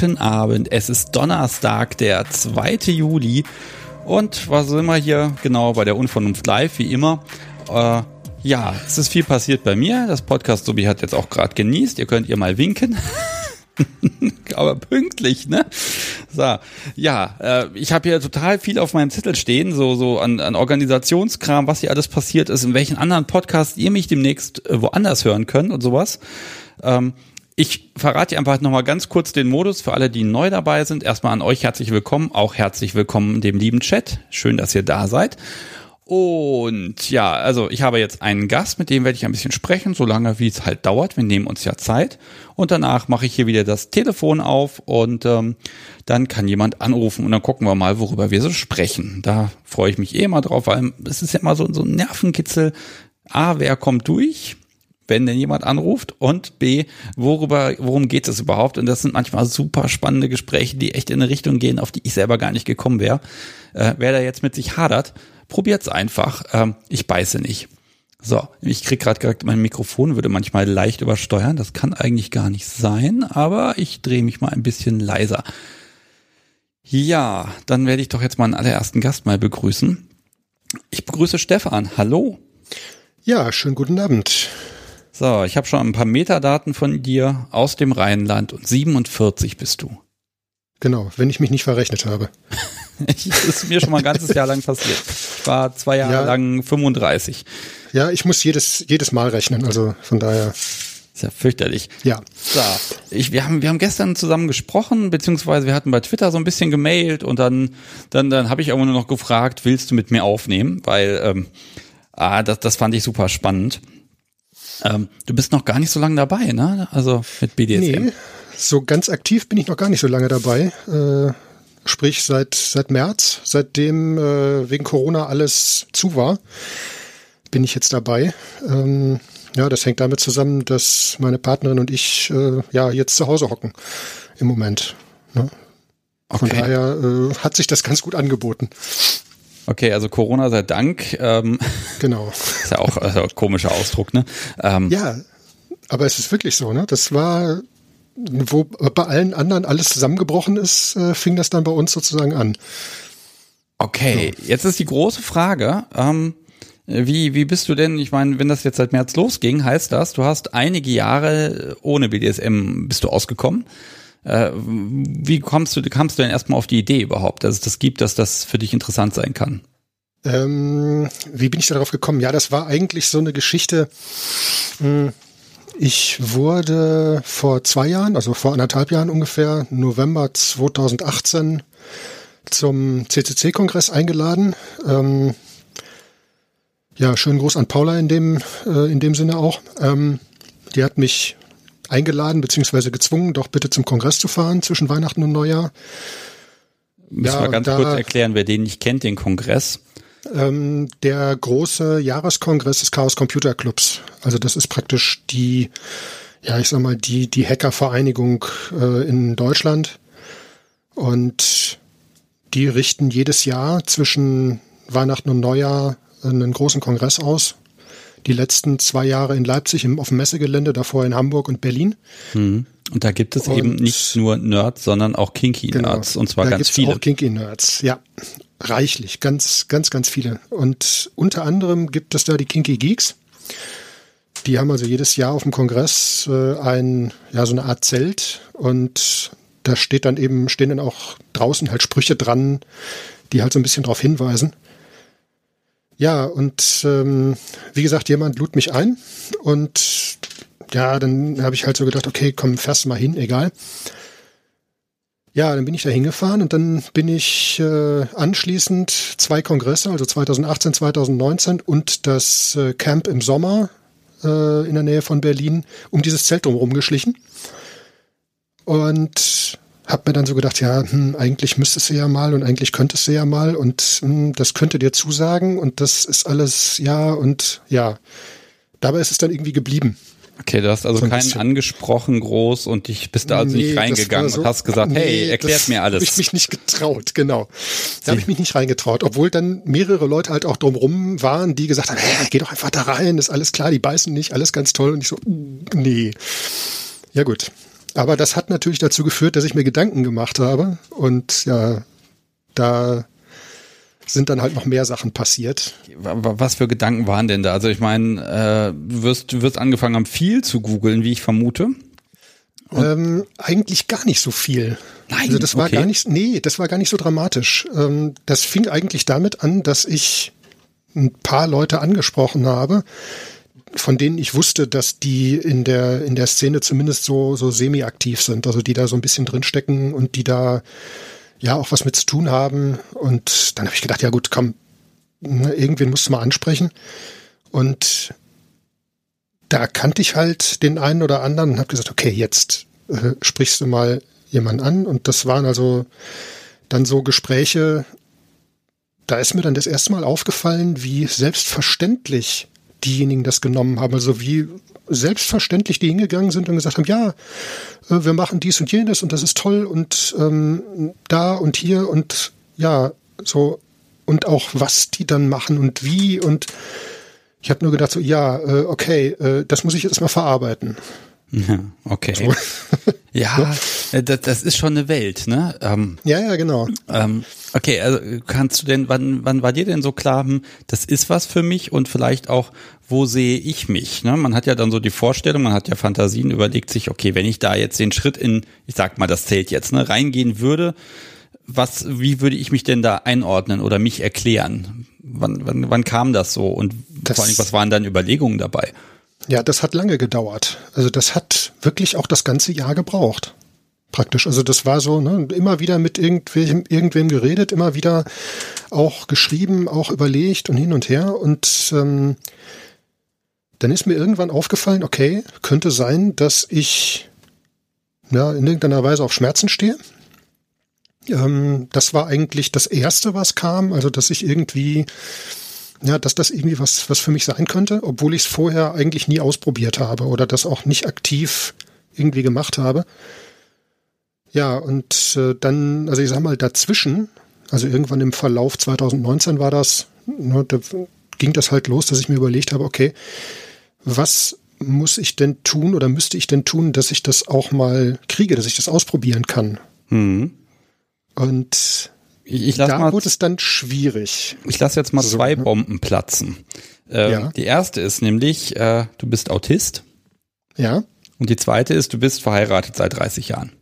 guten Abend. Es ist Donnerstag, der 2. Juli. Und was sind wir hier? Genau, bei der Unvernunft Live, wie immer. Äh, ja, es ist viel passiert bei mir. Das Podcast Sobi hat jetzt auch gerade genießt. Ihr könnt ihr mal winken. Aber pünktlich, ne? So, ja, äh, ich habe hier total viel auf meinem Zettel stehen, so so an, an Organisationskram, was hier alles passiert ist, in welchen anderen Podcasts ihr mich demnächst äh, woanders hören könnt und sowas. Ähm, ich verrate einfach nochmal ganz kurz den Modus für alle, die neu dabei sind. Erstmal an euch herzlich willkommen, auch herzlich willkommen dem lieben Chat. Schön, dass ihr da seid. Und ja, also ich habe jetzt einen Gast, mit dem werde ich ein bisschen sprechen, solange wie es halt dauert. Wir nehmen uns ja Zeit. Und danach mache ich hier wieder das Telefon auf und ähm, dann kann jemand anrufen und dann gucken wir mal, worüber wir so sprechen. Da freue ich mich eh mal drauf, weil es ist ja immer so, so ein Nervenkitzel. A, wer kommt durch? Wenn denn jemand anruft und B, worüber, worum geht es überhaupt? Und das sind manchmal super spannende Gespräche, die echt in eine Richtung gehen, auf die ich selber gar nicht gekommen wäre. Äh, wer da jetzt mit sich hadert, probiert's einfach. Ähm, ich beiße nicht. So, ich krieg gerade gesagt, mein Mikrofon würde manchmal leicht übersteuern. Das kann eigentlich gar nicht sein, aber ich drehe mich mal ein bisschen leiser. Ja, dann werde ich doch jetzt meinen allerersten Gast mal begrüßen. Ich begrüße Stefan. Hallo. Ja, schönen guten Abend. So, ich habe schon ein paar Metadaten von dir aus dem Rheinland und 47 bist du. Genau, wenn ich mich nicht verrechnet habe. das ist mir schon mal ein ganzes Jahr lang passiert. Ich war zwei Jahre ja. lang 35. Ja, ich muss jedes, jedes Mal rechnen, also von daher. Ist ja fürchterlich. Ja. So, ich, wir, haben, wir haben gestern zusammen gesprochen, beziehungsweise wir hatten bei Twitter so ein bisschen gemailt und dann, dann, dann habe ich irgendwann nur noch gefragt, willst du mit mir aufnehmen? Weil ähm, ah, das, das fand ich super spannend. Ähm, du bist noch gar nicht so lange dabei, ne? Also mit BDSM. Nee, so ganz aktiv bin ich noch gar nicht so lange dabei. Äh, sprich seit, seit März, seitdem äh, wegen Corona alles zu war, bin ich jetzt dabei. Ähm, ja, das hängt damit zusammen, dass meine Partnerin und ich äh, ja jetzt zu Hause hocken im Moment. Ne? Von okay. daher äh, hat sich das ganz gut angeboten. Okay, also Corona sei Dank. Ähm, genau. Ist ja auch also ein komischer Ausdruck, ne? Ähm, ja, aber es ist wirklich so, ne? Das war wo bei allen anderen alles zusammengebrochen ist, äh, fing das dann bei uns sozusagen an. Okay, so. jetzt ist die große Frage, ähm, wie, wie bist du denn, ich meine, wenn das jetzt seit März losging, heißt das, du hast einige Jahre ohne BDSM bist du ausgekommen. Äh, wie kommst du, kamst du denn erstmal auf die Idee überhaupt, dass es das gibt, dass das für dich interessant sein kann? Ähm, wie bin ich darauf gekommen? Ja, das war eigentlich so eine Geschichte. Hm, ich wurde vor zwei Jahren, also vor anderthalb Jahren ungefähr, November 2018 zum CCC-Kongress eingeladen. Ähm, ja, schönen Gruß an Paula in dem, äh, in dem Sinne auch. Ähm, die hat mich eingeladen bzw. gezwungen, doch bitte zum Kongress zu fahren zwischen Weihnachten und Neujahr. Müssen ja, wir ganz da, kurz erklären, wer den nicht kennt, den Kongress ähm, der große Jahreskongress des Chaos Computer Clubs. Also das ist praktisch die, ja, ich sag mal, die, die Hackervereinigung äh, in Deutschland. Und die richten jedes Jahr zwischen Weihnachten und Neujahr einen großen Kongress aus. Die letzten zwei Jahre in Leipzig im, auf dem Messegelände, davor in Hamburg und Berlin. Mhm. Und da gibt es und eben nicht nur Nerds, sondern auch Kinky Nerds. Genau, und zwar ganz viele. Auch Kinky Nerds, ja. Reichlich, ganz, ganz, ganz viele. Und unter anderem gibt es da die Kinky Geeks. Die haben also jedes Jahr auf dem Kongress äh, ein, ja, so eine Art Zelt und da steht dann eben, stehen dann auch draußen halt Sprüche dran, die halt so ein bisschen darauf hinweisen. Ja, und ähm, wie gesagt, jemand lud mich ein und ja, dann habe ich halt so gedacht, okay, komm, fährst mal hin, egal. Ja, dann bin ich da hingefahren und dann bin ich äh, anschließend zwei Kongresse, also 2018, 2019 und das äh, Camp im Sommer äh, in der Nähe von Berlin, um dieses Zelt drumherum geschlichen. Und habe mir dann so gedacht, ja, hm, eigentlich müsstest du ja mal und eigentlich könntest du ja mal und hm, das könnte dir zusagen und das ist alles ja und ja. Dabei ist es dann irgendwie geblieben. Okay, du hast also so keinen bisschen. angesprochen groß und dich bist da also nee, nicht reingegangen so, und hast gesagt, nee, hey, erklärt mir alles. Habe ich mich nicht getraut, genau. Da habe ich mich nicht reingetraut, obwohl dann mehrere Leute halt auch drumrum waren, die gesagt haben, hey, geh doch einfach da rein, ist alles klar, die beißen nicht, alles ganz toll und ich so, nee. Ja gut. Aber das hat natürlich dazu geführt, dass ich mir Gedanken gemacht habe. Und ja, da sind dann halt noch mehr Sachen passiert. Was für Gedanken waren denn da? Also ich meine, äh, du wirst, du wirst angefangen haben, viel zu googeln, wie ich vermute. Ähm, eigentlich gar nicht so viel. Nein, also das war okay. gar nicht, nee, das war gar nicht so dramatisch. Ähm, das fing eigentlich damit an, dass ich ein paar Leute angesprochen habe, von denen ich wusste, dass die in der in der Szene zumindest so so semi-aktiv sind, also die da so ein bisschen drinstecken und die da ja auch was mit zu tun haben. Und dann habe ich gedacht, ja gut, komm, ne, irgendwen musst du mal ansprechen. Und da kannte ich halt den einen oder anderen und habe gesagt, okay, jetzt äh, sprichst du mal jemanden an. Und das waren also dann so Gespräche, da ist mir dann das erste Mal aufgefallen, wie selbstverständlich diejenigen das genommen haben. Also wie selbstverständlich die hingegangen sind und gesagt haben, ja, äh, wir machen dies und jenes und das ist toll und ähm, da und hier und ja, so und auch was die dann machen und wie und ich habe nur gedacht so, ja, äh, okay, äh, das muss ich jetzt mal verarbeiten. Ja, okay. So. ja, äh, das, das ist schon eine Welt, ne? Ähm, ja, ja, genau. Ähm, okay, also kannst du denn, wann, wann war dir denn so klar, hm, das ist was für mich und vielleicht auch, wo sehe ich mich? Ne? Man hat ja dann so die Vorstellung, man hat ja Fantasien, überlegt sich, okay, wenn ich da jetzt den Schritt in, ich sag mal, das zählt jetzt, ne, reingehen würde, was, wie würde ich mich denn da einordnen oder mich erklären? Wann, wann, wann kam das so und das, vor allem, was waren dann Überlegungen dabei? Ja, das hat lange gedauert. Also das hat wirklich auch das ganze Jahr gebraucht. Praktisch. Also das war so, ne, immer wieder mit irgendwem, irgendwem geredet, immer wieder auch geschrieben, auch überlegt und hin und her. Und ähm, dann ist mir irgendwann aufgefallen, okay, könnte sein, dass ich ja, in irgendeiner Weise auf Schmerzen stehe. Ähm, das war eigentlich das Erste, was kam, also dass ich irgendwie ja, dass das irgendwie was, was für mich sein könnte, obwohl ich es vorher eigentlich nie ausprobiert habe oder das auch nicht aktiv irgendwie gemacht habe. Ja, und äh, dann, also ich sag mal, dazwischen, also irgendwann im Verlauf 2019 war das, ne, da ging das halt los, dass ich mir überlegt habe, okay, was muss ich denn tun oder müsste ich denn tun, dass ich das auch mal kriege, dass ich das ausprobieren kann? Mhm. Und ich, ich da mal, wurde es dann schwierig. Ich lasse jetzt mal so, zwei ne? Bomben platzen. Ähm, ja. Die erste ist nämlich, äh, du bist Autist. Ja. Und die zweite ist, du bist verheiratet seit 30 Jahren.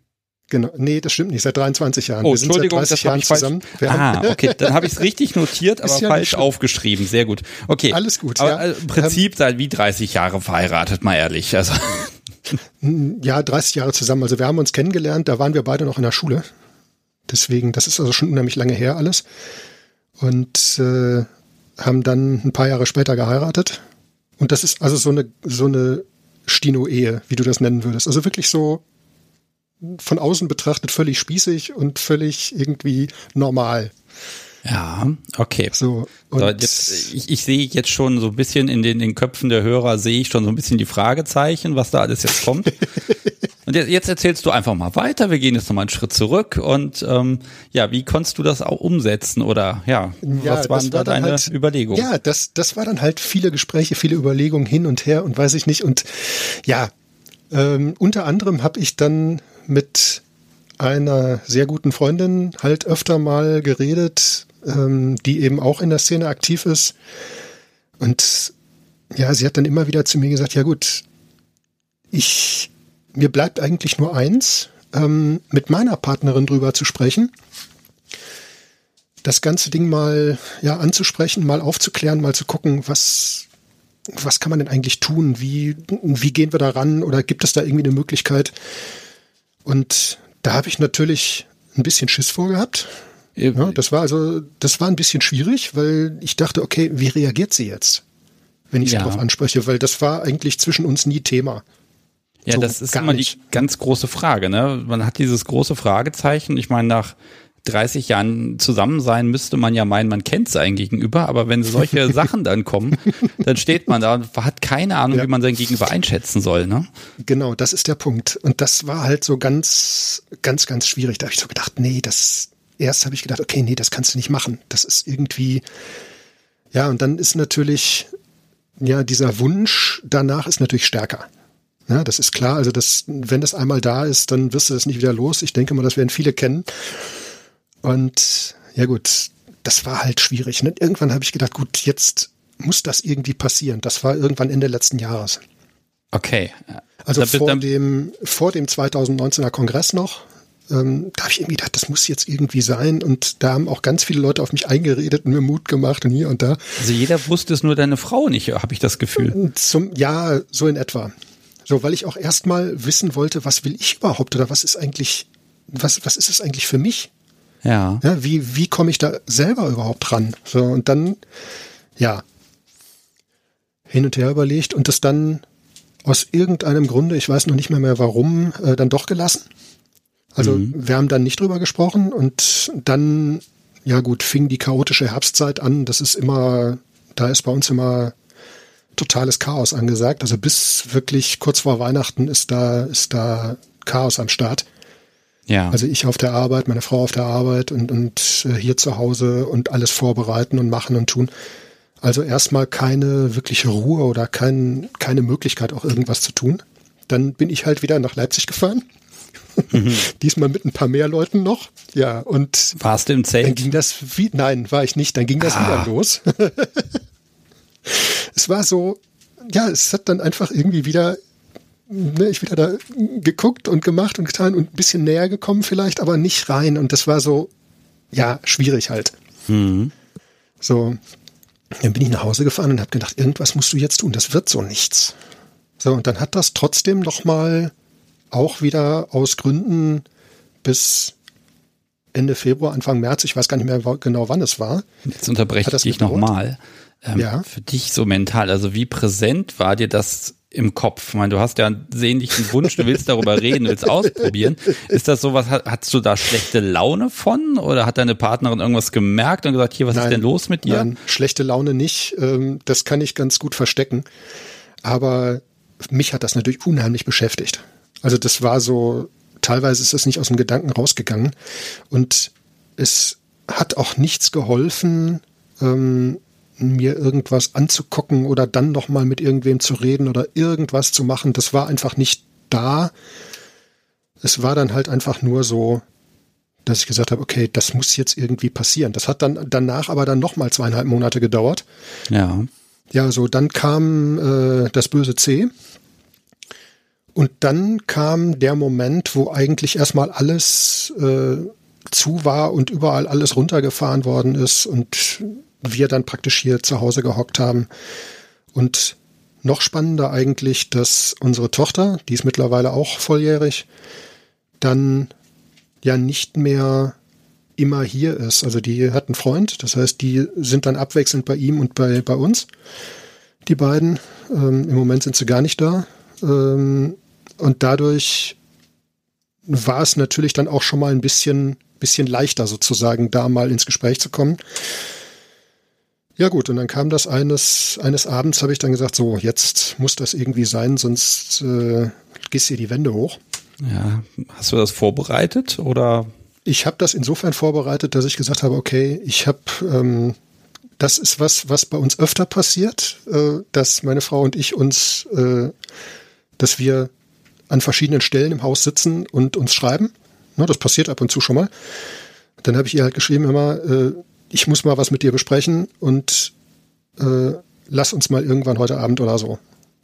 Genau, nee, das stimmt nicht, seit 23 Jahren. Oh, Wir Entschuldigung, das Jahren ich zusammen. ah, okay, dann habe ich es richtig notiert, aber ja falsch aufgeschrieben. Sehr gut. Okay. Alles gut. Aber ja. Äh, im Prinzip seit wie 30 Jahre verheiratet, mal ehrlich. Also. Ja, 30 Jahre zusammen. Also wir haben uns kennengelernt, da waren wir beide noch in der Schule. Deswegen, das ist also schon unheimlich lange her alles. Und äh, haben dann ein paar Jahre später geheiratet. Und das ist also so eine, so eine Stino-Ehe, wie du das nennen würdest. Also wirklich so von außen betrachtet völlig spießig und völlig irgendwie normal. Ja, okay. So, so, jetzt, ich, ich sehe jetzt schon so ein bisschen in den, den Köpfen der Hörer, sehe ich schon so ein bisschen die Fragezeichen, was da alles jetzt kommt. und jetzt, jetzt erzählst du einfach mal weiter. Wir gehen jetzt nochmal einen Schritt zurück. Und ähm, ja, wie konntest du das auch umsetzen? Oder ja, ja was waren da deine halt, Überlegungen? Ja, das, das war dann halt viele Gespräche, viele Überlegungen hin und her und weiß ich nicht. Und ja, ähm, unter anderem habe ich dann mit einer sehr guten Freundin halt öfter mal geredet, ähm, die eben auch in der Szene aktiv ist. Und ja, sie hat dann immer wieder zu mir gesagt, ja gut, ich, mir bleibt eigentlich nur eins, ähm, mit meiner Partnerin drüber zu sprechen, das ganze Ding mal ja anzusprechen, mal aufzuklären, mal zu gucken, was was kann man denn eigentlich tun? Wie wie gehen wir da ran? Oder gibt es da irgendwie eine Möglichkeit? Und da habe ich natürlich ein bisschen Schiss vorgehabt, ja, das war also, das war ein bisschen schwierig, weil ich dachte, okay, wie reagiert sie jetzt, wenn ich sie ja. darauf anspreche? Weil das war eigentlich zwischen uns nie Thema. Ja, so das ist immer nicht. die ganz große Frage. Ne? Man hat dieses große Fragezeichen. Ich meine, nach 30 Jahren zusammen sein müsste man ja meinen, man kennt sein Gegenüber, aber wenn solche Sachen dann kommen, dann steht man da und hat keine Ahnung, ja. wie man sein Gegenüber einschätzen soll. Ne? Genau, das ist der Punkt. Und das war halt so ganz, ganz, ganz schwierig. Da habe ich so gedacht, nee, das, erst habe ich gedacht, okay, nee, das kannst du nicht machen. Das ist irgendwie, ja, und dann ist natürlich, ja, dieser Wunsch danach ist natürlich stärker. Ja, das ist klar. Also das, wenn das einmal da ist, dann wirst du das nicht wieder los. Ich denke mal, das werden viele kennen. Und ja gut, das war halt schwierig. Und irgendwann habe ich gedacht, gut, jetzt muss das irgendwie passieren. Das war irgendwann Ende letzten Jahres. Okay. Also vor dem, vor dem 2019er Kongress noch, ähm, da habe ich irgendwie gedacht, das muss jetzt irgendwie sein. Und da haben auch ganz viele Leute auf mich eingeredet und mir Mut gemacht und hier und da. Also jeder wusste es nur deine Frau nicht, habe ich das Gefühl. Zum, ja, so in etwa. So, weil ich auch erstmal wissen wollte, was will ich überhaupt oder was ist eigentlich, was, was ist es eigentlich für mich? Ja. ja wie, wie komme ich da selber überhaupt ran? So, und dann, ja, hin und her überlegt und das dann aus irgendeinem Grunde, ich weiß noch nicht mehr mehr warum, äh, dann doch gelassen. Also mhm. wir haben dann nicht drüber gesprochen und dann, ja gut, fing die chaotische Herbstzeit an. Das ist immer, da ist bei uns immer totales Chaos angesagt. Also bis wirklich kurz vor Weihnachten ist da, ist da Chaos am Start. Ja. Also ich auf der Arbeit, meine Frau auf der Arbeit und, und äh, hier zu Hause und alles vorbereiten und machen und tun. Also erstmal keine wirkliche Ruhe oder kein, keine Möglichkeit, auch irgendwas zu tun. Dann bin ich halt wieder nach Leipzig gefahren. Mhm. Diesmal mit ein paar mehr Leuten noch. Ja, und. Warst du im Zelt? Dann ging das wie, nein, war ich nicht. Dann ging das ah. wieder los. es war so, ja, es hat dann einfach irgendwie wieder, ne, ich wieder da geguckt und gemacht und getan und ein bisschen näher gekommen vielleicht, aber nicht rein. Und das war so, ja, schwierig halt. Mhm. So, dann bin ich nach Hause gefahren und habe gedacht, irgendwas musst du jetzt tun, das wird so nichts. So, und dann hat das trotzdem nochmal auch wieder aus Gründen bis Ende Februar, Anfang März, ich weiß gar nicht mehr genau, wann es war. Jetzt unterbreche ich dich nochmal. Ähm, ja. Für dich so mental, also wie präsent war dir das im Kopf? Ich meine, du hast ja einen sehnlichen Wunsch, du willst darüber reden, willst ausprobieren. Ist das sowas, hast du da schlechte Laune von oder hat deine Partnerin irgendwas gemerkt und gesagt, hier, was nein, ist denn los mit dir? Nein, schlechte Laune nicht. Ähm, das kann ich ganz gut verstecken. Aber mich hat das natürlich unheimlich beschäftigt. Also das war so, teilweise ist es nicht aus dem Gedanken rausgegangen und es hat auch nichts geholfen, ähm, mir irgendwas anzugucken oder dann noch mal mit irgendwem zu reden oder irgendwas zu machen. Das war einfach nicht da. Es war dann halt einfach nur so, dass ich gesagt habe, okay, das muss jetzt irgendwie passieren. Das hat dann danach aber dann noch mal zweieinhalb Monate gedauert. Ja. Ja, so dann kam äh, das böse C. Und dann kam der Moment, wo eigentlich erstmal alles äh, zu war und überall alles runtergefahren worden ist und wir dann praktisch hier zu Hause gehockt haben. Und noch spannender eigentlich, dass unsere Tochter, die ist mittlerweile auch volljährig, dann ja nicht mehr immer hier ist. Also die hat einen Freund, das heißt, die sind dann abwechselnd bei ihm und bei, bei uns, die beiden. Ähm, Im Moment sind sie gar nicht da. Ähm, und dadurch war es natürlich dann auch schon mal ein bisschen, bisschen leichter sozusagen, da mal ins Gespräch zu kommen. Ja gut, und dann kam das eines, eines Abends, habe ich dann gesagt, so, jetzt muss das irgendwie sein, sonst äh, gehst hier die Wände hoch. Ja, hast du das vorbereitet oder? Ich habe das insofern vorbereitet, dass ich gesagt habe, okay, ich habe, ähm, das ist was, was bei uns öfter passiert, äh, dass meine Frau und ich uns, äh, dass wir an verschiedenen Stellen im Haus sitzen und uns schreiben. Na, das passiert ab und zu schon mal. Dann habe ich ihr halt geschrieben immer, äh, ich muss mal was mit dir besprechen und äh, lass uns mal irgendwann heute Abend oder so.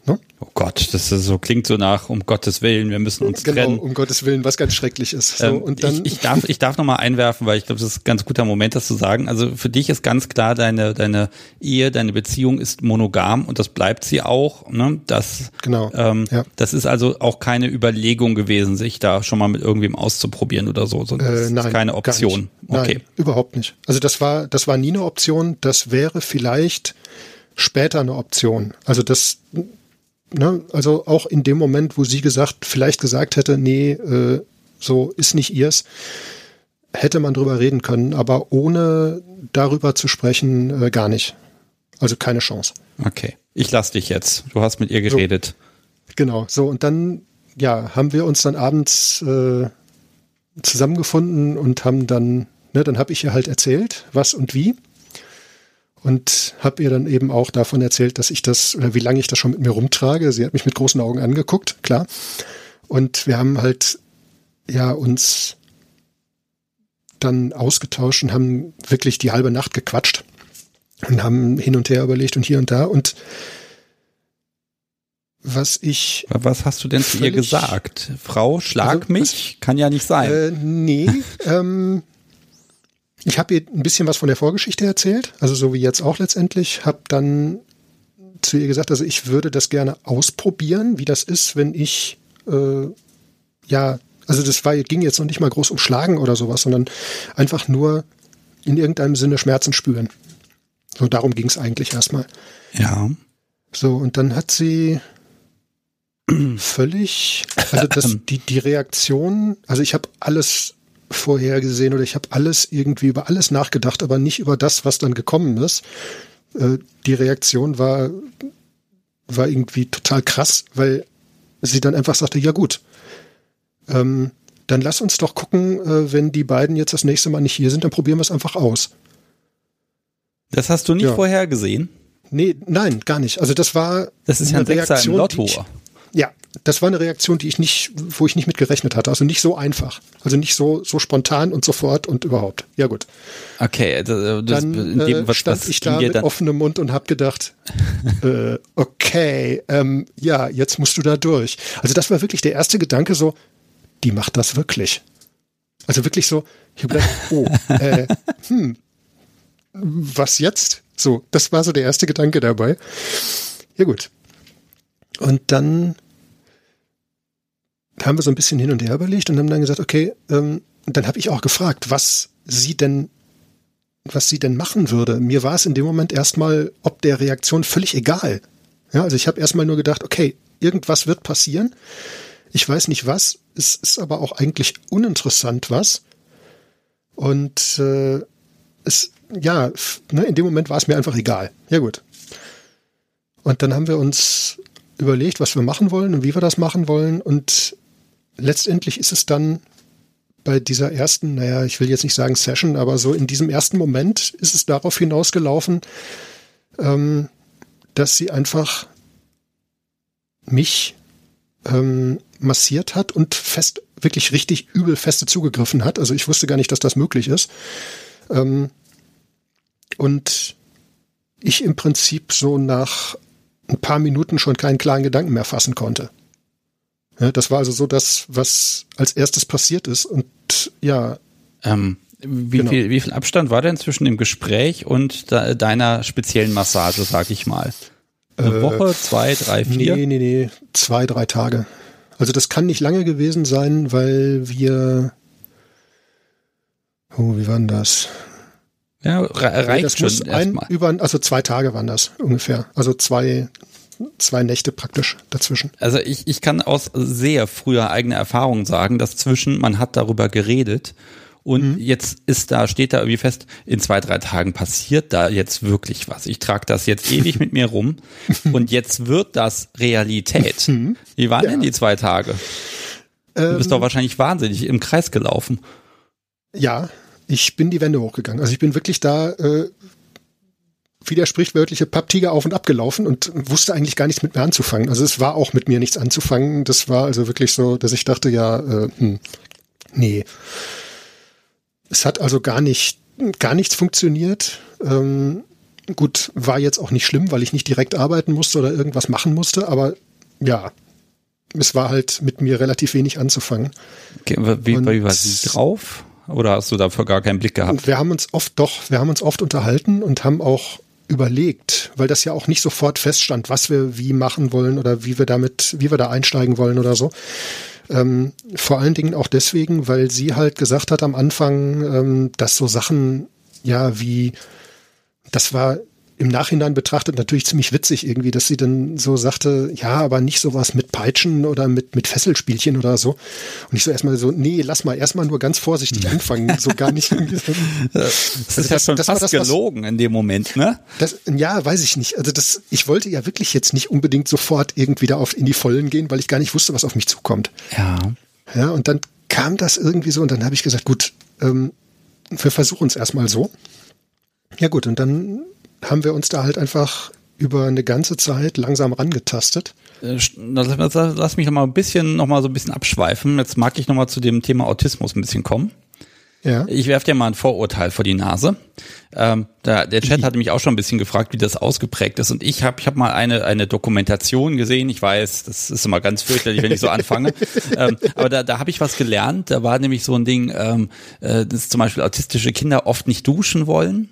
Ne? Oh Gott, das so klingt so nach, um Gottes Willen, wir müssen uns genau, trennen. um Gottes Willen, was ganz schrecklich ist. So, ähm, und dann ich, ich darf, ich darf nochmal einwerfen, weil ich glaube, das ist ein ganz guter Moment, das zu sagen. Also für dich ist ganz klar, deine, deine Ehe, deine Beziehung ist monogam und das bleibt sie auch. Ne? Das, genau. Ähm, ja. das ist also auch keine Überlegung gewesen, sich da schon mal mit irgendwem auszuprobieren oder so. so das äh, nein, ist keine Option. Okay. Nein, überhaupt nicht. Also das war, das war nie eine Option. Das wäre vielleicht später eine Option. Also das ne, also auch in dem Moment, wo sie gesagt, vielleicht gesagt hätte, nee, äh, so ist nicht ihrs, hätte man drüber reden können, aber ohne darüber zu sprechen, äh, gar nicht. Also keine Chance. Okay, ich lass dich jetzt. Du hast mit ihr geredet. So, genau, so und dann, ja, haben wir uns dann abends äh, zusammengefunden und haben dann, ne, dann habe ich ihr halt erzählt, was und wie. Und habe ihr dann eben auch davon erzählt, dass ich das, oder wie lange ich das schon mit mir rumtrage. Sie hat mich mit großen Augen angeguckt, klar. Und wir haben halt ja uns dann ausgetauscht und haben wirklich die halbe Nacht gequatscht und haben hin und her überlegt und hier und da und was ich. Was hast du denn zu ihr gesagt? Frau, schlag also, mich? Kann ja nicht sein. Äh, nee, ähm, ich habe ihr ein bisschen was von der Vorgeschichte erzählt, also so wie jetzt auch letztendlich, habe dann zu ihr gesagt, also ich würde das gerne ausprobieren, wie das ist, wenn ich äh, ja, also das war, ging jetzt noch nicht mal groß um Schlagen oder sowas, sondern einfach nur in irgendeinem Sinne Schmerzen spüren. So darum ging es eigentlich erstmal. Ja. So, und dann hat sie völlig, also das, die, die Reaktion, also ich habe alles vorhergesehen oder ich habe alles irgendwie über alles nachgedacht, aber nicht über das, was dann gekommen ist. Äh, die Reaktion war, war irgendwie total krass, weil sie dann einfach sagte, ja gut, ähm, dann lass uns doch gucken, äh, wenn die beiden jetzt das nächste Mal nicht hier sind, dann probieren wir es einfach aus. Das hast du nicht ja. vorhergesehen? Nee, nein, gar nicht. Also das war das ist ja eine Reaktion. Lotto. Ich, ja, das war eine Reaktion, die ich nicht, wo ich nicht mit gerechnet hatte. Also nicht so einfach. Also nicht so, so spontan und sofort und überhaupt. Ja, gut. Okay, das, dann in dem, äh, was, stand was ich da mit offenem Mund und habe gedacht, äh, okay, ähm, ja, jetzt musst du da durch. Also das war wirklich der erste Gedanke so, die macht das wirklich. Also wirklich so, ich habe gedacht, oh, äh, hm, was jetzt? So, das war so der erste Gedanke dabei. Ja gut. Und dann haben wir so ein bisschen hin und her überlegt und haben dann gesagt, okay, ähm, dann habe ich auch gefragt, was sie denn, was sie denn machen würde. Mir war es in dem Moment erstmal, ob der Reaktion völlig egal. Ja, also ich habe erstmal nur gedacht, okay, irgendwas wird passieren. Ich weiß nicht was. Es ist aber auch eigentlich uninteressant was. Und äh, es, ja, ne, in dem Moment war es mir einfach egal. Ja gut. Und dann haben wir uns überlegt, was wir machen wollen und wie wir das machen wollen. Und letztendlich ist es dann bei dieser ersten, naja, ich will jetzt nicht sagen Session, aber so in diesem ersten Moment ist es darauf hinausgelaufen, ähm, dass sie einfach mich ähm, massiert hat und fest, wirklich richtig übel feste zugegriffen hat. Also ich wusste gar nicht, dass das möglich ist. Ähm, und ich im Prinzip so nach ein paar Minuten schon keinen klaren Gedanken mehr fassen konnte. Ja, das war also so das, was als erstes passiert ist. Und ja. Ähm, wie, genau. viel, wie viel Abstand war denn zwischen dem Gespräch und de deiner speziellen Massage, sag ich mal? Eine äh, Woche, zwei, drei, vier? Nee, nee, nee, zwei, drei Tage. Also das kann nicht lange gewesen sein, weil wir. Oh, wie war denn das? Ja, reicht das schon. Ein, über, also zwei Tage waren das ungefähr. Also zwei, zwei Nächte praktisch dazwischen. Also ich, ich kann aus sehr früher eigener Erfahrung sagen, dass zwischen, man hat darüber geredet und mhm. jetzt ist da, steht da irgendwie fest, in zwei, drei Tagen passiert da jetzt wirklich was. Ich trage das jetzt ewig mit mir rum und jetzt wird das Realität. Mhm. Wie waren ja. denn die zwei Tage? Du bist ähm, doch wahrscheinlich wahnsinnig im Kreis gelaufen. Ja, ich bin die Wände hochgegangen. Also ich bin wirklich da äh, wie der sprichwörtliche Papptiger auf und ab gelaufen und wusste eigentlich gar nichts mit mir anzufangen. Also es war auch mit mir nichts anzufangen. Das war also wirklich so, dass ich dachte, ja, äh, hm, nee. Es hat also gar nicht, gar nichts funktioniert. Ähm, gut, war jetzt auch nicht schlimm, weil ich nicht direkt arbeiten musste oder irgendwas machen musste, aber ja, es war halt mit mir relativ wenig anzufangen. Okay, wie, wie war sie drauf? Oder hast du dafür gar keinen Blick gehabt? Wir haben uns oft doch, wir haben uns oft unterhalten und haben auch überlegt, weil das ja auch nicht sofort feststand, was wir wie machen wollen oder wie wir damit, wie wir da einsteigen wollen oder so. Ähm, vor allen Dingen auch deswegen, weil sie halt gesagt hat am Anfang, ähm, dass so Sachen, ja, wie, das war im Nachhinein betrachtet natürlich ziemlich witzig irgendwie, dass sie dann so sagte, ja, aber nicht sowas mit Peitschen oder mit, mit Fesselspielchen oder so. Und ich so erstmal so, nee, lass mal erstmal nur ganz vorsichtig anfangen, so gar nicht. das ist also ja schon das fast das, gelogen was, in dem Moment, ne? Das, ja, weiß ich nicht. Also das, ich wollte ja wirklich jetzt nicht unbedingt sofort irgendwie da auf in die Vollen gehen, weil ich gar nicht wusste, was auf mich zukommt. Ja. Ja, und dann kam das irgendwie so und dann habe ich gesagt, gut, ähm, wir versuchen es erstmal so. Ja gut, und dann haben wir uns da halt einfach über eine ganze Zeit langsam rangetastet. Äh, lass, lass mich noch mal ein bisschen, noch mal so ein bisschen abschweifen. Jetzt mag ich noch mal zu dem Thema Autismus ein bisschen kommen. Ja. Ich werfe dir mal ein Vorurteil vor die Nase. Ähm, da, der Chat hat mich auch schon ein bisschen gefragt, wie das ausgeprägt ist. Und ich habe ich hab mal eine, eine Dokumentation gesehen. Ich weiß, das ist immer ganz fürchterlich, wenn ich so anfange. ähm, aber da, da habe ich was gelernt. Da war nämlich so ein Ding, ähm, äh, dass zum Beispiel autistische Kinder oft nicht duschen wollen.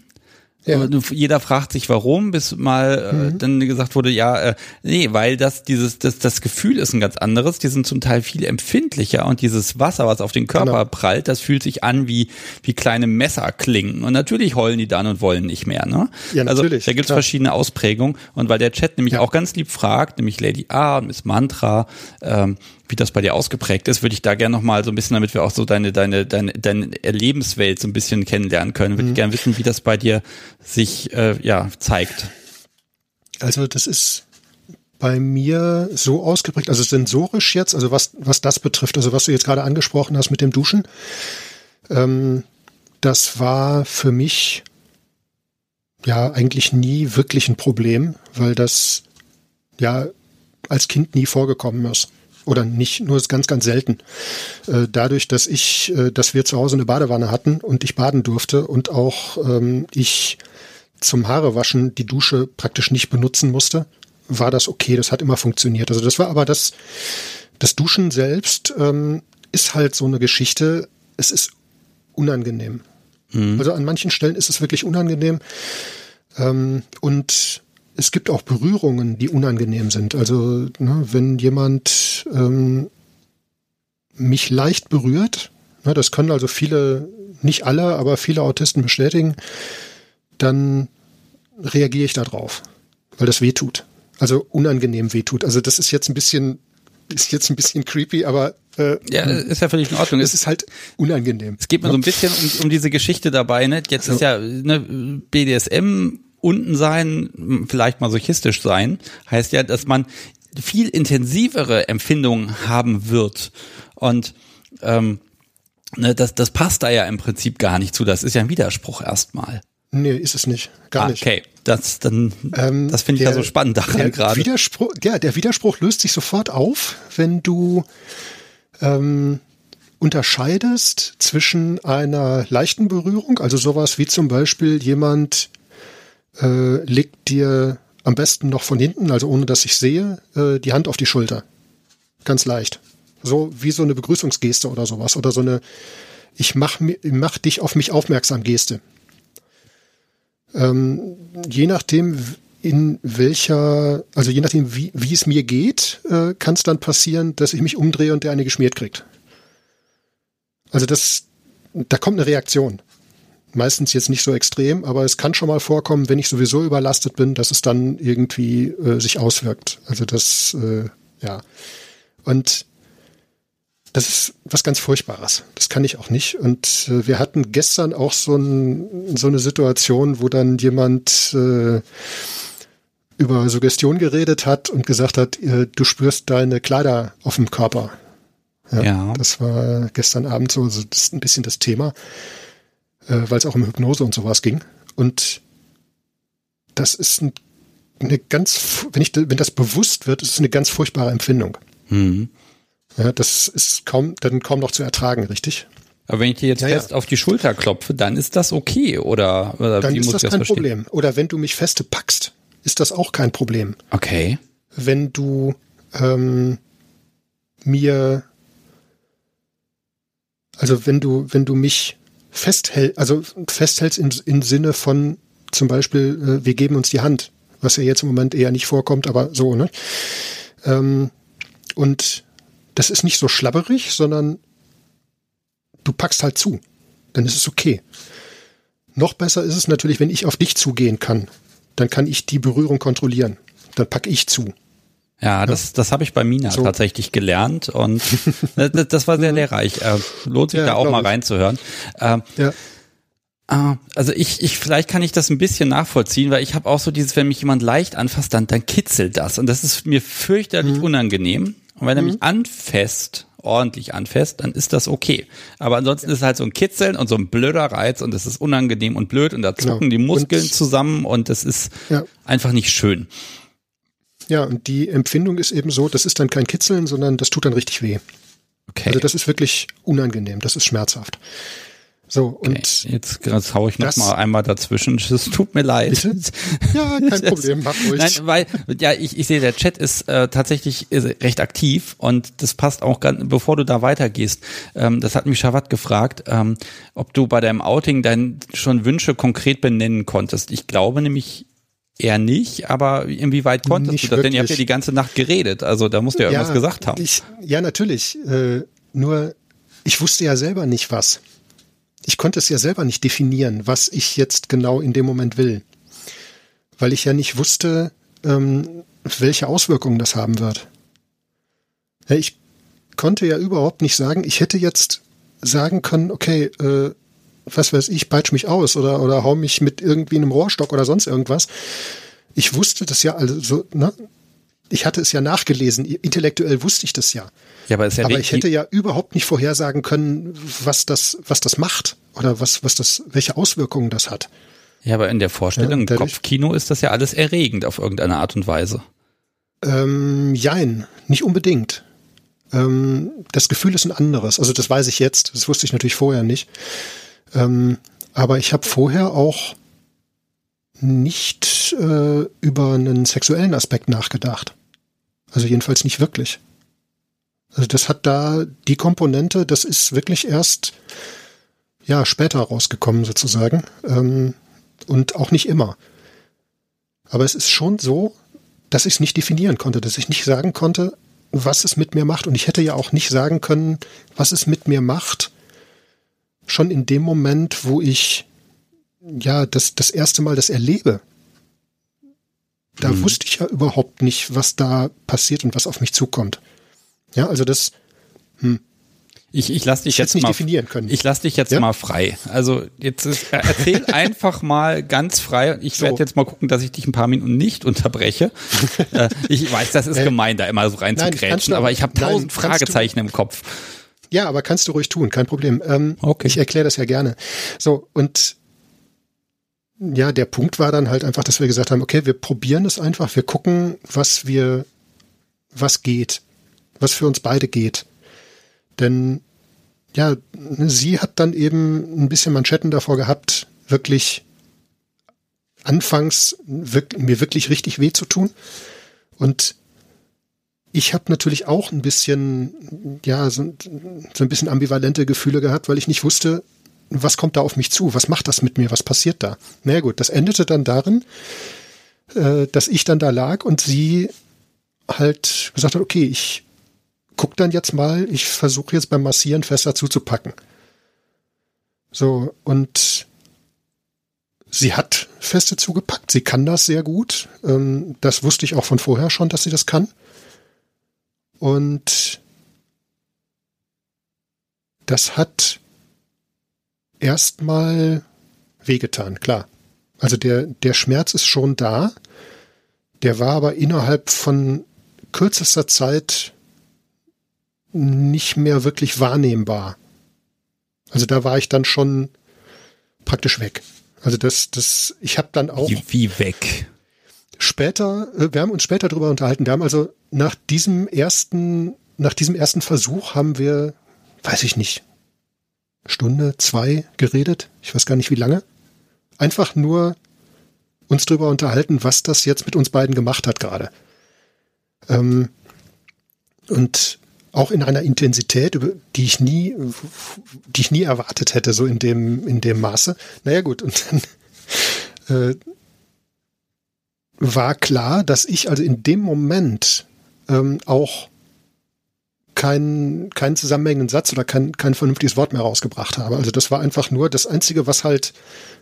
Ja. Jeder fragt sich, warum, bis mal äh, mhm. dann gesagt wurde, ja, äh, nee, weil das dieses das das Gefühl ist ein ganz anderes. Die sind zum Teil viel empfindlicher und dieses Wasser, was auf den Körper genau. prallt, das fühlt sich an wie wie kleine Messerklingen. Und natürlich heulen die dann und wollen nicht mehr. Ne? Ja, also natürlich. da gibt es verschiedene Ausprägungen. Und weil der Chat nämlich ja. auch ganz lieb fragt, nämlich Lady A und Miss Mantra, ähm, wie das bei dir ausgeprägt ist, würde ich da gerne noch mal so ein bisschen, damit wir auch so deine deine deine deine Lebenswelt so ein bisschen kennenlernen können, würde mhm. ich gerne wissen, wie das bei dir sich äh, ja zeigt. Also das ist bei mir so ausgeprägt, also sensorisch jetzt, also was was das betrifft, also was du jetzt gerade angesprochen hast mit dem Duschen, ähm, das war für mich ja eigentlich nie wirklich ein Problem, weil das ja als Kind nie vorgekommen ist oder nicht, nur ganz, ganz selten. Äh, dadurch, dass ich, äh, dass wir zu Hause eine Badewanne hatten und ich baden durfte und auch ähm, ich zum Haarewaschen die Dusche praktisch nicht benutzen musste, war das okay. Das hat immer funktioniert. Also das war aber das, das Duschen selbst ähm, ist halt so eine Geschichte. Es ist unangenehm. Mhm. Also an manchen Stellen ist es wirklich unangenehm. Ähm, und es gibt auch Berührungen, die unangenehm sind. Also ne, wenn jemand ähm, mich leicht berührt, ne, das können also viele, nicht alle, aber viele Autisten bestätigen, dann reagiere ich darauf, weil das weh tut. Also unangenehm weh tut. Also das ist jetzt ein bisschen, ist jetzt ein bisschen creepy, aber äh, ja, ist ja völlig in Ordnung. Es ist halt unangenehm. Es geht mir so ein bisschen um, um diese Geschichte dabei. Ne? Jetzt ist ja ne, BDSM unten sein, vielleicht masochistisch sein, heißt ja, dass man viel intensivere Empfindungen haben wird. Und ähm, ne, das, das passt da ja im Prinzip gar nicht zu. Das ist ja ein Widerspruch erstmal. Nee, ist es nicht. Gar ah, nicht. Okay, das, dann, ähm, das finde ich ja so spannend daran gerade. Widerspruch, ja, der Widerspruch löst sich sofort auf, wenn du ähm, unterscheidest zwischen einer leichten Berührung, also sowas wie zum Beispiel jemand äh, legt dir am besten noch von hinten, also ohne dass ich sehe, äh, die Hand auf die Schulter. Ganz leicht. So wie so eine Begrüßungsgeste oder sowas. Oder so eine Ich mach, mach dich auf mich aufmerksam Geste. Ähm, je nachdem, in welcher, also je nachdem, wie, wie es mir geht, äh, kann es dann passieren, dass ich mich umdrehe und der eine geschmiert kriegt. Also das, da kommt eine Reaktion. Meistens jetzt nicht so extrem, aber es kann schon mal vorkommen, wenn ich sowieso überlastet bin, dass es dann irgendwie äh, sich auswirkt. Also das, äh, ja. Und das ist was ganz Furchtbares. Das kann ich auch nicht. Und äh, wir hatten gestern auch so, ein, so eine Situation, wo dann jemand äh, über Suggestion geredet hat und gesagt hat, äh, du spürst deine Kleider auf dem Körper. Ja, ja. Das war gestern Abend so, so das ist ein bisschen das Thema äh, weil es auch um Hypnose und sowas ging. Und das ist ein, eine ganz, wenn ich, wenn das bewusst wird, ist es eine ganz furchtbare Empfindung. Mhm. Ja, das ist kaum, dann kaum noch zu ertragen, richtig? Aber wenn ich dir jetzt ja, fest ja. auf die Schulter klopfe, dann ist das okay, oder? oder dann ist das kein das Problem. Oder wenn du mich feste packst, ist das auch kein Problem. Okay. Wenn du ähm, mir, also wenn du, wenn du mich festhält, also festhältst im, im Sinne von zum Beispiel, äh, wir geben uns die Hand, was ja jetzt im Moment eher nicht vorkommt, aber so, ne? Ähm, und das ist nicht so schlabberig, sondern du packst halt zu. Dann ist es okay. Noch besser ist es natürlich, wenn ich auf dich zugehen kann. Dann kann ich die Berührung kontrollieren. Dann packe ich zu. Ja, das, das habe ich bei Mina so. tatsächlich gelernt und das, das war sehr lehrreich. Äh, lohnt sich ja, da auch mal reinzuhören. Ähm, ja. Äh, also ich, ich, vielleicht kann ich das ein bisschen nachvollziehen, weil ich habe auch so dieses, wenn mich jemand leicht anfasst, dann, dann kitzelt das und das ist mir fürchterlich mhm. unangenehm. Und wenn er mich mhm. anfasst ordentlich anfasst, dann ist das okay. Aber ansonsten ist es halt so ein Kitzeln und so ein blöder Reiz und es ist unangenehm und blöd und da zucken genau. die Muskeln und, zusammen und das ist ja. einfach nicht schön. Ja, und die Empfindung ist eben so, das ist dann kein Kitzeln, sondern das tut dann richtig weh. Okay. Also das ist wirklich unangenehm, das ist schmerzhaft. So, okay, und jetzt, jetzt hau ich noch mal einmal dazwischen. Es tut mir leid. Bitte? Ja, kein Problem, mach ruhig. Nein, weil, ja, ich, ich sehe, der Chat ist äh, tatsächlich recht aktiv und das passt auch ganz, bevor du da weitergehst. Ähm, das hat mich Schavat gefragt, ähm, ob du bei deinem Outing dann schon Wünsche konkret benennen konntest. Ich glaube nämlich eher nicht, aber inwieweit konntest nicht du das? Wirklich. Denn ihr habt ja die ganze Nacht geredet, also da musst du ja, ja irgendwas gesagt haben. Ich, ja, natürlich. Äh, nur, ich wusste ja selber nicht was ich konnte es ja selber nicht definieren, was ich jetzt genau in dem Moment will. Weil ich ja nicht wusste, ähm, welche Auswirkungen das haben wird. Ja, ich konnte ja überhaupt nicht sagen, ich hätte jetzt sagen können, okay, äh, was weiß ich, peitsch mich aus oder, oder hau mich mit irgendwie einem Rohrstock oder sonst irgendwas. Ich wusste das ja also, ne? Ich hatte es ja nachgelesen, intellektuell wusste ich das ja. Ja, aber, ja aber ich hätte ja überhaupt nicht vorhersagen können, was das, was das macht oder was, was das, welche Auswirkungen das hat. Ja, aber in der Vorstellung ja, im Kopfkino ist das ja alles erregend auf irgendeine Art und Weise. Ähm, jein, nicht unbedingt. Ähm, das Gefühl ist ein anderes. Also das weiß ich jetzt. Das wusste ich natürlich vorher nicht. Ähm, aber ich habe vorher auch nicht äh, über einen sexuellen Aspekt nachgedacht. Also jedenfalls nicht wirklich. Also das hat da die Komponente, das ist wirklich erst ja später rausgekommen sozusagen ähm, und auch nicht immer. Aber es ist schon so, dass ich es nicht definieren konnte, dass ich nicht sagen konnte, was es mit mir macht. Und ich hätte ja auch nicht sagen können, was es mit mir macht, schon in dem Moment, wo ich ja das, das erste Mal das erlebe. Da mhm. wusste ich ja überhaupt nicht, was da passiert und was auf mich zukommt. Ja, also das. Hm. Ich, ich lass dich ich jetzt nicht mal definieren können. Ich lass dich jetzt ja? mal frei. Also jetzt ist, erzähl einfach mal ganz frei. Ich so. werde jetzt mal gucken, dass ich dich ein paar Minuten nicht unterbreche. Äh, ich weiß, das ist äh, gemein, da immer so rein nein, zu grätschen, aber ich habe tausend Fragezeichen im Kopf. Ja, aber kannst du ruhig tun, kein Problem. Ähm, okay. Ich erkläre das ja gerne. So, und ja, der Punkt war dann halt einfach, dass wir gesagt haben, okay, wir probieren es einfach, wir gucken, was wir, was geht was für uns beide geht. Denn ja, sie hat dann eben ein bisschen Manschetten davor gehabt, wirklich anfangs mir wirklich richtig weh zu tun. Und ich habe natürlich auch ein bisschen, ja, so, so, ein bisschen ambivalente Gefühle gehabt, weil ich nicht wusste, was kommt da auf mich zu, was macht das mit mir, was passiert da. Na naja, gut, das endete dann darin, äh, dass ich dann da lag und sie halt gesagt hat, okay, ich guck dann jetzt mal, ich versuche jetzt beim Massieren fester zuzupacken. So, und sie hat feste zugepackt, sie kann das sehr gut. Ähm, das wusste ich auch von vorher schon, dass sie das kann. Und das hat erstmal wehgetan, klar. Also der, der Schmerz ist schon da. Der war aber innerhalb von kürzester Zeit nicht mehr wirklich wahrnehmbar. Also da war ich dann schon praktisch weg. Also das, das, ich habe dann auch. Wie, wie weg? Später, äh, wir haben uns später darüber unterhalten. Wir haben also nach diesem ersten, nach diesem ersten Versuch haben wir, weiß ich nicht, Stunde, zwei geredet. Ich weiß gar nicht wie lange. Einfach nur uns darüber unterhalten, was das jetzt mit uns beiden gemacht hat gerade. Ähm, und auch in einer Intensität, die ich nie, die ich nie erwartet hätte, so in dem, in dem Maße. Naja, gut, und dann äh, war klar, dass ich also in dem Moment ähm, auch keinen, keinen zusammenhängenden Satz oder kein, kein vernünftiges Wort mehr rausgebracht habe. Also das war einfach nur das Einzige, was halt,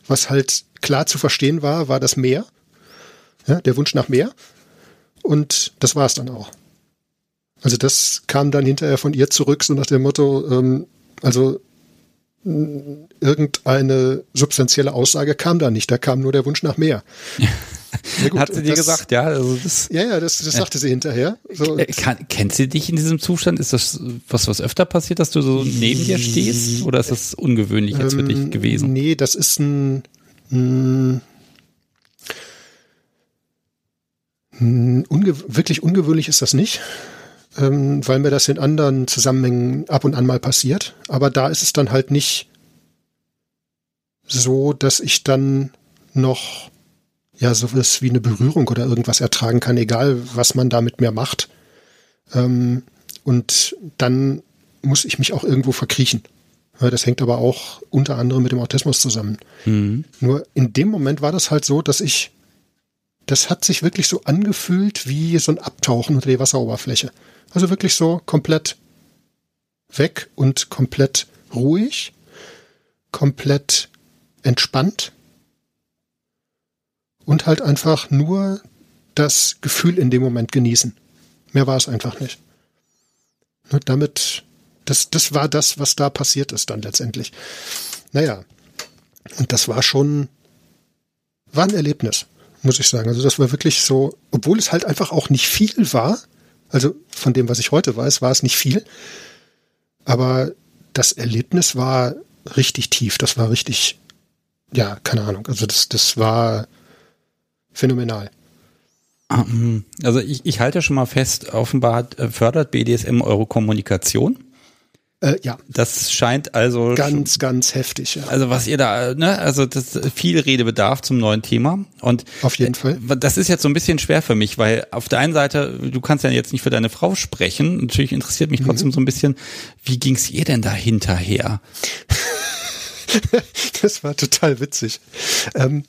was halt klar zu verstehen war, war das Meer. Ja, der Wunsch nach mehr. Und das war es dann auch. Also das kam dann hinterher von ihr zurück, so nach dem Motto, ähm, also irgendeine substanzielle Aussage kam da nicht, da kam nur der Wunsch nach mehr. Ja, gut, Hat sie dir das, gesagt, ja? Also das, ja, ja, das, das sagte sie hinterher. So, kann, kennt sie dich in diesem Zustand? Ist das was, was öfter passiert, dass du so neben dir stehst? Oder ist das ungewöhnlich jetzt für dich ähm, gewesen? Nee, das ist ein, ein unge wirklich ungewöhnlich ist das nicht, ähm, weil mir das in anderen Zusammenhängen ab und an mal passiert. Aber da ist es dann halt nicht so, dass ich dann noch ja sowas wie eine Berührung oder irgendwas ertragen kann, egal was man da mit mir macht. Ähm, und dann muss ich mich auch irgendwo verkriechen. Ja, das hängt aber auch unter anderem mit dem Autismus zusammen. Mhm. Nur in dem Moment war das halt so, dass ich, das hat sich wirklich so angefühlt wie so ein Abtauchen unter die Wasseroberfläche. Also wirklich so komplett weg und komplett ruhig, komplett entspannt und halt einfach nur das Gefühl in dem Moment genießen. Mehr war es einfach nicht. Und damit, das, das war das, was da passiert ist dann letztendlich. Naja, und das war schon, war ein Erlebnis, muss ich sagen. Also das war wirklich so, obwohl es halt einfach auch nicht viel war, also von dem, was ich heute weiß, war es nicht viel, aber das Erlebnis war richtig tief, das war richtig ja, keine Ahnung. Also das, das war phänomenal. Ähm, also ich, ich halte schon mal fest, offenbar äh, fördert BDSM eure Kommunikation. Äh, ja. Das scheint also ganz, ganz heftig. Ja. Also was ihr da, ne, also das viel Redebedarf zum neuen Thema und auf jeden Fall. Das ist jetzt so ein bisschen schwer für mich, weil auf der einen Seite, du kannst ja jetzt nicht für deine Frau sprechen. Natürlich interessiert mich trotzdem mhm. so ein bisschen, wie ging's ihr denn da hinterher? das war total witzig. Ähm,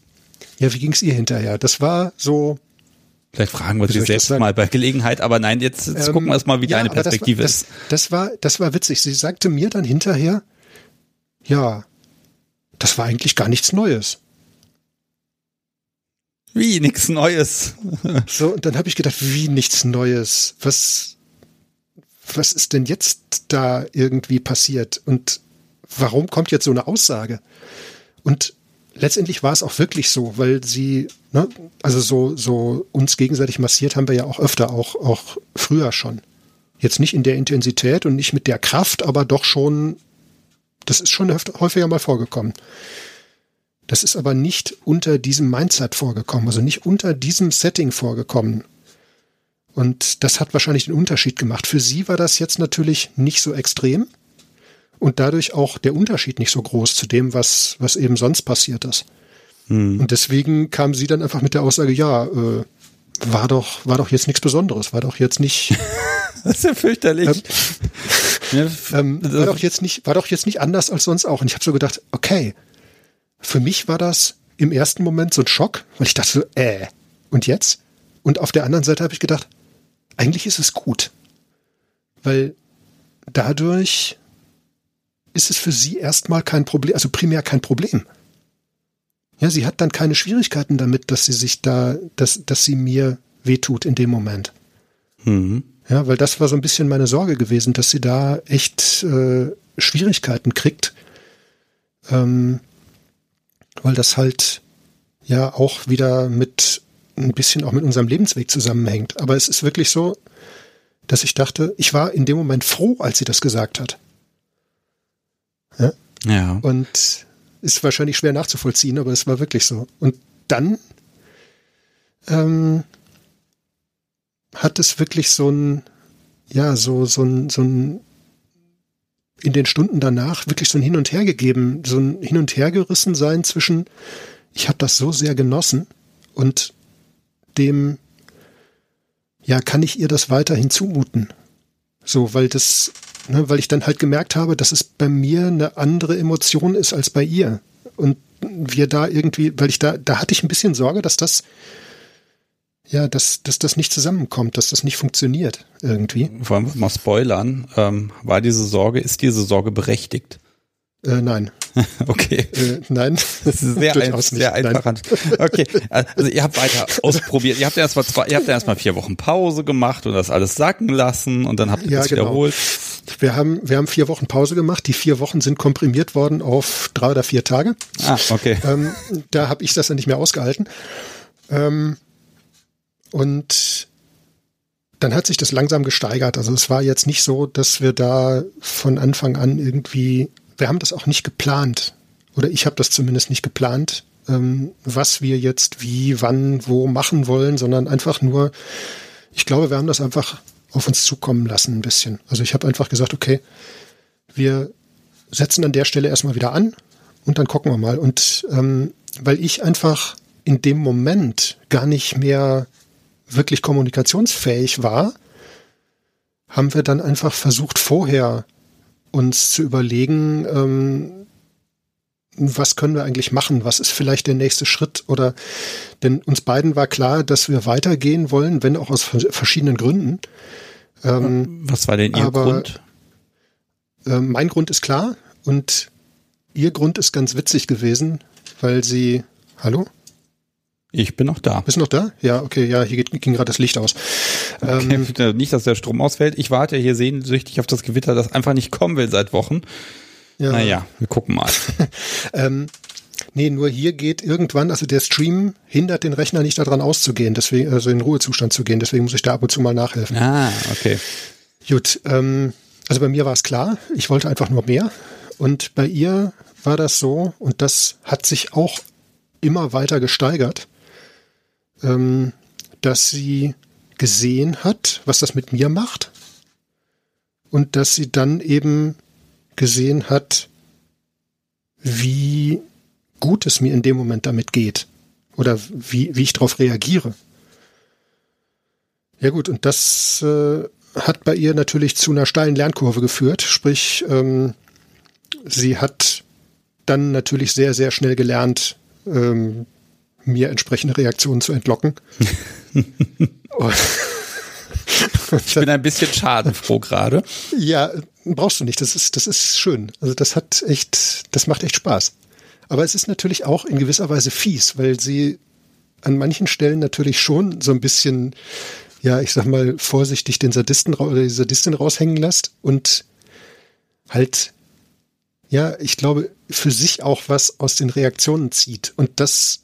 ja, wie ging es ihr hinterher? Das war so. Vielleicht fragen wir sie selbst mal bei Gelegenheit, aber nein, jetzt, jetzt ähm, gucken wir erstmal, wie ja, deine Perspektive das war, das, ist. Das war, das war witzig. Sie sagte mir dann hinterher, ja, das war eigentlich gar nichts Neues. Wie nichts Neues? so, und dann habe ich gedacht, wie nichts Neues? Was, was ist denn jetzt da irgendwie passiert? Und warum kommt jetzt so eine Aussage? Und letztendlich war es auch wirklich so, weil sie, ne, also so, so uns gegenseitig massiert haben wir ja auch öfter, auch, auch früher schon. Jetzt nicht in der Intensität und nicht mit der Kraft, aber doch schon, das ist schon häufiger mal vorgekommen. Das ist aber nicht unter diesem Mindset vorgekommen, also nicht unter diesem Setting vorgekommen. Und das hat wahrscheinlich den Unterschied gemacht. Für sie war das jetzt natürlich nicht so extrem und dadurch auch der Unterschied nicht so groß zu dem, was, was eben sonst passiert ist. Hm. Und deswegen kam sie dann einfach mit der Aussage, ja, äh, war doch, war doch jetzt nichts Besonderes, war doch jetzt nicht. das ist ja fürchterlich. Ähm, ähm, war doch jetzt nicht, war doch jetzt nicht anders als sonst auch. Und ich habe so gedacht, okay, für mich war das im ersten Moment so ein Schock, weil ich dachte so, äh, und jetzt? Und auf der anderen Seite habe ich gedacht, eigentlich ist es gut. Weil dadurch ist es für sie erstmal kein Problem, also primär kein Problem. Ja, sie hat dann keine Schwierigkeiten damit, dass sie sich da, dass, dass sie mir wehtut in dem Moment. Mhm. Ja, weil das war so ein bisschen meine Sorge gewesen, dass sie da echt äh, Schwierigkeiten kriegt. Ähm, weil das halt ja auch wieder mit ein bisschen auch mit unserem Lebensweg zusammenhängt. Aber es ist wirklich so, dass ich dachte, ich war in dem Moment froh, als sie das gesagt hat. Ja? ja. Und ist wahrscheinlich schwer nachzuvollziehen, aber es war wirklich so. Und dann ähm, hat es wirklich so ein, ja, so, so ein, so ein, in den Stunden danach wirklich so ein Hin und Her gegeben, so ein Hin und Her gerissen sein zwischen, ich habe das so sehr genossen und dem, ja, kann ich ihr das weiterhin zumuten? So, weil das ne, weil ich dann halt gemerkt habe, dass es bei mir eine andere Emotion ist als bei ihr. Und wir da irgendwie, weil ich da, da hatte ich ein bisschen Sorge, dass das, ja, dass, dass das nicht zusammenkommt, dass das nicht funktioniert irgendwie. Vor allem mal spoilern, ähm, war diese Sorge, ist diese Sorge berechtigt? Äh, nein. okay. Äh, nein. Das ist sehr, ein, sehr einfach. Nein. Okay. Also ihr habt weiter ausprobiert. Ihr habt ja erstmal zwei, ihr habt ja erstmal vier Wochen Pause gemacht und das alles sacken lassen und dann habt ihr ja, das genau. wiederholt. Wir haben, wir haben vier Wochen Pause gemacht. Die vier Wochen sind komprimiert worden auf drei oder vier Tage. Ah, okay. Ähm, da habe ich das dann nicht mehr ausgehalten. Ähm, und dann hat sich das langsam gesteigert. Also es war jetzt nicht so, dass wir da von Anfang an irgendwie, wir haben das auch nicht geplant. Oder ich habe das zumindest nicht geplant, ähm, was wir jetzt wie, wann, wo machen wollen, sondern einfach nur, ich glaube, wir haben das einfach auf uns zukommen lassen ein bisschen. Also ich habe einfach gesagt, okay, wir setzen an der Stelle erstmal wieder an und dann gucken wir mal. Und ähm, weil ich einfach in dem Moment gar nicht mehr wirklich kommunikationsfähig war, haben wir dann einfach versucht, vorher uns zu überlegen, ähm, was können wir eigentlich machen? Was ist vielleicht der nächste Schritt? Oder denn uns beiden war klar, dass wir weitergehen wollen, wenn auch aus verschiedenen Gründen. Ähm, was war denn Ihr aber, Grund? Äh, mein Grund ist klar und Ihr Grund ist ganz witzig gewesen, weil Sie. Hallo? Ich bin noch da. Bist du noch da? Ja, okay, ja, hier geht, ging gerade das Licht aus. Okay, ähm, nicht, dass der Strom ausfällt. Ich warte hier sehnsüchtig auf das Gewitter, das einfach nicht kommen will seit Wochen. Ja. Naja, wir gucken mal. ähm, nee, nur hier geht irgendwann, also der Stream hindert den Rechner nicht daran auszugehen, deswegen, also in den Ruhezustand zu gehen, deswegen muss ich da ab und zu mal nachhelfen. Ah, okay. Gut, ähm, also bei mir war es klar, ich wollte einfach nur mehr. Und bei ihr war das so, und das hat sich auch immer weiter gesteigert ähm, dass sie gesehen hat, was das mit mir macht und dass sie dann eben gesehen hat, wie gut es mir in dem Moment damit geht oder wie, wie ich darauf reagiere. Ja gut, und das äh, hat bei ihr natürlich zu einer steilen Lernkurve geführt, sprich, ähm, sie hat dann natürlich sehr, sehr schnell gelernt, ähm, mir entsprechende Reaktionen zu entlocken. ich bin ein bisschen schadenfroh gerade. Ja, brauchst du nicht. Das ist, das ist schön. Also das hat echt, das macht echt Spaß. Aber es ist natürlich auch in gewisser Weise fies, weil sie an manchen Stellen natürlich schon so ein bisschen, ja, ich sag mal, vorsichtig den Sadisten oder die Sadistin raushängen lässt und halt, ja, ich glaube, für sich auch was aus den Reaktionen zieht. Und das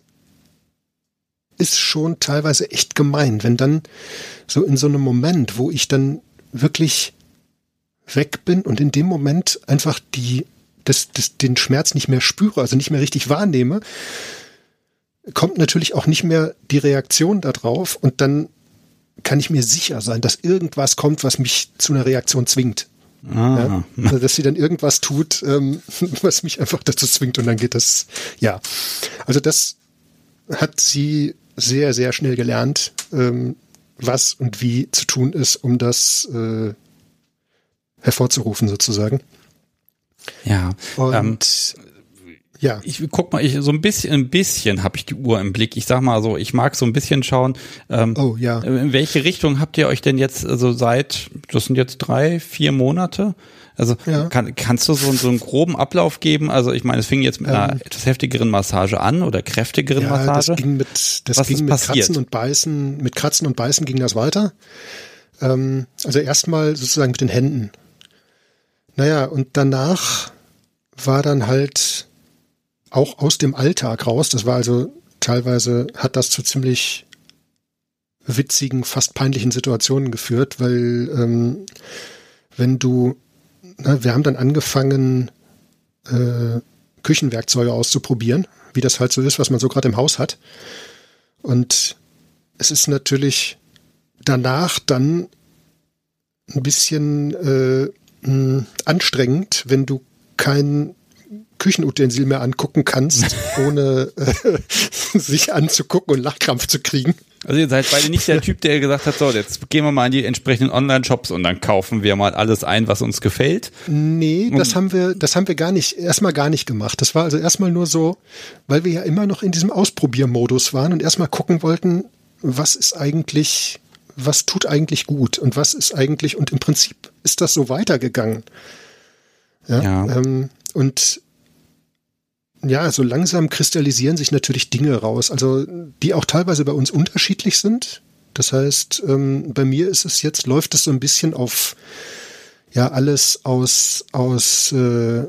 ist schon teilweise echt gemein, wenn dann so in so einem Moment, wo ich dann wirklich weg bin und in dem Moment einfach die, das, das, den Schmerz nicht mehr spüre, also nicht mehr richtig wahrnehme, kommt natürlich auch nicht mehr die Reaktion darauf und dann kann ich mir sicher sein, dass irgendwas kommt, was mich zu einer Reaktion zwingt. Ja, also, dass sie dann irgendwas tut, ähm, was mich einfach dazu zwingt und dann geht das, ja. Also das hat sie sehr, sehr schnell gelernt, ähm, was und wie zu tun ist, um das äh, hervorzurufen sozusagen. Ja. Und ähm, ja. Ich guck mal, ich so ein bisschen, ein bisschen habe ich die Uhr im Blick. Ich sag mal so, ich mag so ein bisschen schauen. Ähm, oh ja. In welche Richtung habt ihr euch denn jetzt also seit? Das sind jetzt drei, vier Monate. Also ja. kann, kannst du so, so einen groben Ablauf geben? Also ich meine, es fing jetzt mit einer ähm, etwas heftigeren Massage an oder kräftigeren ja, Massage. Das ging mit, das Was ging mit Kratzen und Beißen, mit Kratzen und Beißen ging das weiter. Ähm, also erstmal sozusagen mit den Händen. Naja, und danach war dann halt auch aus dem Alltag raus, das war also teilweise, hat das zu ziemlich witzigen, fast peinlichen Situationen geführt, weil ähm, wenn du na, wir haben dann angefangen, äh, Küchenwerkzeuge auszuprobieren, wie das halt so ist, was man so gerade im Haus hat. Und es ist natürlich danach dann ein bisschen äh, anstrengend, wenn du kein Küchenutensil mehr angucken kannst, ohne äh, sich anzugucken und Lachkrampf zu kriegen. Also ihr seid beide nicht der Typ, der gesagt hat, so, jetzt gehen wir mal in die entsprechenden Online-Shops und dann kaufen wir mal alles ein, was uns gefällt. Nee, das haben wir, das haben wir gar nicht, erstmal gar nicht gemacht. Das war also erstmal nur so, weil wir ja immer noch in diesem Ausprobiermodus waren und erstmal gucken wollten, was ist eigentlich, was tut eigentlich gut und was ist eigentlich, und im Prinzip ist das so weitergegangen. Ja. ja. Ähm, und ja, so langsam kristallisieren sich natürlich Dinge raus, also die auch teilweise bei uns unterschiedlich sind. Das heißt, ähm, bei mir ist es jetzt, läuft es so ein bisschen auf ja alles aus, aus äh,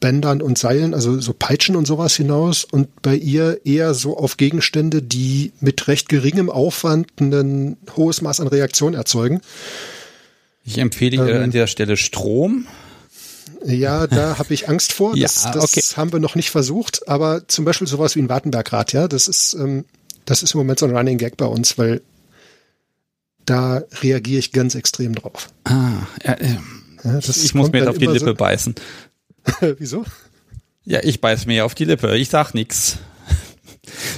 Bändern und Seilen, also so Peitschen und sowas hinaus und bei ihr eher so auf Gegenstände, die mit recht geringem Aufwand ein hohes Maß an Reaktion erzeugen. Ich empfehle ähm, an der Stelle Strom. Ja, da habe ich Angst vor. Das, ja, okay. das haben wir noch nicht versucht, aber zum Beispiel sowas wie ein Wartenbergrad, ja, das ist, ähm, das ist im Moment so ein Running Gag bei uns, weil da reagiere ich ganz extrem drauf. Ah, ja, äh, ja, ich muss mir jetzt auf die Lippe so beißen. Wieso? Ja, ich beiß mir auf die Lippe. Ich sag nix.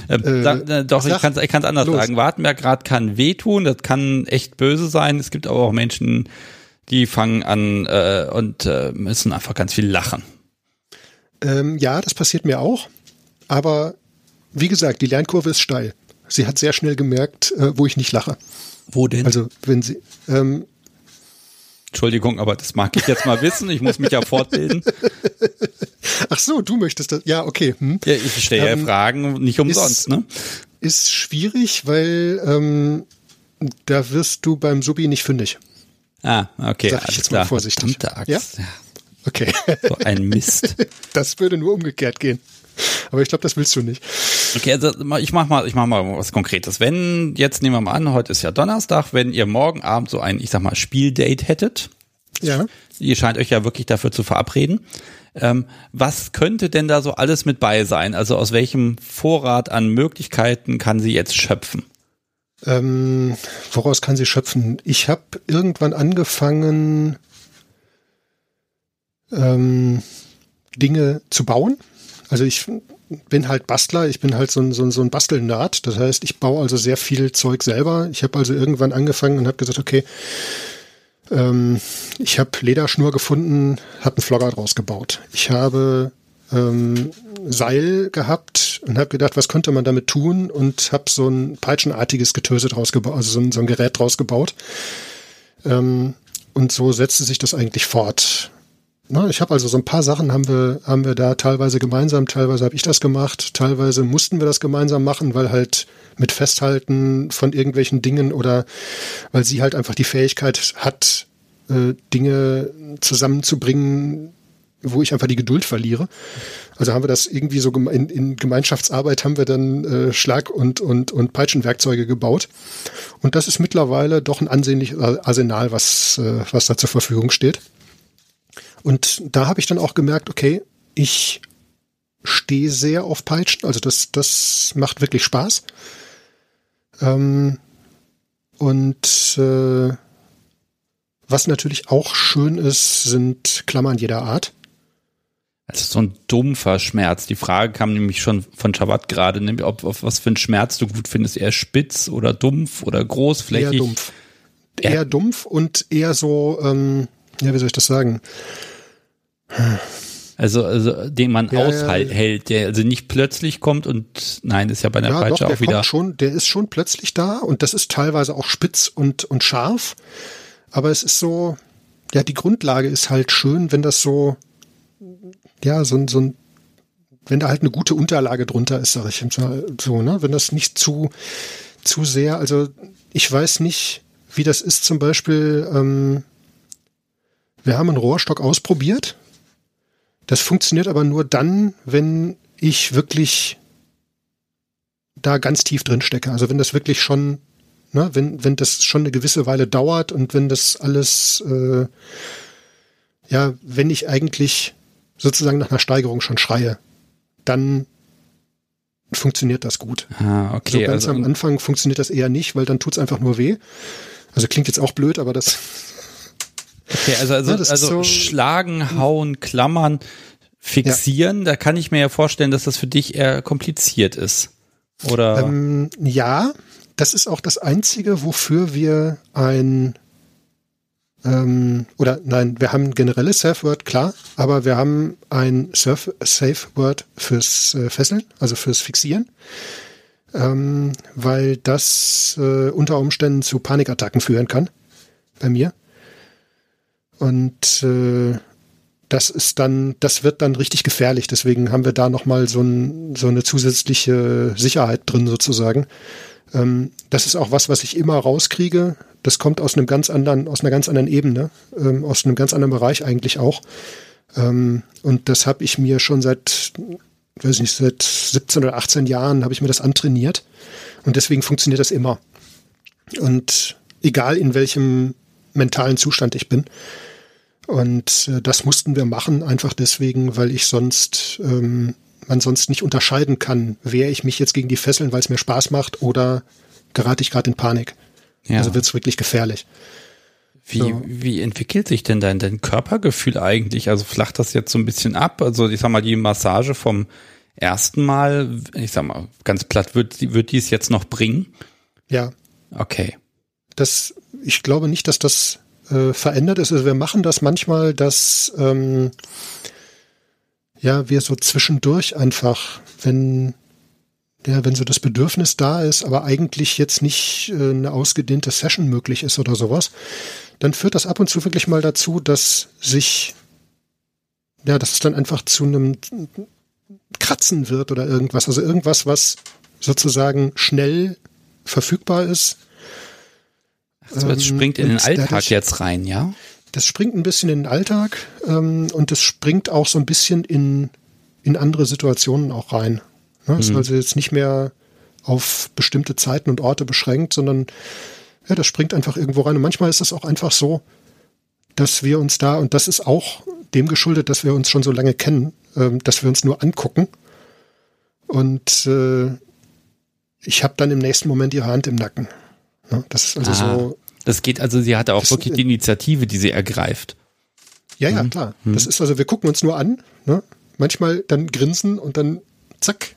Ähm, äh, da, äh, doch, ich kann es anders los. sagen. Wartenbergrad kann wehtun, das kann echt böse sein. Es gibt aber auch Menschen, die fangen an äh, und äh, müssen einfach ganz viel lachen. Ähm, ja, das passiert mir auch. Aber wie gesagt, die Lernkurve ist steil. Sie hat sehr schnell gemerkt, äh, wo ich nicht lache. Wo denn? Also wenn sie, ähm, Entschuldigung, aber das mag ich jetzt mal wissen. Ich muss mich ja fortbilden. Ach so, du möchtest das. Ja, okay. Hm. Ja, ich stelle ähm, ja Fragen nicht umsonst. Ist, ne? ist schwierig, weil ähm, da wirst du beim Subi nicht fündig. Ah, okay. Sag ich jetzt mal vorsichtig. Axt. Ja? Okay. So ein Mist. Das würde nur umgekehrt gehen. Aber ich glaube, das willst du nicht. Okay, also ich mach mal, ich mach mal was Konkretes. Wenn jetzt nehmen wir mal an, heute ist ja Donnerstag, wenn ihr morgen Abend so ein, ich sag mal, Spieldate hättet. Ja. Ihr scheint euch ja wirklich dafür zu verabreden. Ähm, was könnte denn da so alles mit bei sein? Also aus welchem Vorrat an Möglichkeiten kann sie jetzt schöpfen? Ähm, woraus kann sie schöpfen? Ich habe irgendwann angefangen, ähm, Dinge zu bauen. Also ich bin halt Bastler, ich bin halt so ein, so ein, so ein Bastelnerd. Das heißt, ich baue also sehr viel Zeug selber. Ich habe also irgendwann angefangen und habe gesagt, okay, ähm, ich habe Lederschnur gefunden, habe einen Flogger draus gebaut. Ich habe ähm, Seil gehabt und habe gedacht, was könnte man damit tun und habe so ein peitschenartiges Getöse draus gebaut, also so ein, so ein Gerät draus gebaut. Ähm, und so setzte sich das eigentlich fort. Na, ich habe also so ein paar Sachen haben wir, haben wir da teilweise gemeinsam, teilweise habe ich das gemacht, teilweise mussten wir das gemeinsam machen, weil halt mit Festhalten von irgendwelchen Dingen oder weil sie halt einfach die Fähigkeit hat, äh, Dinge zusammenzubringen, wo ich einfach die Geduld verliere. Also haben wir das irgendwie so in, in Gemeinschaftsarbeit haben wir dann äh, Schlag- und, und, und Peitschenwerkzeuge gebaut. Und das ist mittlerweile doch ein ansehnliches Arsenal, was, äh, was da zur Verfügung steht. Und da habe ich dann auch gemerkt, okay, ich stehe sehr auf Peitschen, also das, das macht wirklich Spaß. Ähm, und äh, was natürlich auch schön ist, sind Klammern jeder Art. Also so ein dumpfer Schmerz. Die Frage kam nämlich schon von Shabbat gerade, ob, ob was für ein Schmerz du gut findest, eher spitz oder dumpf oder großflächig. Eher dumpf. Eher dumpf und eher so, ähm, ja, wie soll ich das sagen? Also, also den man ja, aushält, der also nicht plötzlich kommt und nein, ist ja bei der ja, Peitsche doch, auch wieder. Schon, der ist schon plötzlich da und das ist teilweise auch spitz und, und scharf. Aber es ist so, ja, die Grundlage ist halt schön, wenn das so, ja, so, so ein, wenn da halt eine gute Unterlage drunter ist, sag ich mal so, ne? Wenn das nicht zu, zu sehr, also ich weiß nicht, wie das ist zum Beispiel, ähm, wir haben einen Rohrstock ausprobiert das funktioniert aber nur dann, wenn ich wirklich da ganz tief drin stecke. Also wenn das wirklich schon, ne, wenn, wenn das schon eine gewisse Weile dauert und wenn das alles, äh, ja, wenn ich eigentlich sozusagen nach einer Steigerung schon schreie, dann funktioniert das gut. Ah, okay. So ganz also, am Anfang funktioniert das eher nicht, weil dann tut's einfach nur weh. Also klingt jetzt auch blöd, aber das Okay, also, also, ja, also so schlagen, hauen, klammern, fixieren, ja. da kann ich mir ja vorstellen, dass das für dich eher kompliziert ist. Oder? Ähm, ja, das ist auch das Einzige, wofür wir ein ähm, oder nein, wir haben ein generelles Safe Word, klar, aber wir haben ein Surf Safe Word fürs äh, Fesseln, also fürs Fixieren, ähm, weil das äh, unter Umständen zu Panikattacken führen kann bei mir. Und äh, das ist dann, das wird dann richtig gefährlich. Deswegen haben wir da nochmal so, ein, so eine zusätzliche Sicherheit drin sozusagen. Ähm, das ist auch was, was ich immer rauskriege. Das kommt aus einem ganz anderen, aus einer ganz anderen Ebene, ähm, aus einem ganz anderen Bereich eigentlich auch. Ähm, und das habe ich mir schon seit, weiß nicht, seit 17 oder 18 Jahren habe ich mir das antrainiert. Und deswegen funktioniert das immer. Und egal in welchem mentalen Zustand ich bin. Und äh, das mussten wir machen, einfach deswegen, weil ich sonst, ähm, man sonst nicht unterscheiden kann, wehre ich mich jetzt gegen die Fesseln, weil es mir Spaß macht oder gerate ich gerade in Panik. Ja. Also wird es wirklich gefährlich. Wie, so. wie entwickelt sich denn dein, dein Körpergefühl eigentlich? Also flacht das jetzt so ein bisschen ab? Also ich sag mal, die Massage vom ersten Mal, ich sag mal, ganz platt, wird, wird die es jetzt noch bringen? Ja. Okay. Das, ich glaube nicht, dass das äh, verändert ist. Also wir machen das manchmal, dass ähm, ja wir so zwischendurch einfach, wenn ja, wenn so das Bedürfnis da ist, aber eigentlich jetzt nicht äh, eine ausgedehnte Session möglich ist oder sowas, dann führt das ab und zu wirklich mal dazu, dass sich, ja, dass es dann einfach zu einem Kratzen wird oder irgendwas. Also irgendwas, was sozusagen schnell verfügbar ist. Also das springt in den Alltag dadurch, jetzt rein, ja? Das springt ein bisschen in den Alltag ähm, und das springt auch so ein bisschen in, in andere Situationen auch rein. Ne? Mhm. Ist also jetzt nicht mehr auf bestimmte Zeiten und Orte beschränkt, sondern ja, das springt einfach irgendwo rein. Und manchmal ist es auch einfach so, dass wir uns da, und das ist auch dem geschuldet, dass wir uns schon so lange kennen, äh, dass wir uns nur angucken. Und äh, ich habe dann im nächsten Moment ihre Hand im Nacken. Ja, das ist also ah, so. Das geht also, sie hatte auch wirklich die Initiative, die sie ergreift. Ja, ja, mhm. klar. Mhm. Das ist also, wir gucken uns nur an, ne? manchmal dann grinsen und dann zack,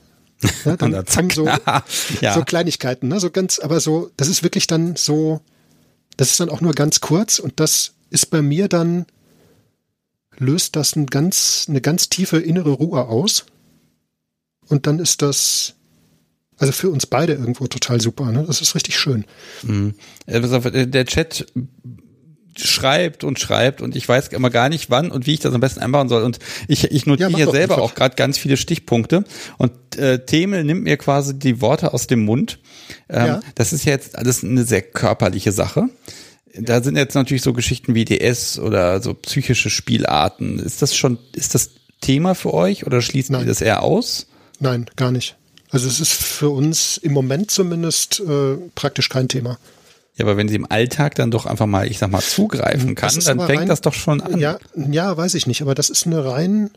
ja, dann, dann zack. so, ja. so Kleinigkeiten, ne? so ganz, aber so, das ist wirklich dann so, das ist dann auch nur ganz kurz und das ist bei mir dann, löst das ein ganz, eine ganz tiefe innere Ruhe aus. Und dann ist das, also für uns beide irgendwo total super. Ne? Das ist richtig schön. Mhm. Äh, der Chat schreibt und schreibt und ich weiß immer gar nicht, wann und wie ich das am besten einbauen soll. Und ich, ich notiere ja, hier selber einfach. auch gerade ganz viele Stichpunkte. Und äh, Themel nimmt mir quasi die Worte aus dem Mund. Ähm, ja. Das ist ja jetzt alles eine sehr körperliche Sache. Da sind jetzt natürlich so Geschichten wie DS oder so psychische Spielarten. Ist das schon, ist das Thema für euch oder schließen Nein. das eher aus? Nein, gar nicht. Also es ist für uns im Moment zumindest äh, praktisch kein Thema. Ja, aber wenn sie im Alltag dann doch einfach mal, ich sag mal, zugreifen kann, dann fängt rein, das doch schon an. Ja, ja, weiß ich nicht, aber das ist eine rein,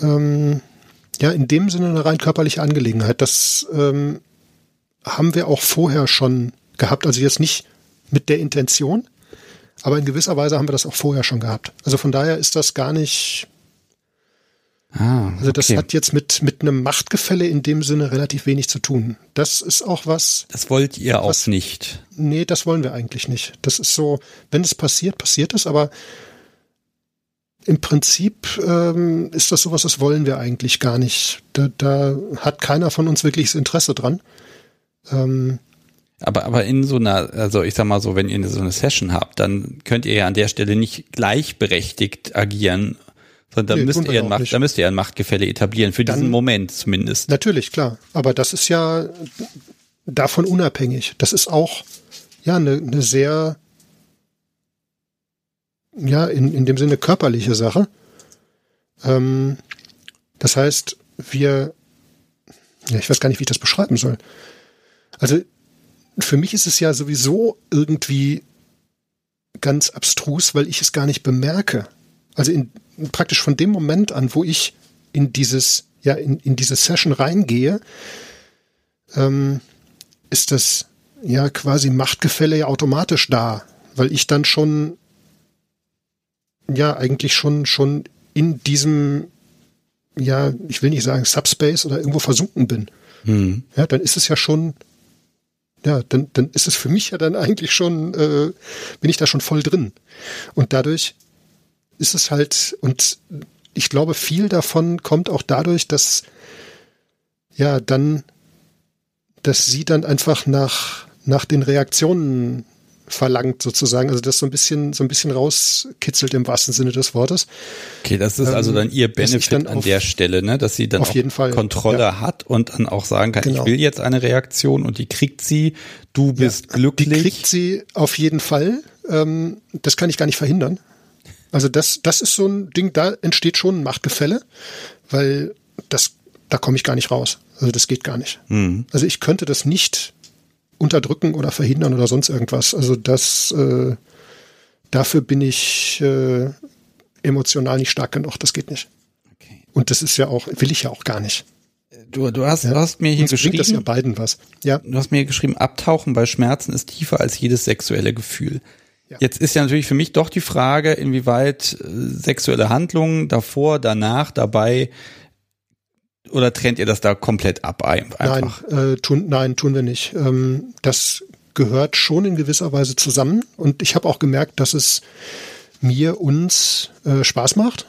ähm, ja, in dem Sinne eine rein körperliche Angelegenheit. Das ähm, haben wir auch vorher schon gehabt, also jetzt nicht mit der Intention, aber in gewisser Weise haben wir das auch vorher schon gehabt. Also von daher ist das gar nicht Ah, also das okay. hat jetzt mit, mit einem Machtgefälle in dem Sinne relativ wenig zu tun. Das ist auch was. Das wollt ihr was, auch nicht. Nee, das wollen wir eigentlich nicht. Das ist so, wenn es passiert, passiert es, aber im Prinzip ähm, ist das sowas, das wollen wir eigentlich gar nicht. Da, da hat keiner von uns wirkliches Interesse dran. Ähm, aber, aber in so einer, also ich sag mal so, wenn ihr so eine Session habt, dann könnt ihr ja an der Stelle nicht gleichberechtigt agieren sondern da, nee, müsst ihr ein Macht, da müsst ihr ein Machtgefälle etablieren, für Dann, diesen Moment zumindest. Natürlich, klar. Aber das ist ja davon unabhängig. Das ist auch ja eine, eine sehr, ja, in, in dem Sinne körperliche Sache. Ähm, das heißt, wir, ja, ich weiß gar nicht, wie ich das beschreiben soll. Also für mich ist es ja sowieso irgendwie ganz abstrus, weil ich es gar nicht bemerke. Also in, praktisch von dem Moment an, wo ich in dieses, ja, in, in diese Session reingehe, ähm, ist das ja quasi Machtgefälle ja automatisch da, weil ich dann schon, ja, eigentlich schon, schon in diesem, ja, ich will nicht sagen Subspace oder irgendwo versunken bin. Hm. Ja, dann ist es ja schon, ja, dann, dann ist es für mich ja dann eigentlich schon, äh, bin ich da schon voll drin. Und dadurch ist es halt, und ich glaube, viel davon kommt auch dadurch, dass ja dann, dass sie dann einfach nach, nach den Reaktionen verlangt sozusagen, also das so ein bisschen so ein bisschen rauskitzelt im wahrsten Sinne des Wortes. Okay, das ist also dann ihr Benefit dann an auf, der Stelle, ne, dass sie dann auf jeden Fall, Kontrolle ja. hat und dann auch sagen kann, genau. ich will jetzt eine Reaktion und die kriegt sie, du bist ja, glücklich. Die kriegt sie auf jeden Fall. Ähm, das kann ich gar nicht verhindern. Also das, das ist so ein Ding, da entsteht schon ein Machtgefälle, weil das, da komme ich gar nicht raus. Also das geht gar nicht. Mhm. Also ich könnte das nicht unterdrücken oder verhindern oder sonst irgendwas. Also das, äh, dafür bin ich äh, emotional nicht stark genug. Das geht nicht. Okay. Und das ist ja auch, will ich ja auch gar nicht. Du, du, hast, ja. du hast mir hier Uns geschrieben. das ja beiden was. Ja. Du hast mir geschrieben, Abtauchen bei Schmerzen ist tiefer als jedes sexuelle Gefühl. Ja. Jetzt ist ja natürlich für mich doch die Frage, inwieweit äh, sexuelle Handlungen davor, danach, dabei oder trennt ihr das da komplett ab einfach? Nein, äh, tun, nein, tun wir nicht. Ähm, das gehört schon in gewisser Weise zusammen und ich habe auch gemerkt, dass es mir, uns äh, Spaß macht.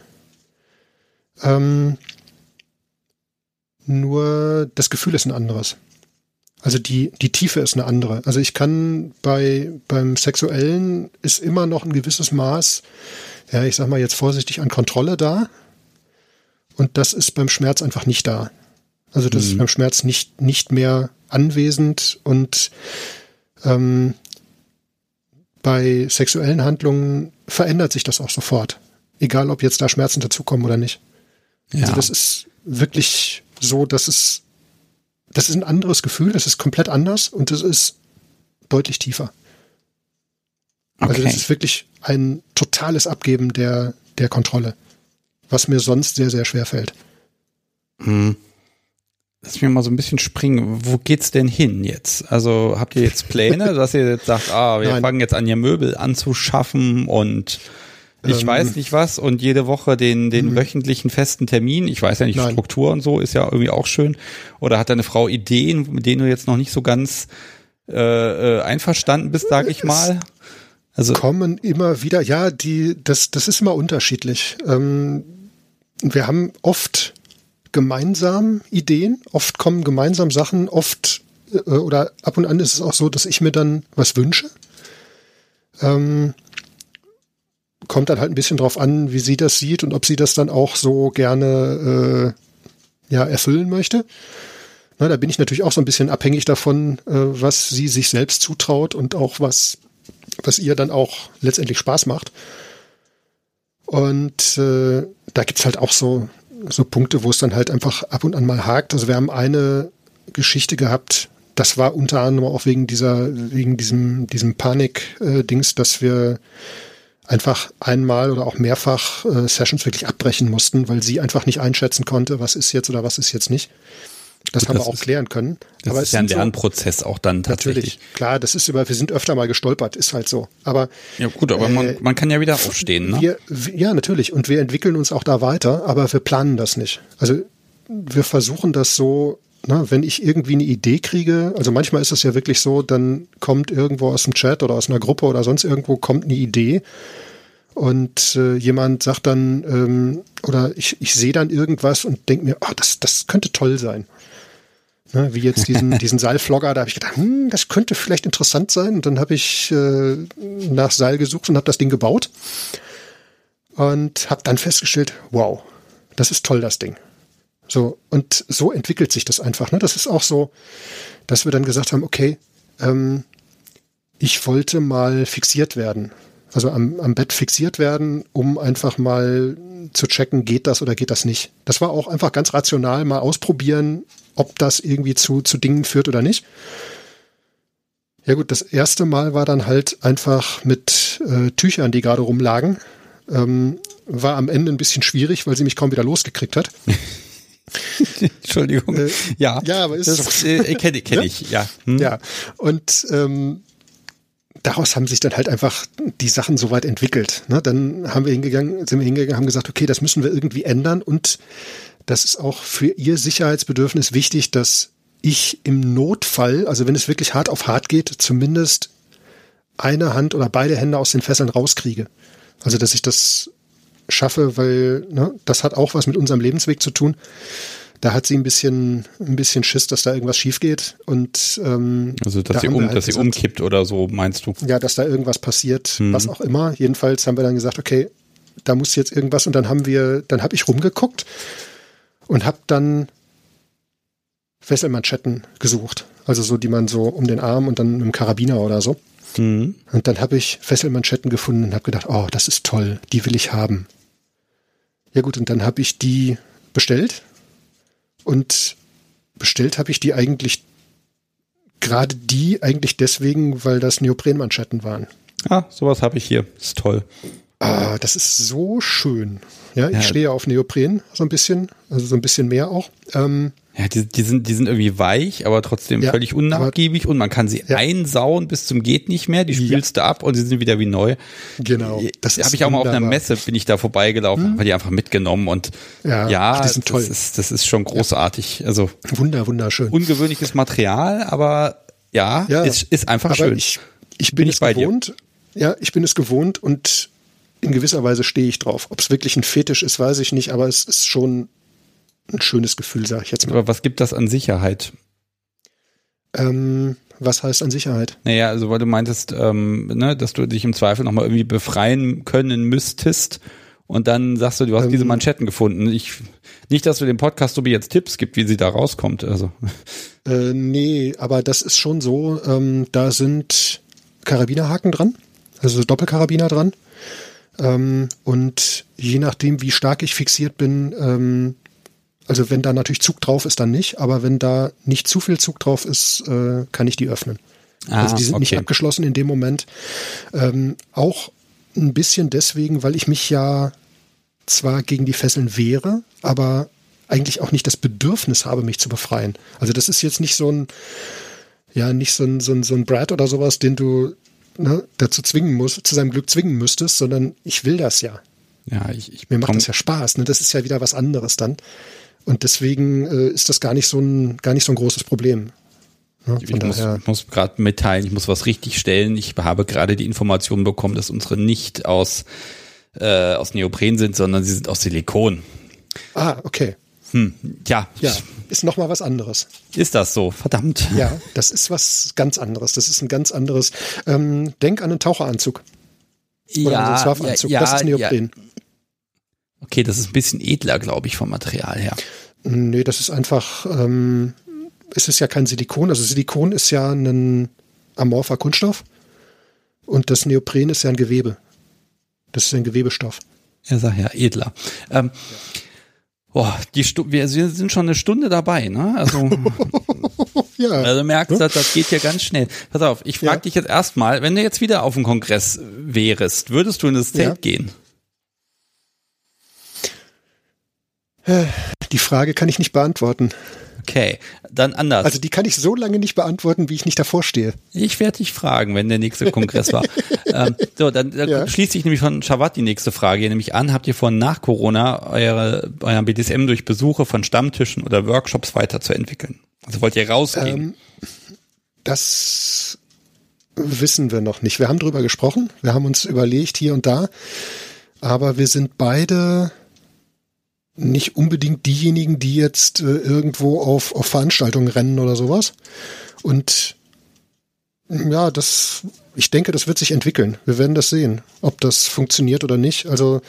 Ähm, nur das Gefühl ist ein anderes. Also die, die Tiefe ist eine andere. Also ich kann bei, beim Sexuellen ist immer noch ein gewisses Maß, ja, ich sag mal jetzt vorsichtig, an Kontrolle da. Und das ist beim Schmerz einfach nicht da. Also das mhm. ist beim Schmerz nicht, nicht mehr anwesend und ähm, bei sexuellen Handlungen verändert sich das auch sofort. Egal, ob jetzt da Schmerzen dazukommen oder nicht. Ja. Also das ist wirklich so, dass es, das ist ein anderes Gefühl, das ist komplett anders und das ist deutlich tiefer. Okay. Also das ist wirklich ein totales Abgeben der, der Kontrolle, was mir sonst sehr, sehr schwer fällt. Hm. Lass mich mal so ein bisschen springen. Wo geht's denn hin jetzt? Also habt ihr jetzt Pläne, dass ihr jetzt sagt, ah, wir Nein. fangen jetzt an, hier Möbel anzuschaffen und ich ähm, weiß nicht was und jede Woche den, den mhm. wöchentlichen festen Termin. Ich weiß ja nicht, Nein. Struktur und so ist ja irgendwie auch schön. Oder hat deine Frau Ideen, mit denen du jetzt noch nicht so ganz äh, äh einverstanden bist, sag ich mal? Also kommen immer wieder, ja, die, das, das ist immer unterschiedlich. Ähm, wir haben oft gemeinsam Ideen, oft kommen gemeinsam Sachen, oft äh, oder ab und an ist es auch so, dass ich mir dann was wünsche. Ähm, kommt dann halt ein bisschen drauf an, wie sie das sieht und ob sie das dann auch so gerne äh, ja, erfüllen möchte. Na, da bin ich natürlich auch so ein bisschen abhängig davon, äh, was sie sich selbst zutraut und auch was, was ihr dann auch letztendlich Spaß macht. Und äh, da gibt's halt auch so, so Punkte, wo es dann halt einfach ab und an mal hakt. Also wir haben eine Geschichte gehabt, das war unter anderem auch wegen dieser, wegen diesem, diesem Panik-Dings, äh, dass wir einfach einmal oder auch mehrfach äh, Sessions wirklich abbrechen mussten, weil sie einfach nicht einschätzen konnte, was ist jetzt oder was ist jetzt nicht. Das Gut, haben das wir auch ist, klären können. Das aber ist ja ein Lernprozess so, auch dann tatsächlich. Natürlich, klar, das ist über, wir sind öfter mal gestolpert, ist halt so. Aber ja gut, aber äh, man, man kann ja wieder aufstehen, ne? Wir, ja, natürlich. Und wir entwickeln uns auch da weiter, aber wir planen das nicht. Also wir versuchen das so na, wenn ich irgendwie eine Idee kriege, also manchmal ist es ja wirklich so, dann kommt irgendwo aus dem Chat oder aus einer Gruppe oder sonst irgendwo kommt eine Idee und äh, jemand sagt dann, ähm, oder ich, ich sehe dann irgendwas und denke mir, oh, das, das könnte toll sein. Ne, wie jetzt diesen, diesen Seilflogger, da habe ich gedacht, hm, das könnte vielleicht interessant sein. Und dann habe ich äh, nach Seil gesucht und habe das Ding gebaut. Und habe dann festgestellt, wow, das ist toll, das Ding. So, und so entwickelt sich das einfach. Ne? Das ist auch so, dass wir dann gesagt haben, okay, ähm, ich wollte mal fixiert werden. Also am, am Bett fixiert werden, um einfach mal zu checken, geht das oder geht das nicht. Das war auch einfach ganz rational mal ausprobieren, ob das irgendwie zu, zu Dingen führt oder nicht. Ja gut, das erste Mal war dann halt einfach mit äh, Tüchern, die gerade rumlagen. Ähm, war am Ende ein bisschen schwierig, weil sie mich kaum wieder losgekriegt hat. Entschuldigung. Äh, ja, ja, aber ist das, äh, kenne kenn ich, ja. Hm. Ja, und ähm, daraus haben sich dann halt einfach die Sachen so weit entwickelt. Ne? Dann haben wir hingegangen, sind wir hingegangen, haben gesagt, okay, das müssen wir irgendwie ändern und das ist auch für ihr Sicherheitsbedürfnis wichtig, dass ich im Notfall, also wenn es wirklich hart auf hart geht, zumindest eine Hand oder beide Hände aus den Fesseln rauskriege. Also dass ich das schaffe, weil ne, das hat auch was mit unserem Lebensweg zu tun. Da hat sie ein bisschen, ein bisschen Schiss, dass da irgendwas schief geht. Und, ähm, also, dass, da sie, um, halt dass gesagt, sie umkippt oder so, meinst du? Ja, dass da irgendwas passiert, hm. was auch immer. Jedenfalls haben wir dann gesagt, okay, da muss jetzt irgendwas. Und dann haben wir, dann habe ich rumgeguckt und habe dann Fesselmanschetten gesucht. Also so, die man so um den Arm und dann mit dem Karabiner oder so. Mhm. Und dann habe ich Fesselmanschetten gefunden und habe gedacht, oh, das ist toll, die will ich haben. Ja gut, und dann habe ich die bestellt und bestellt habe ich die eigentlich gerade die eigentlich deswegen, weil das Neoprenmanschetten waren. Ah, sowas habe ich hier. Ist toll. Ah, das ist so schön. Ja, ich ja. stehe auf Neopren so ein bisschen, also so ein bisschen mehr auch. Ähm, ja, die, die, sind, die sind irgendwie weich, aber trotzdem ja, völlig unnachgiebig und man kann sie ja. einsauen bis zum geht nicht mehr. Die spülst ja. du ab und sie sind wieder wie neu. Genau. Das habe ich auch mal auf einer Messe bin ich da vorbeigelaufen, hm. habe die einfach mitgenommen und ja, ja Ach, das, das, ist das ist schon großartig. Also wunder wunderschön. Ungewöhnliches Material, aber ja, ist, ist einfach schön. Ich, ich bin, bin es gewohnt. Dir. Ja, ich bin es gewohnt und in gewisser Weise stehe ich drauf. Ob es wirklich ein Fetisch ist, weiß ich nicht, aber es ist schon ein schönes Gefühl, sage ich jetzt mal. Aber was gibt das an Sicherheit? Ähm, was heißt an Sicherheit? Naja, also weil du meintest, ähm, ne, dass du dich im Zweifel nochmal irgendwie befreien können müsstest und dann sagst du, du hast ähm, diese Manschetten gefunden. Ich, nicht, dass du dem Podcast so wie jetzt Tipps gibt, wie sie da rauskommt. Also. Äh, nee, aber das ist schon so, ähm, da sind Karabinerhaken dran, also Doppelkarabiner dran. Ähm, und je nachdem, wie stark ich fixiert bin, ähm, also wenn da natürlich Zug drauf ist, dann nicht, aber wenn da nicht zu viel Zug drauf ist, äh, kann ich die öffnen. Ah, also die sind okay. nicht abgeschlossen in dem Moment. Ähm, auch ein bisschen deswegen, weil ich mich ja zwar gegen die Fesseln wehre, aber eigentlich auch nicht das Bedürfnis habe, mich zu befreien. Also das ist jetzt nicht so ein, ja, nicht so ein, so ein, so ein Brad oder sowas, den du ne, dazu zwingen musst, zu seinem Glück zwingen müsstest, sondern ich will das ja. Ja, ich, ich Mir macht das ja Spaß, ne? Das ist ja wieder was anderes dann. Und deswegen äh, ist das gar nicht so ein, gar nicht so ein großes Problem. Ja, ich muss, muss gerade mitteilen, ich muss was richtig stellen. Ich habe gerade die Information bekommen, dass unsere nicht aus, äh, aus Neopren sind, sondern sie sind aus Silikon. Ah, okay. Hm, ja. Ja, ist nochmal was anderes. Ist das so? Verdammt. Ja, das ist was ganz anderes. Das ist ein ganz anderes. Ähm, denk an einen Taucheranzug. Oder ja, an so einen Ja, das ist Neopren. Ja. Okay, das ist ein bisschen edler, glaube ich, vom Material her. Nee, das ist einfach, ähm, es ist ja kein Silikon. Also Silikon ist ja ein amorpher Kunststoff und das Neopren ist ja ein Gewebe. Das ist ein Gewebestoff. Er sagt ja edler. Ähm, Boah, die Stu wir sind schon eine Stunde dabei, ne? Also, ja. also merkst du, das geht hier ganz schnell. Pass auf, ich frage ja. dich jetzt erstmal, wenn du jetzt wieder auf dem Kongress wärst, würdest du in das Zelt ja. gehen? Die Frage kann ich nicht beantworten. Okay, dann anders. Also die kann ich so lange nicht beantworten, wie ich nicht davor stehe. Ich werde dich fragen, wenn der nächste Kongress war. ähm, so, dann, dann ja. schließt sich nämlich von Schavat die nächste Frage nämlich an. Habt ihr vor, nach Corona eure, euer BDSM durch Besuche von Stammtischen oder Workshops weiterzuentwickeln? Also wollt ihr rausgehen? Ähm, das wissen wir noch nicht. Wir haben drüber gesprochen. Wir haben uns überlegt hier und da. Aber wir sind beide nicht unbedingt diejenigen, die jetzt äh, irgendwo auf, auf Veranstaltungen rennen oder sowas. Und ja, das, ich denke, das wird sich entwickeln. Wir werden das sehen, ob das funktioniert oder nicht. Also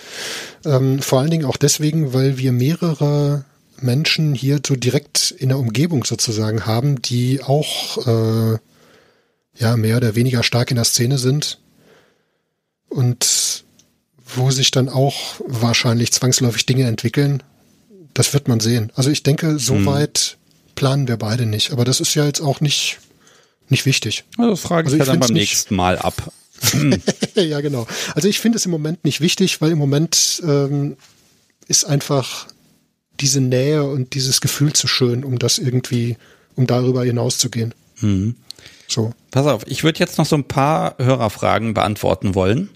ähm, vor allen Dingen auch deswegen, weil wir mehrere Menschen hier so direkt in der Umgebung sozusagen haben, die auch äh, ja mehr oder weniger stark in der Szene sind und wo sich dann auch wahrscheinlich zwangsläufig Dinge entwickeln. Das wird man sehen. Also ich denke, so hm. weit planen wir beide nicht. Aber das ist ja jetzt auch nicht, nicht wichtig. Also das frage ich, also ich ja dann beim nächsten Mal ab. ja, genau. Also ich finde es im Moment nicht wichtig, weil im Moment ähm, ist einfach diese Nähe und dieses Gefühl zu schön, um das irgendwie, um darüber hinauszugehen. Mhm. So. Pass auf, ich würde jetzt noch so ein paar Hörerfragen beantworten wollen.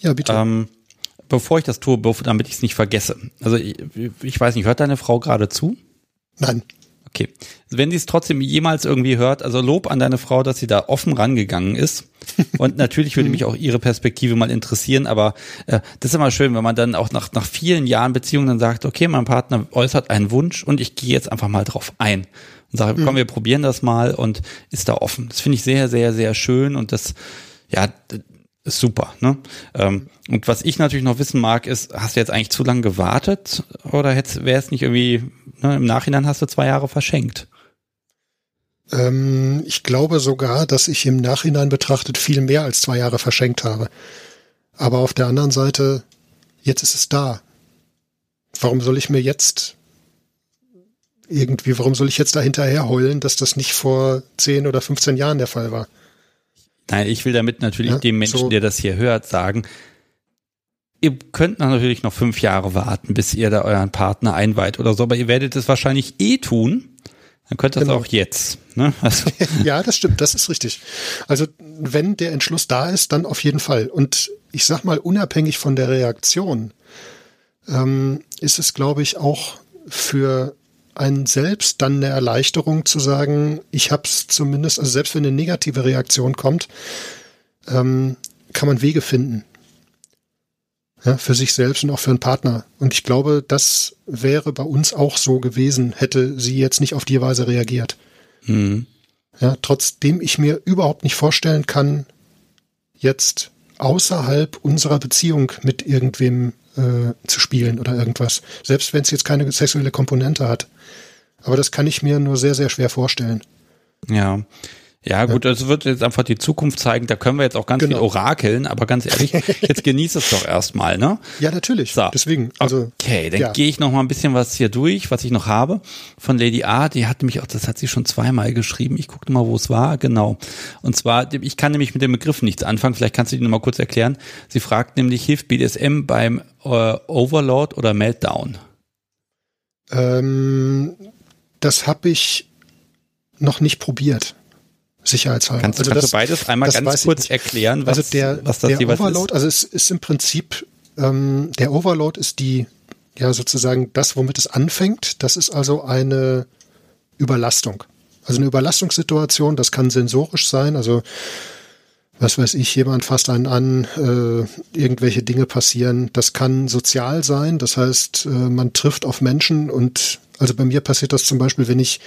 Ja, bitte. Ähm, bevor ich das tue, damit ich es nicht vergesse. Also ich, ich weiß nicht, hört deine Frau gerade zu? Nein. Okay. Wenn sie es trotzdem jemals irgendwie hört, also Lob an deine Frau, dass sie da offen rangegangen ist. Und natürlich würde mich auch ihre Perspektive mal interessieren, aber äh, das ist immer schön, wenn man dann auch nach, nach vielen Jahren Beziehung dann sagt, okay, mein Partner äußert einen Wunsch und ich gehe jetzt einfach mal drauf ein und sage, komm, mhm. wir probieren das mal und ist da offen. Das finde ich sehr, sehr, sehr schön und das, ja, super. Ne? Ähm, und was ich natürlich noch wissen mag, ist, hast du jetzt eigentlich zu lange gewartet oder wäre es nicht irgendwie, ne, im Nachhinein hast du zwei Jahre verschenkt? Ähm, ich glaube sogar, dass ich im Nachhinein betrachtet viel mehr als zwei Jahre verschenkt habe. Aber auf der anderen Seite, jetzt ist es da. Warum soll ich mir jetzt irgendwie, warum soll ich jetzt da hinterher heulen, dass das nicht vor 10 oder 15 Jahren der Fall war? Nein, ich will damit natürlich ja, dem Menschen, so. der das hier hört, sagen, ihr könnt natürlich noch fünf Jahre warten, bis ihr da euren Partner einweiht oder so, aber ihr werdet es wahrscheinlich eh tun. Dann könnt ihr genau. das auch jetzt. Ne? Also. ja, das stimmt, das ist richtig. Also wenn der Entschluss da ist, dann auf jeden Fall. Und ich sag mal, unabhängig von der Reaktion, ähm, ist es, glaube ich, auch für einen selbst dann eine Erleichterung zu sagen, ich habe es zumindest, also selbst wenn eine negative Reaktion kommt, ähm, kann man Wege finden. Ja, für sich selbst und auch für einen Partner. Und ich glaube, das wäre bei uns auch so gewesen, hätte sie jetzt nicht auf die Weise reagiert. Mhm. Ja, trotzdem ich mir überhaupt nicht vorstellen kann, jetzt außerhalb unserer Beziehung mit irgendwem äh, zu spielen oder irgendwas. Selbst wenn es jetzt keine sexuelle Komponente hat. Aber das kann ich mir nur sehr, sehr schwer vorstellen. Ja. Ja, gut, das wird jetzt einfach die Zukunft zeigen. Da können wir jetzt auch ganz genau. viel orakeln, aber ganz ehrlich, jetzt genieß es doch erstmal, ne? Ja, natürlich. So. Deswegen. Also, okay, dann ja. gehe ich noch mal ein bisschen was hier durch, was ich noch habe von Lady A. Die hat nämlich auch, das hat sie schon zweimal geschrieben. Ich gucke mal, wo es war. Genau. Und zwar, ich kann nämlich mit dem Begriff nichts anfangen. Vielleicht kannst du die noch mal kurz erklären. Sie fragt nämlich, hilft BDSM beim äh, Overload oder Meltdown? Ähm, das habe ich noch nicht probiert. Sicherheitshalber. Kannst, also kannst das, du beides einmal ganz kurz erklären, was, also der, was das der jeweils Overload, ist? Also es ist im Prinzip, ähm, der Overload ist die, ja sozusagen das, womit es anfängt. Das ist also eine Überlastung. Also eine Überlastungssituation, das kann sensorisch sein, also was weiß ich, jemand fasst einen an, äh, irgendwelche Dinge passieren. Das kann sozial sein, das heißt, äh, man trifft auf Menschen und also bei mir passiert das zum Beispiel, wenn ich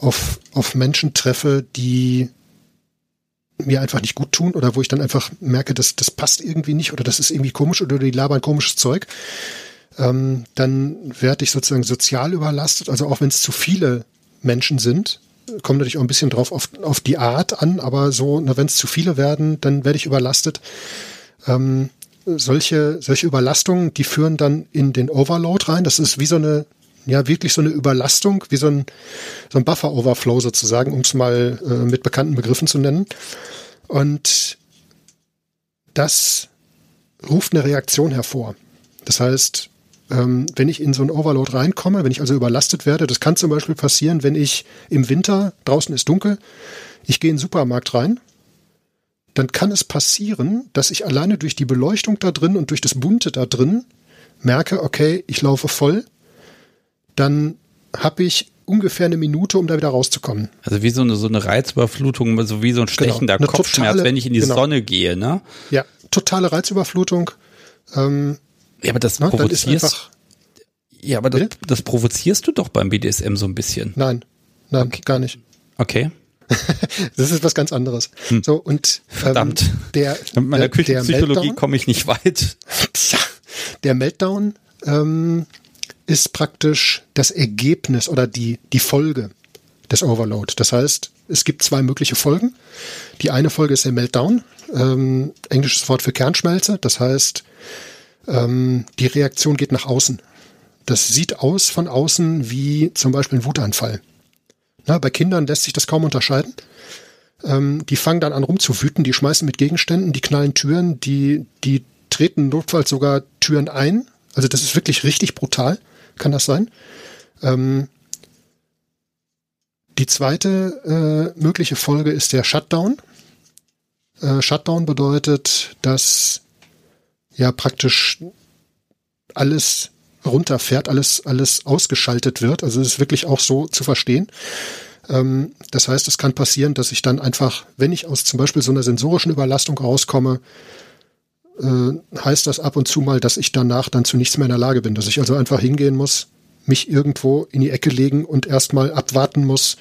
auf, auf Menschen treffe, die mir einfach nicht gut tun oder wo ich dann einfach merke, dass das passt irgendwie nicht oder das ist irgendwie komisch oder die labern komisches Zeug, ähm, dann werde ich sozusagen sozial überlastet. Also auch wenn es zu viele Menschen sind, kommt natürlich auch ein bisschen drauf auf, auf die Art an, aber so, wenn es zu viele werden, dann werde ich überlastet. Ähm, solche, solche Überlastungen, die führen dann in den Overload rein. Das ist wie so eine ja wirklich so eine Überlastung, wie so ein, so ein Buffer-Overflow sozusagen, um es mal äh, mit bekannten Begriffen zu nennen. Und das ruft eine Reaktion hervor. Das heißt, ähm, wenn ich in so ein Overload reinkomme, wenn ich also überlastet werde, das kann zum Beispiel passieren, wenn ich im Winter, draußen ist dunkel, ich gehe in den Supermarkt rein, dann kann es passieren, dass ich alleine durch die Beleuchtung da drin und durch das Bunte da drin merke, okay, ich laufe voll, dann habe ich ungefähr eine Minute, um da wieder rauszukommen. Also wie so eine, so eine Reizüberflutung, also wie so ein genau. stechender genau, Kopfschmerz, totale, wenn ich in die genau. Sonne gehe, ne? Ja, totale Reizüberflutung. Ähm, ja, aber das ne, provozierst, ja, aber das, das, provozierst du doch beim BDSM so ein bisschen. Nein, nein, okay. gar nicht. Okay. das ist was ganz anderes. Hm. So und ähm, verdammt, der mit meiner Küchenpsychologie komme ich nicht weit. Tja, der Meltdown ähm, ist praktisch das Ergebnis oder die, die Folge des Overload. Das heißt, es gibt zwei mögliche Folgen. Die eine Folge ist der Meltdown, ähm, englisches Wort für Kernschmelze. Das heißt, ähm, die Reaktion geht nach außen. Das sieht aus von außen wie zum Beispiel ein Wutanfall. Na, bei Kindern lässt sich das kaum unterscheiden. Ähm, die fangen dann an rumzuwüten, die schmeißen mit Gegenständen, die knallen Türen, die, die treten notfalls sogar Türen ein. Also das ist wirklich richtig brutal. Kann das sein? Ähm, die zweite äh, mögliche Folge ist der Shutdown. Äh, Shutdown bedeutet, dass ja praktisch alles runterfährt, alles, alles ausgeschaltet wird. Also es ist wirklich auch so zu verstehen. Ähm, das heißt, es kann passieren, dass ich dann einfach, wenn ich aus zum Beispiel so einer sensorischen Überlastung rauskomme, heißt das ab und zu mal, dass ich danach dann zu nichts mehr in der Lage bin, dass ich also einfach hingehen muss, mich irgendwo in die Ecke legen und erstmal abwarten muss,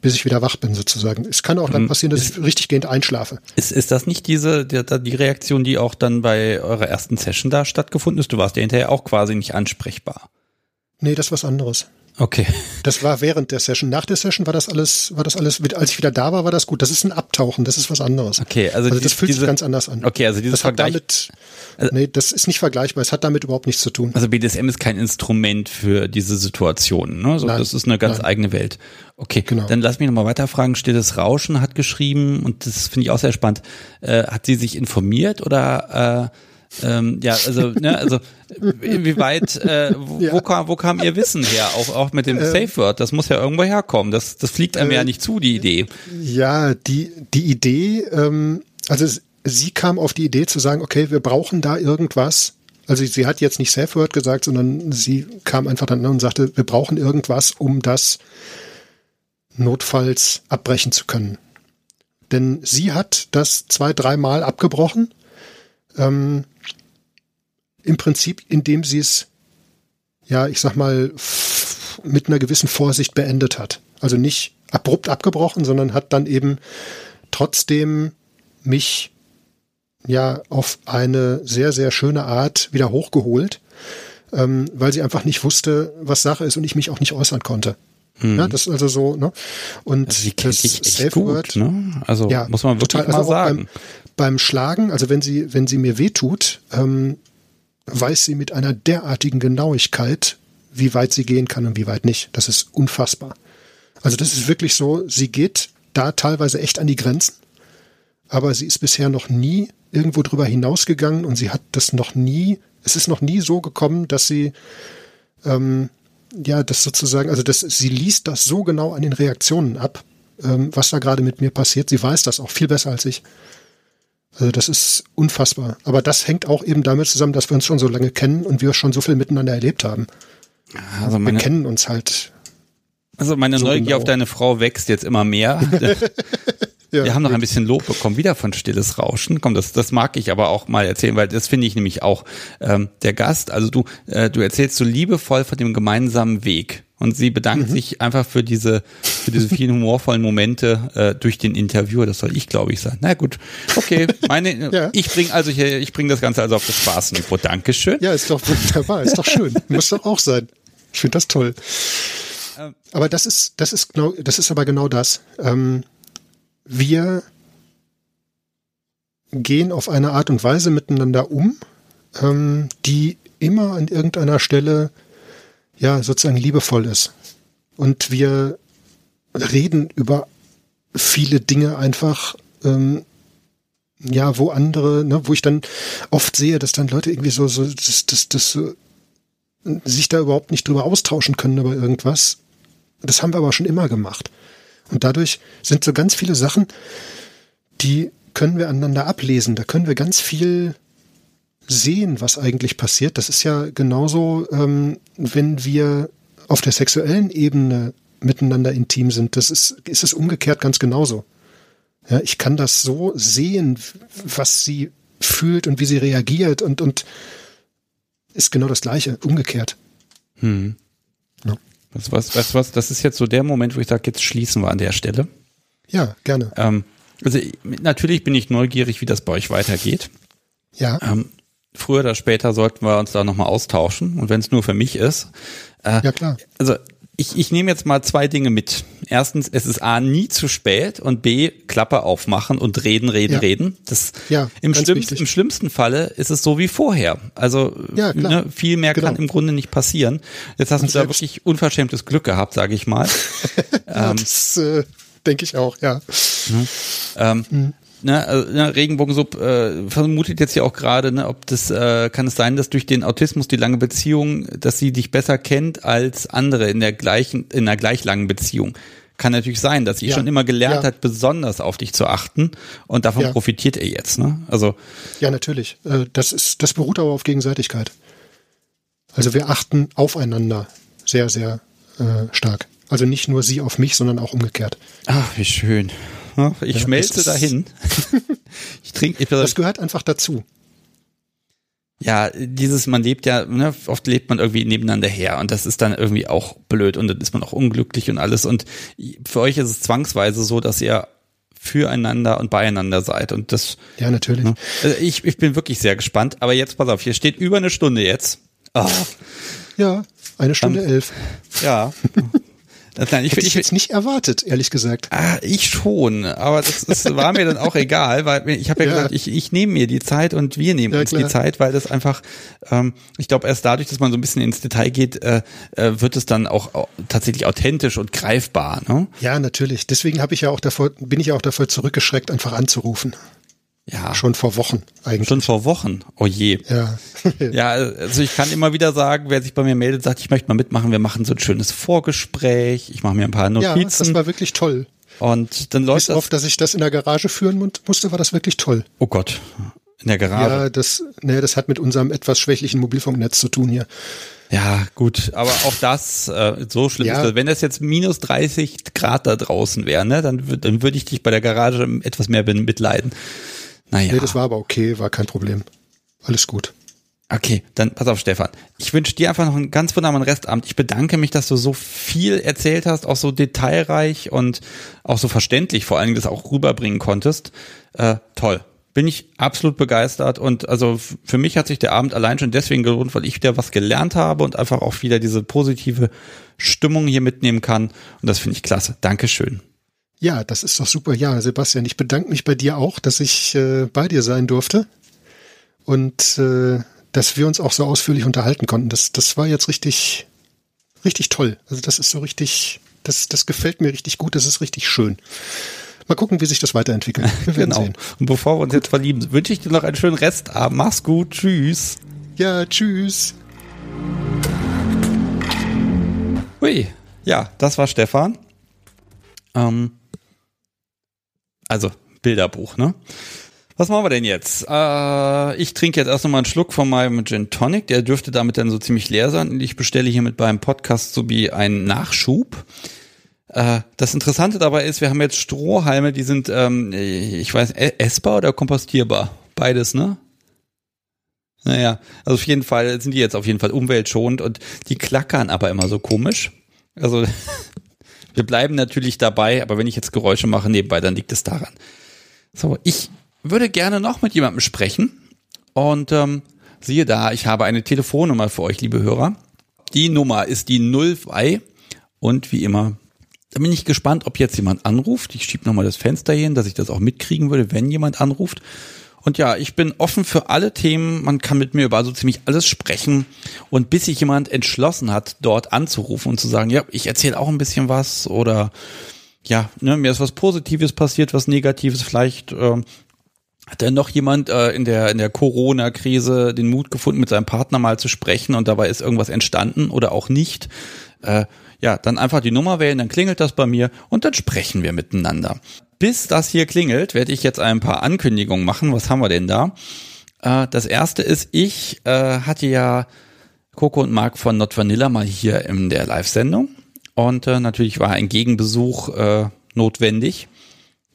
bis ich wieder wach bin sozusagen. Es kann auch dann mhm. passieren, dass ist, ich richtig gehend einschlafe. Ist, ist das nicht diese die, die Reaktion, die auch dann bei eurer ersten Session da stattgefunden ist? Du warst ja hinterher auch quasi nicht ansprechbar. Nee, das ist was anderes. Okay. Das war während der Session. Nach der Session war das alles, war das alles, als ich wieder da war, war das gut. Das ist ein Abtauchen, das ist was anderes. Okay, also, also das die, fühlt diese, sich ganz anders an. Okay, also dieses das Vergleich. damit, nee, das ist nicht vergleichbar. Es hat damit überhaupt nichts zu tun. Also BDSM ist kein Instrument für diese Situation. Ne? So, Nein, das ist eine ganz nein. eigene Welt. Okay, Genau. dann lass mich nochmal weiterfragen. Stilles Rauschen hat geschrieben und das finde ich auch sehr spannend. Äh, hat sie sich informiert oder äh, ähm, ja, also, ne, also inwieweit, äh, wo, Ja. wo, kam, wo kam ihr Wissen her? Auch, auch mit dem Safe Word, das muss ja irgendwo herkommen. Das, das fliegt einem ja nicht zu, die Idee. Ja, die, die Idee, ähm, also sie kam auf die Idee zu sagen, okay, wir brauchen da irgendwas. Also sie hat jetzt nicht Safe Word gesagt, sondern sie kam einfach dann an und sagte, wir brauchen irgendwas, um das notfalls abbrechen zu können. Denn sie hat das zwei, dreimal abgebrochen. Ähm, Im Prinzip, indem sie es, ja, ich sag mal, mit einer gewissen Vorsicht beendet hat. Also nicht abrupt abgebrochen, sondern hat dann eben trotzdem mich ja auf eine sehr, sehr schöne Art wieder hochgeholt, ähm, weil sie einfach nicht wusste, was Sache ist und ich mich auch nicht äußern konnte. Ja, das ist also so, ne? Und Sie kennt das dich echt Safe gut, Word- ne? Also ja, muss man wirklich total. mal Also auch sagen. Beim, beim Schlagen, also wenn sie, wenn sie mir wehtut, ähm, weiß sie mit einer derartigen Genauigkeit, wie weit sie gehen kann und wie weit nicht. Das ist unfassbar. Also das ist wirklich so, sie geht da teilweise echt an die Grenzen, aber sie ist bisher noch nie irgendwo drüber hinausgegangen und sie hat das noch nie, es ist noch nie so gekommen, dass sie ähm, ja, das sozusagen, also das, sie liest das so genau an den Reaktionen ab, ähm, was da gerade mit mir passiert. Sie weiß das auch viel besser als ich. Also das ist unfassbar. Aber das hängt auch eben damit zusammen, dass wir uns schon so lange kennen und wir schon so viel miteinander erlebt haben. Also Wir meine, kennen uns halt. also meine so Neugier genau. auf deine Frau wächst jetzt immer mehr. Ja, Wir haben noch ein bisschen Lob bekommen, wieder von Stilles Rauschen. Komm, das, das mag ich aber auch mal erzählen, weil das finde ich nämlich auch ähm, der Gast. Also du, äh, du erzählst so liebevoll von dem gemeinsamen Weg. Und sie Mhm. bedankt sich einfach für diese, für diese vielen humorvollen Momente äh, durch den Interviewer. Das soll ich, glaube ich, sein. Na gut, okay. Meine, Ja. ich bringe also hier, ich bringe das Ganze also auf das Spaßniveau. Dankeschön. Ja, ist doch wunderbar, ist doch schön. Muss doch auch sein. Ich finde das toll. Aber das ist, das ist genau, das ist aber genau das. Ähm, wir gehen auf eine Art und Weise miteinander um, ähm, die immer an irgendeiner Stelle ja sozusagen liebevoll ist. Und wir reden über viele Dinge einfach, ähm, ja, wo andere, ne, wo ich dann oft sehe, dass dann Leute irgendwie so, so das, das, das so, sich da überhaupt nicht drüber austauschen können über irgendwas. Das haben wir aber schon immer gemacht. Und dadurch sind so ganz viele Sachen, die können wir aneinander ablesen. Da können wir ganz viel sehen, was eigentlich passiert. Das ist ja genauso, ähm, wenn wir auf der sexuellen Ebene miteinander intim sind. Das ist, ist es umgekehrt ganz genauso. Ja, ich kann das so sehen, was sie fühlt und wie sie reagiert und, und ist genau das Gleiche, umgekehrt. Hm. Ja. Was, was, was, was, das ist jetzt so der Moment, wo ich sage, jetzt schließen wir an der Stelle. Ja, gerne. Ähm, also natürlich bin ich neugierig, wie das bei euch weitergeht. Ja, Ähm, früher oder später sollten wir uns da nochmal austauschen und wenn es nur für mich ist. Äh, ja klar. Also ich, ich nehme jetzt mal zwei Dinge mit. Erstens, es ist A, nie zu spät und B, Klappe aufmachen und reden, reden, Ja. reden. Das, Ja, im, schlimmsten. Im schlimmsten Falle ist es so wie vorher. Also Ja, ne, viel mehr kann Genau. im Grunde nicht passieren. Jetzt hast Und du da wirklich unverschämtes Glück gehabt, sage ich mal. ja ähm, das äh, denke ich auch, ja. Ähm, ne, also, ne, Regenbogensub äh, vermutet jetzt ja auch gerade, ne, ob das äh, kann es sein, dass durch den Autismus die lange Beziehung, dass sie dich besser kennt als andere in der gleichen, in einer gleich langen Beziehung. Kann natürlich sein, dass sie Ja. schon immer gelernt Ja. hat, besonders auf dich zu achten und davon Ja. profitiert er jetzt. Ne? Also Ja, natürlich. Äh, Das ist, das beruht aber auf Gegenseitigkeit. Also wir achten aufeinander sehr, sehr äh, stark. Also nicht nur sie auf mich, sondern auch umgekehrt. ach, wie schön. Ich Ja, schmelze dahin. ich trinke. Ich, Das gehört einfach dazu. Ja, dieses, man lebt ja, ne, oft lebt man irgendwie nebeneinander her und das ist dann irgendwie auch blöd und dann ist man auch unglücklich und alles. Und für euch ist es zwangsweise so, dass ihr füreinander und beieinander seid. Und das, Ja, natürlich. ne, also ich, ich bin wirklich sehr gespannt. Aber jetzt pass auf, hier steht über eine Stunde jetzt. Oh, Ja, Eine Stunde Dann- elf. Ja. Das, nein, ich, Hätte ich ich, jetzt nicht erwartet, ehrlich gesagt. Ah, ich schon, aber das, das war mir dann auch egal, weil ich habe ja, Ja. gesagt, ich, ich nehme mir die Zeit und wir nehmen Ja, uns die klar. Zeit, weil das einfach, ähm, ich glaube, erst dadurch, dass man so ein bisschen ins Detail geht, äh, äh, wird es dann auch au- tatsächlich authentisch und greifbar. Ne? Ja, natürlich. Deswegen habe ich ja auch davor, bin ich ja auch davor zurückgeschreckt, einfach anzurufen. Ja, Schon vor Wochen eigentlich. schon vor Wochen. Oh je. Ja. Ja, also ich kann immer wieder sagen, wer sich bei mir meldet, sagt, ich möchte mal mitmachen, wir machen so ein schönes Vorgespräch, ich mache mir ein paar ja, das Notizen war wirklich toll. und dann läuft Bis das. auf, dass ich das in der Garage führen mu- musste, war das wirklich toll. Oh Gott, in der Garage. Ja, das, ne, das hat mit unserem etwas schwächlichen Mobilfunknetz zu tun hier. Ja, gut, aber auch das, äh, so schlimm Ja. ist das. Wenn das jetzt minus 30 Grad da draußen wäre, ne, dann, dann würde ich dich bei der Garage etwas mehr mitleiden. Naja, Nee, das war aber okay, war kein Problem. Alles gut. okay, dann pass auf, Stefan. Ich wünsche dir einfach noch einen ganz wunderbaren Restabend. Ich bedanke mich, dass du so viel erzählt hast, auch so detailreich und auch so verständlich vor allen Dingen das auch rüberbringen konntest. Äh, toll. Bin ich absolut begeistert und also für mich hat sich der Abend allein schon deswegen gelohnt, weil ich wieder was gelernt habe und einfach auch wieder diese positive Stimmung hier mitnehmen kann und das finde ich klasse. Dankeschön. Ja, das ist doch super. Ja, Sebastian, ich bedanke mich bei dir auch, dass ich äh, bei dir sein durfte und äh, dass wir uns auch so ausführlich unterhalten konnten. Das, das war jetzt richtig, richtig toll. Also das ist so richtig, das, das gefällt mir richtig gut. Das ist richtig schön. Mal gucken, wie sich das weiterentwickelt. Wir werden Genau. sehen. Und bevor wir uns jetzt verlieben, wünsche ich dir noch einen schönen Restabend. Mach's gut. Tschüss. Ja, tschüss. Hui. Ja, das war Stefan. Ähm, also, Bilderbuch, ne? Was machen wir denn jetzt? Äh, ich trinke jetzt erst nochmal einen Schluck von meinem Gin Tonic. Der dürfte damit dann so ziemlich leer sein. Und ich bestelle hiermit beim Podcast sowie einen Nachschub. Äh, das Interessante dabei ist, wir haben jetzt Strohhalme, die sind, ähm, ich weiß, e- essbar oder kompostierbar? Beides, ne? Naja, also auf jeden Fall sind die jetzt auf jeden Fall umweltschonend und die klackern aber immer so komisch. Also wir bleiben natürlich dabei, aber wenn ich jetzt Geräusche mache nebenbei, dann liegt es daran. So, ich würde gerne noch mit jemandem sprechen und ähm, siehe da, ich habe eine Telefonnummer für euch, liebe Hörer. Die Nummer ist die 02 und wie immer, da bin ich gespannt, ob jetzt jemand anruft. Ich schiebe nochmal das Fenster hin, dass ich das auch mitkriegen würde, wenn jemand anruft. Und ja, ich bin offen für alle Themen. Man kann mit mir über so ziemlich alles sprechen. Und bis sich jemand entschlossen hat, dort anzurufen und zu sagen, ja, ich erzähle auch ein bisschen was oder ja, ne, mir ist was Positives passiert, was Negatives. Vielleicht ähm, hat dann noch jemand äh, in der in der Corona-Krise den Mut gefunden, mit seinem Partner mal zu sprechen und dabei ist irgendwas entstanden oder auch nicht. Äh, ja, dann einfach die Nummer wählen, dann klingelt das bei mir und dann sprechen wir miteinander. Bis das hier klingelt, werde ich jetzt ein paar Ankündigungen machen. Was haben wir denn da? Äh, das erste ist, ich äh, hatte ja Coco und Marc von Not Vanilla mal hier in der Live-Sendung. Und äh, natürlich war ein Gegenbesuch äh, notwendig.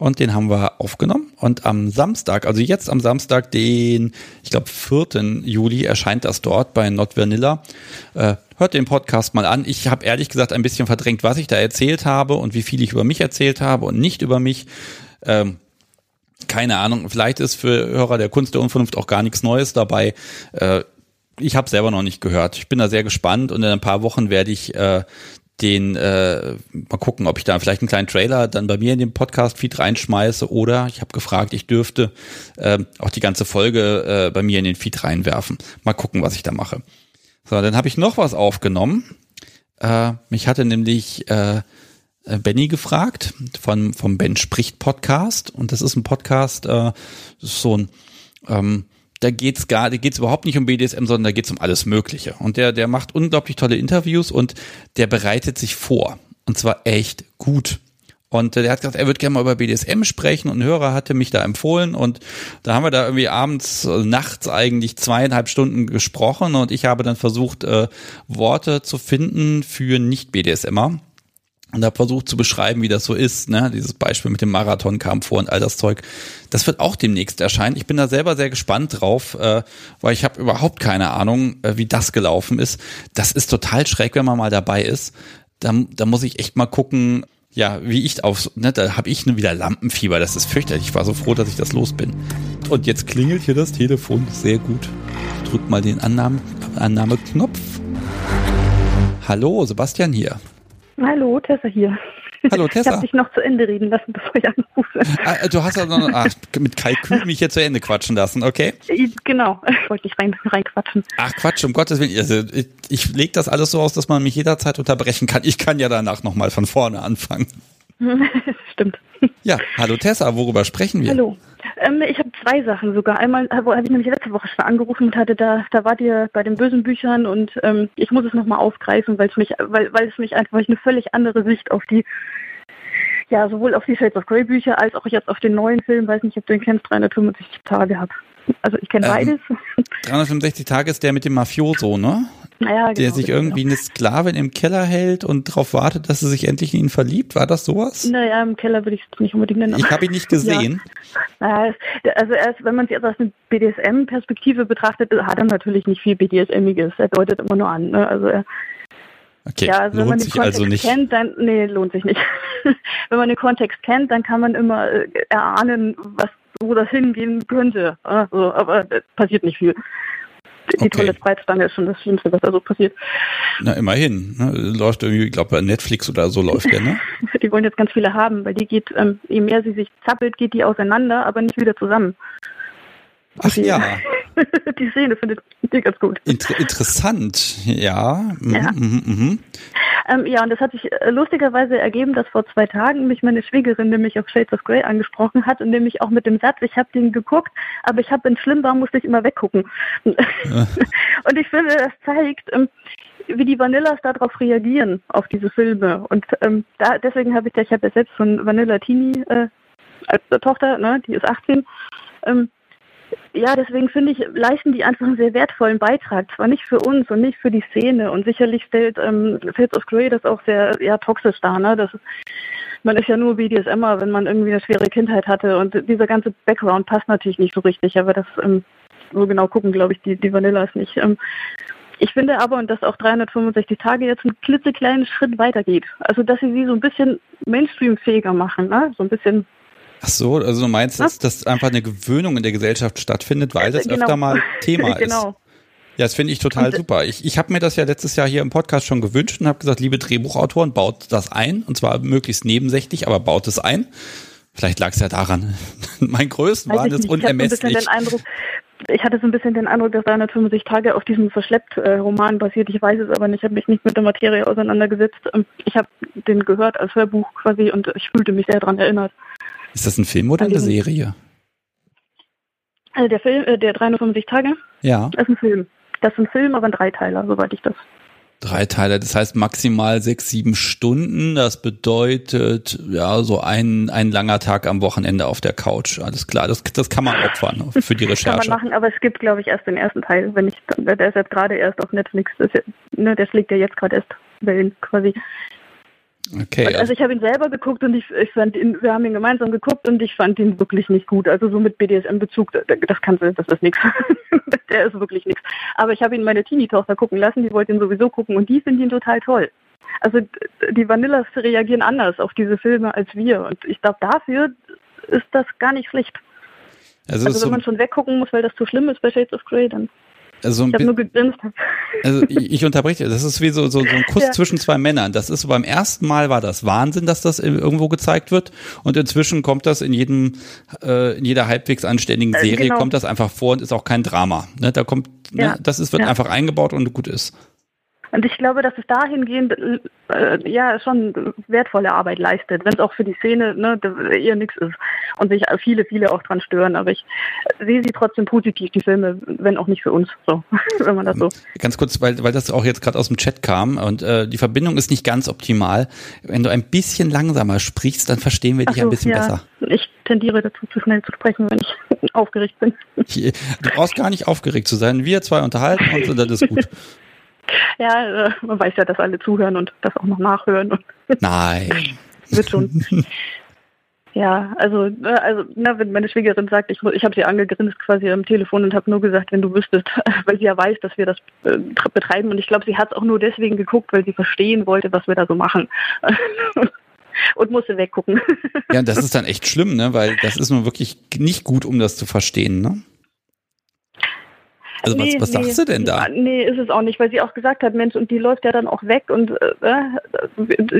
Und den haben wir aufgenommen. Und am Samstag, also jetzt am Samstag, den, ich glaube, 4. Juli, erscheint das dort bei Not Vanilla. Äh, hört den Podcast mal an. Ich habe ehrlich gesagt ein bisschen verdrängt, was ich da erzählt habe und wie viel ich über mich erzählt habe und nicht über mich. Ähm, keine Ahnung, vielleicht ist für Hörer der Kunst der Unvernunft auch gar nichts Neues dabei. Äh, ich habe selber noch nicht gehört. Ich bin da sehr gespannt und in ein paar Wochen werde ich äh, den äh, mal gucken, ob ich da vielleicht einen kleinen Trailer dann bei mir in den Podcast-Feed reinschmeiße oder ich habe gefragt, ich dürfte äh, auch die ganze Folge äh, bei mir in den Feed reinwerfen. Mal gucken, was ich da mache. So, dann habe ich noch was aufgenommen. Äh, mich hatte nämlich äh, äh, Benny gefragt von vom Ben spricht Podcast und das ist ein Podcast, äh, das ist so ein ähm, da geht's gar, da geht's überhaupt nicht um BDSM, sondern da geht's um alles Mögliche. Und der, der macht unglaublich tolle Interviews und der bereitet sich vor. Und zwar echt gut. Und äh, der hat gesagt, er würde gerne mal über BDSM sprechen und ein Hörer hatte mich da empfohlen und da haben wir da irgendwie abends, äh, nachts eigentlich zweieinhalb Stunden gesprochen und ich habe dann versucht, äh, Worte zu finden für Nicht-BDSMer und habe versucht zu beschreiben, wie das so ist. Ne? Dieses Beispiel mit dem Marathon kam vor und all das Zeug. Das wird auch demnächst erscheinen. Ich bin da selber sehr gespannt drauf, äh, weil ich habe überhaupt keine Ahnung, äh, wie das gelaufen ist. Das ist total schräg, wenn man mal dabei ist. Da, da muss ich echt mal gucken, ja, wie ich auf, ne, da habe ich nur wieder Lampenfieber. Das ist fürchterlich. Ich war so froh, dass ich das los bin. Und jetzt klingelt hier das Telefon. Sehr gut. Drück mal den Annahme, Annahmeknopf. Hallo, Sebastian hier. Hallo, Tessa hier. Hallo Tessa. Ich habe dich noch zu Ende reden lassen, bevor ich anrufe. Ah, du hast also ach, mit Kalkül mich hier zu Ende quatschen lassen, okay? Genau, ich wollte nicht rein, reinquatschen. Ach Quatsch, um Gottes Willen. Also ich, ich lege das alles so aus, dass man mich jederzeit unterbrechen kann. Ich kann ja danach nochmal von vorne anfangen. Stimmt. Ja, hallo Tessa, worüber sprechen wir? Hallo. Ähm, ich habe zwei Sachen sogar. Einmal habe ich nämlich letzte Woche schon angerufen und hatte da, da wart ihr bei den bösen Büchern und ähm, ich muss es nochmal aufgreifen, weil es mich, weil, weil es mich einfach, weil ich eine völlig andere Sicht auf die, ja, sowohl auf die Shades of Grey Bücher als auch jetzt auf den neuen Film, weiß nicht, ob du den kennst, 365 Tage habe. Also ich kenne Ähm, beides. 365 Tage ist der mit dem Mafioso, ne? Naja, genau, Der sich genau. irgendwie eine Sklavin im Keller hält und darauf wartet, dass sie sich endlich in ihn verliebt. War das sowas? Naja, im Keller würde ich es nicht unbedingt nennen. Ich habe ihn nicht gesehen. Es- also erst, wenn man sich etwas mit BDSM-Perspektive betrachtet, hat er natürlich nicht viel BDSMiges. Er deutet immer nur an. Ne? Also er, Okay, ja, also wenn man lohnt den sich Kontext also nicht. kennt, dann nee, lohnt sich nicht. wenn man den Kontext kennt, dann kann man immer äh, erahnen, was wo das hingehen könnte. Also, aber es passiert nicht viel. Die Okay. tolle Spreizstange ist schon das Schlimmste, was da so passiert. Na, immerhin. Ne? Läuft irgendwie, ich glaube, bei Netflix oder so läuft der, ne? Die wollen jetzt ganz viele haben, weil die geht, ähm, je mehr sie sich zappelt, geht die auseinander, aber nicht wieder zusammen. Ach ja, die Szene findet die ganz gut. Inter interessant. Ja. Mhm, Ja. Mhm, mhm. Ähm, ja, und das hat sich äh, lustigerweise ergeben, dass vor zwei Tagen mich meine Schwiegerin nämlich auf Shades of Grey angesprochen hat und nämlich auch mit dem Satz, ich habe den geguckt, aber ich habe, es schlimm war, musste ich immer weggucken. und ich finde, das zeigt, ähm, wie die Vanillas darauf reagieren, auf diese Filme. Und ähm, da, deswegen habe ich ja, ich habe ja selbst von Vanilla Teenie äh, als äh, Tochter, ne, die ist 18, ähm, ja, deswegen finde ich, leisten die einfach einen sehr wertvollen Beitrag. Zwar nicht für uns und nicht für die Szene. Und sicherlich stellt ähm, Shades of Grey das auch sehr ja, toxisch dar. Ne? Das, man ist ja nur BDSMer, wenn man irgendwie eine schwere Kindheit hatte. Und dieser ganze Background passt natürlich nicht so richtig. Aber das ähm, so genau gucken, glaube ich, die, die Vanillas nicht. Ähm, ich finde aber, und dass auch 365 Tage jetzt einen klitzekleinen Schritt weitergeht. Also, dass sie sie so ein bisschen Mainstream-fähiger machen. Ne? So ein bisschen Ach so, also du meinst, dass, dass einfach eine Gewöhnung in der Gesellschaft stattfindet, weil das Genau. öfter mal Thema ist. genau. Ja, das finde ich total Und- super. Ich, ich habe mir das ja letztes Jahr hier im Podcast schon gewünscht und habe gesagt, liebe Drehbuchautoren, baut das ein. Und zwar möglichst nebensächlich, aber baut es ein. Vielleicht lag es ja daran. mein Größten Weiß waren ich. Ich, so unermesslich. Eindruck, hatte so ein bisschen den Eindruck, dass 365 Tage auf diesem Verschleppt-Roman basiert. Ich weiß es aber nicht. Ich habe mich nicht mit der Materie auseinandergesetzt. Ähm, Ich habe den gehört als Hörbuch quasi und ich fühlte mich sehr daran erinnert. Ist das ein Film oder eine diesen- Serie? Also der Film, äh, der 365 Tage, Ja, ist ein Film. Das ist ein Film, aber ein Dreiteiler, soweit ich das. drei Teile. Das heißt maximal sechs, sieben Stunden. Das bedeutet, ja, so ein, ein langer Tag am Wochenende auf der Couch. Alles klar, das, das kann man opfern für die Kann man Recherche. machen, aber es gibt, glaube ich, erst den ersten Teil. Wenn ich, der ist jetzt gerade erst auf Netflix. Das ist, ne, der schlägt ja jetzt gerade erst Wellen quasi. Okay, also also, ich habe ihn selber geguckt und ich, ich fand ihn, wir haben ihn gemeinsam geguckt und ich fand ihn wirklich nicht gut. Also so mit BDSM-Bezug, das kannst du, das ist nichts. Der ist wirklich nichts. Aber ich habe ihn meine Teenie-Tochter gucken lassen, die wollte ihn sowieso gucken und die finden ihn total toll. Also die Vanillas reagieren anders auf diese Filme als wir und ich glaube dafür ist das gar nicht schlecht. also, Also wenn man schon weggucken muss, weil das zu schlimm ist bei Shades of Grey, dann also, ich habe nur gegrinst. also ich, unterbreche, das ist wie so, so, so ein Kuss Ja. zwischen zwei Männern. Das ist so beim ersten Mal war das Wahnsinn, dass das irgendwo gezeigt wird. Und inzwischen kommt das in jedem, äh, in jeder halbwegs anständigen Äh, Serie genau. kommt das einfach vor und ist auch kein Drama. Ne, da kommt, ne, Ja. das ist, wird Ja. einfach eingebaut und gut ist. Und ich glaube, dass es dahingehend äh, ja schon wertvolle Arbeit leistet, wenn es auch für die Szene ne, eher nichts ist und sich viele, viele auch dran stören. Aber ich sehe sie trotzdem positiv, die Filme, wenn auch nicht für uns, so, wenn man das so. Ganz kurz, weil, weil das auch jetzt gerade aus dem Chat kam und äh, die Verbindung ist nicht ganz optimal. Wenn du ein bisschen langsamer sprichst, dann verstehen wir dich Ach ein so, bisschen ja, besser. Ich tendiere dazu, zu schnell zu sprechen, wenn ich aufgeregt bin. Du brauchst gar nicht aufgeregt zu sein. Wir zwei unterhalten uns und das ist gut. Ja, äh, man weiß ja, dass alle zuhören und das auch noch nachhören und Nein. wird schon. Ja, also, ne, also na, wenn meine Schwiegerin sagt, ich, ich habe sie angegrinst quasi am Telefon und habe nur gesagt, wenn du wüsstest, weil sie ja weiß, dass wir das äh, tr- betreiben. Und ich glaube, sie hat es auch nur deswegen geguckt, weil sie verstehen wollte, was wir da so machen. und musste weggucken. Ja, und das ist dann echt schlimm, ne? Weil das ist nun wirklich nicht gut, um das zu verstehen, ne? Also nee, was, was nee, sagst du denn da? Nee, ist es auch nicht, weil sie auch gesagt hat, Mensch, und die läuft ja dann auch weg und äh,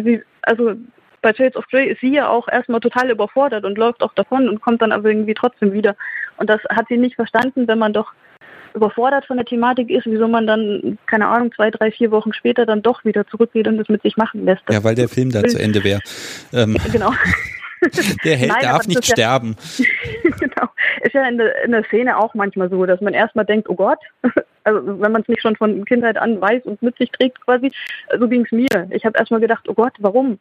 sie, also bei Shades of Grey ist sie ja auch erstmal total überfordert und läuft auch davon und kommt dann aber irgendwie trotzdem wieder. Und das hat sie nicht verstanden, wenn man doch überfordert von der Thematik ist, wieso man dann, keine Ahnung, zwei, drei, vier Wochen später dann doch wieder zurückgeht und es mit sich machen lässt. Das ja, weil der Film da zu Ende wäre. Ähm, genau. Der Held Nein, darf nicht sterben. genau. Ist ja in der, in der Szene auch manchmal so, dass man erstmal denkt, oh Gott, also wenn man es nicht schon von Kindheit an weiß und mit sich trägt quasi, so ging es mir. Ich habe erstmal gedacht, oh Gott, warum?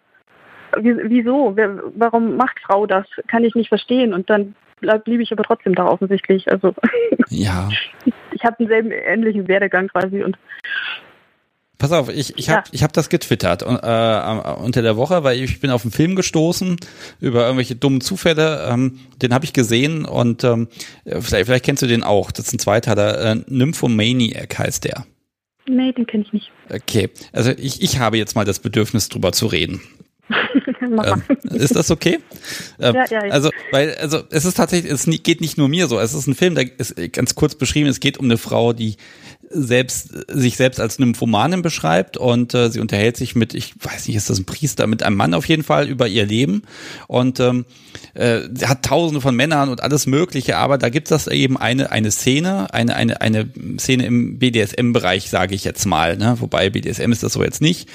Wieso? Warum macht Frau das? Kann ich nicht verstehen. Und dann blieb ich aber trotzdem da offensichtlich. Also ja. ich habe denselben ähnlichen Werdegang quasi und Pass auf, ich, ich habe ja. ich hab das getwittert äh, unter der Woche, weil ich bin auf einen Film gestoßen über irgendwelche dummen Zufälle. Ähm, den habe ich gesehen und ähm, vielleicht, vielleicht kennst du den auch. Das ist ein Zweiteiler. Äh, Nymphomaniac heißt der. Nee, den kenne ich nicht. Okay, also ich, ich habe jetzt mal das Bedürfnis, drüber zu reden. ähm, ist das okay? Ähm, ja, ja, ja. Also, weil, also es ist tatsächlich, es geht nicht nur mir so. Es ist ein Film, der ist ganz kurz beschrieben. Es geht um eine Frau, die selbst sich selbst als Nymphomanin beschreibt und äh, sie unterhält sich mit, ich weiß nicht, ist das ein Priester, mit einem Mann auf jeden Fall über ihr Leben und ähm, äh, hat Tausende von Männern und alles Mögliche, aber da gibt es eben eine eine Szene, eine eine eine Szene im BDSM-Bereich, sage ich jetzt mal, ne? wobei BDSM ist das so jetzt nicht.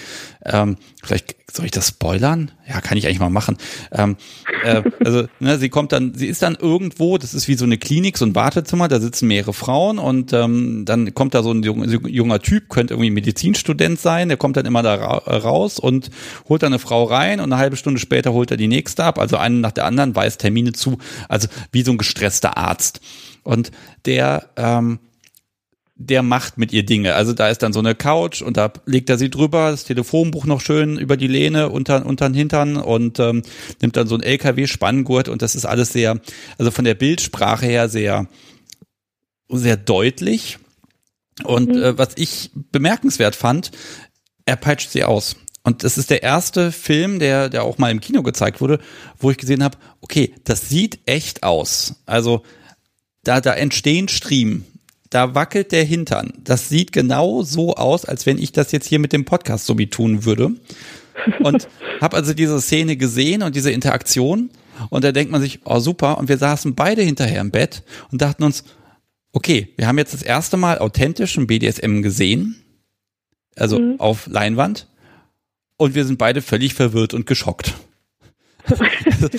Ähm, vielleicht soll ich das spoilern? Ja, kann ich eigentlich mal machen. Ähm, äh, also, ne, sie kommt dann, sie ist dann irgendwo, das ist wie so eine Klinik, so ein Wartezimmer, da sitzen mehrere Frauen und ähm, dann kommt da so ein junger Typ, könnte irgendwie Medizinstudent sein, der kommt dann immer da ra raus und holt dann eine Frau rein und eine halbe Stunde später holt er die nächste ab, also einen nach der anderen, weist Termine zu, also wie so ein gestresster Arzt. Und der ähm, der macht mit ihr Dinge. Also da ist dann so eine Couch und da legt er sie drüber, das Telefonbuch noch schön über die Lehne unter, unter den Hintern und ähm, nimmt dann so ein LKW-Spanngurt und das ist alles sehr, also von der Bildsprache her sehr, sehr deutlich. Und mhm. äh, was ich bemerkenswert fand, er peitscht sie aus. Und das ist der erste Film, der, der auch mal im Kino gezeigt wurde, wo ich gesehen habe, okay, das sieht echt aus. Also da, da entstehen Striemen da wackelt der Hintern. Das sieht genau so aus, als wenn ich das jetzt hier mit dem Podcast so wie tun würde. Und habe also diese Szene gesehen und diese Interaktion. Und da denkt man sich, oh super. Und wir saßen beide hinterher im Bett und dachten uns, okay, wir haben jetzt das erste Mal authentischen BDSM gesehen. Also mhm. auf Leinwand. Und wir sind beide völlig verwirrt und geschockt.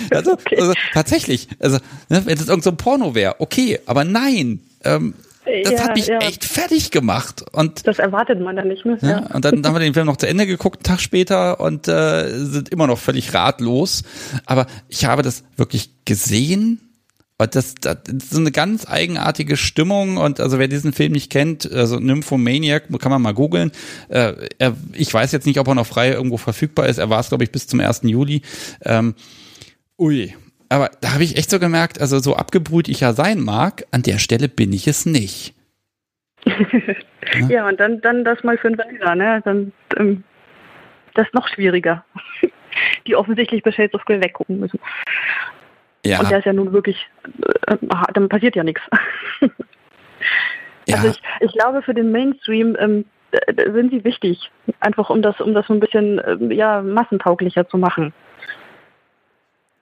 also, okay. also, tatsächlich, also ne, wenn es irgendein so Porno wäre, okay, aber nein, ähm, das ja, hat mich ja. echt fertig gemacht. Und das erwartet man dann nicht mehr. Ja, Und dann haben wir den Film noch zu Ende geguckt, einen Tag später, und äh, sind immer noch völlig ratlos. Aber ich habe das wirklich gesehen. Und das, das ist so eine ganz eigenartige Stimmung. Und also wer diesen Film nicht kennt, also Nymphomaniac, kann man mal googeln. Äh, er, ich weiß jetzt nicht, ob er noch frei irgendwo verfügbar ist. Er war es, glaube ich, bis zum 1. Juli. Ähm, ui, aber da habe ich echt so gemerkt, also so abgebrüht ich ja sein mag, an der Stelle bin ich es nicht. ja? ja, und dann, dann das mal für ein Vanilla, ne? Dann, ähm, das ist noch schwieriger. Die offensichtlich bei Shades of Grey weggucken müssen. Ja. Und der ist ja nun wirklich, äh, dann passiert ja nichts. Also ich, ich glaube, für den Mainstream ähm, sind sie wichtig, einfach um das, um das so ein bisschen ähm, ja, massentauglicher zu machen.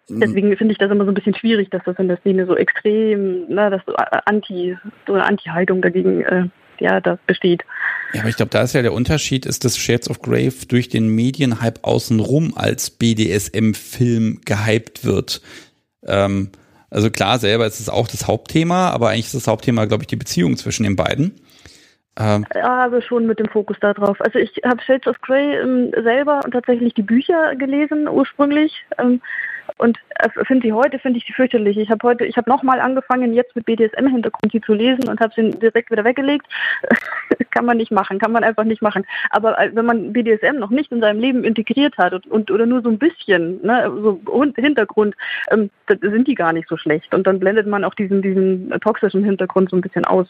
Mhm. Deswegen finde ich das immer so ein bisschen schwierig, dass das in der Szene so extrem, ne, dass so Anti, so eine Anti-Haltung dagegen äh, ja, da besteht. Ja, aber ich glaube, da ist ja der Unterschied, ist, dass Shades of Grave durch den Medienhype außenrum als BDSM-Film gehypt wird. Ähm, also klar, selber ist es auch das Hauptthema, aber eigentlich ist das Hauptthema, glaube ich, die Beziehung zwischen den beiden. Ähm, ja, aber schon mit dem Fokus darauf. Also ich habe Shades of Grey ähm, selber und tatsächlich die Bücher gelesen ursprünglich. Ähm, und äh, finde sie heute, finde ich sie fürchterlich. Ich habe heute, ich habe nochmal angefangen, jetzt mit BDSM-Hintergrund die zu lesen und habe sie direkt wieder weggelegt. kann man nicht machen, kann man einfach nicht machen. Aber äh, wenn man BDSM noch nicht in seinem Leben integriert hat und, und oder nur so ein bisschen, ne, so Hintergrund, ähm, sind die gar nicht so schlecht. Und dann blendet man auch diesen, diesen toxischen Hintergrund so ein bisschen aus.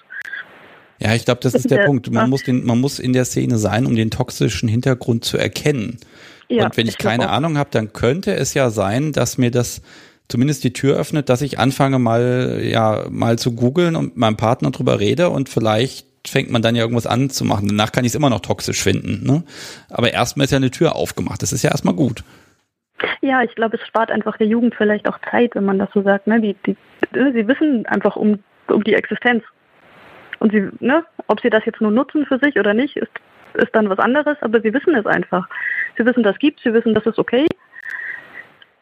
Ja, ich glaube, das ist der Punkt. Man muss, den, man muss in der Szene sein, um den toxischen Hintergrund zu erkennen. Ja, und wenn ich, ich keine Ahnung habe, dann könnte es ja sein, dass mir das zumindest die Tür öffnet, dass ich anfange mal, ja, mal zu googeln und mit meinem Partner drüber rede und vielleicht fängt man dann ja irgendwas an zu machen. Danach kann ich es immer noch toxisch finden. Ne? Aber erstmal ist ja eine Tür aufgemacht. Das ist ja erstmal gut. Ja, ich glaube, es spart einfach der Jugend vielleicht auch Zeit, wenn man das so sagt. Ne? Die, die, sie wissen einfach um, um die Existenz. Und sie, ne, ob sie das jetzt nur nutzen für sich oder nicht, ist, ist dann was anderes, aber sie wissen es einfach. Sie wissen, das gibt, sie wissen, das ist okay.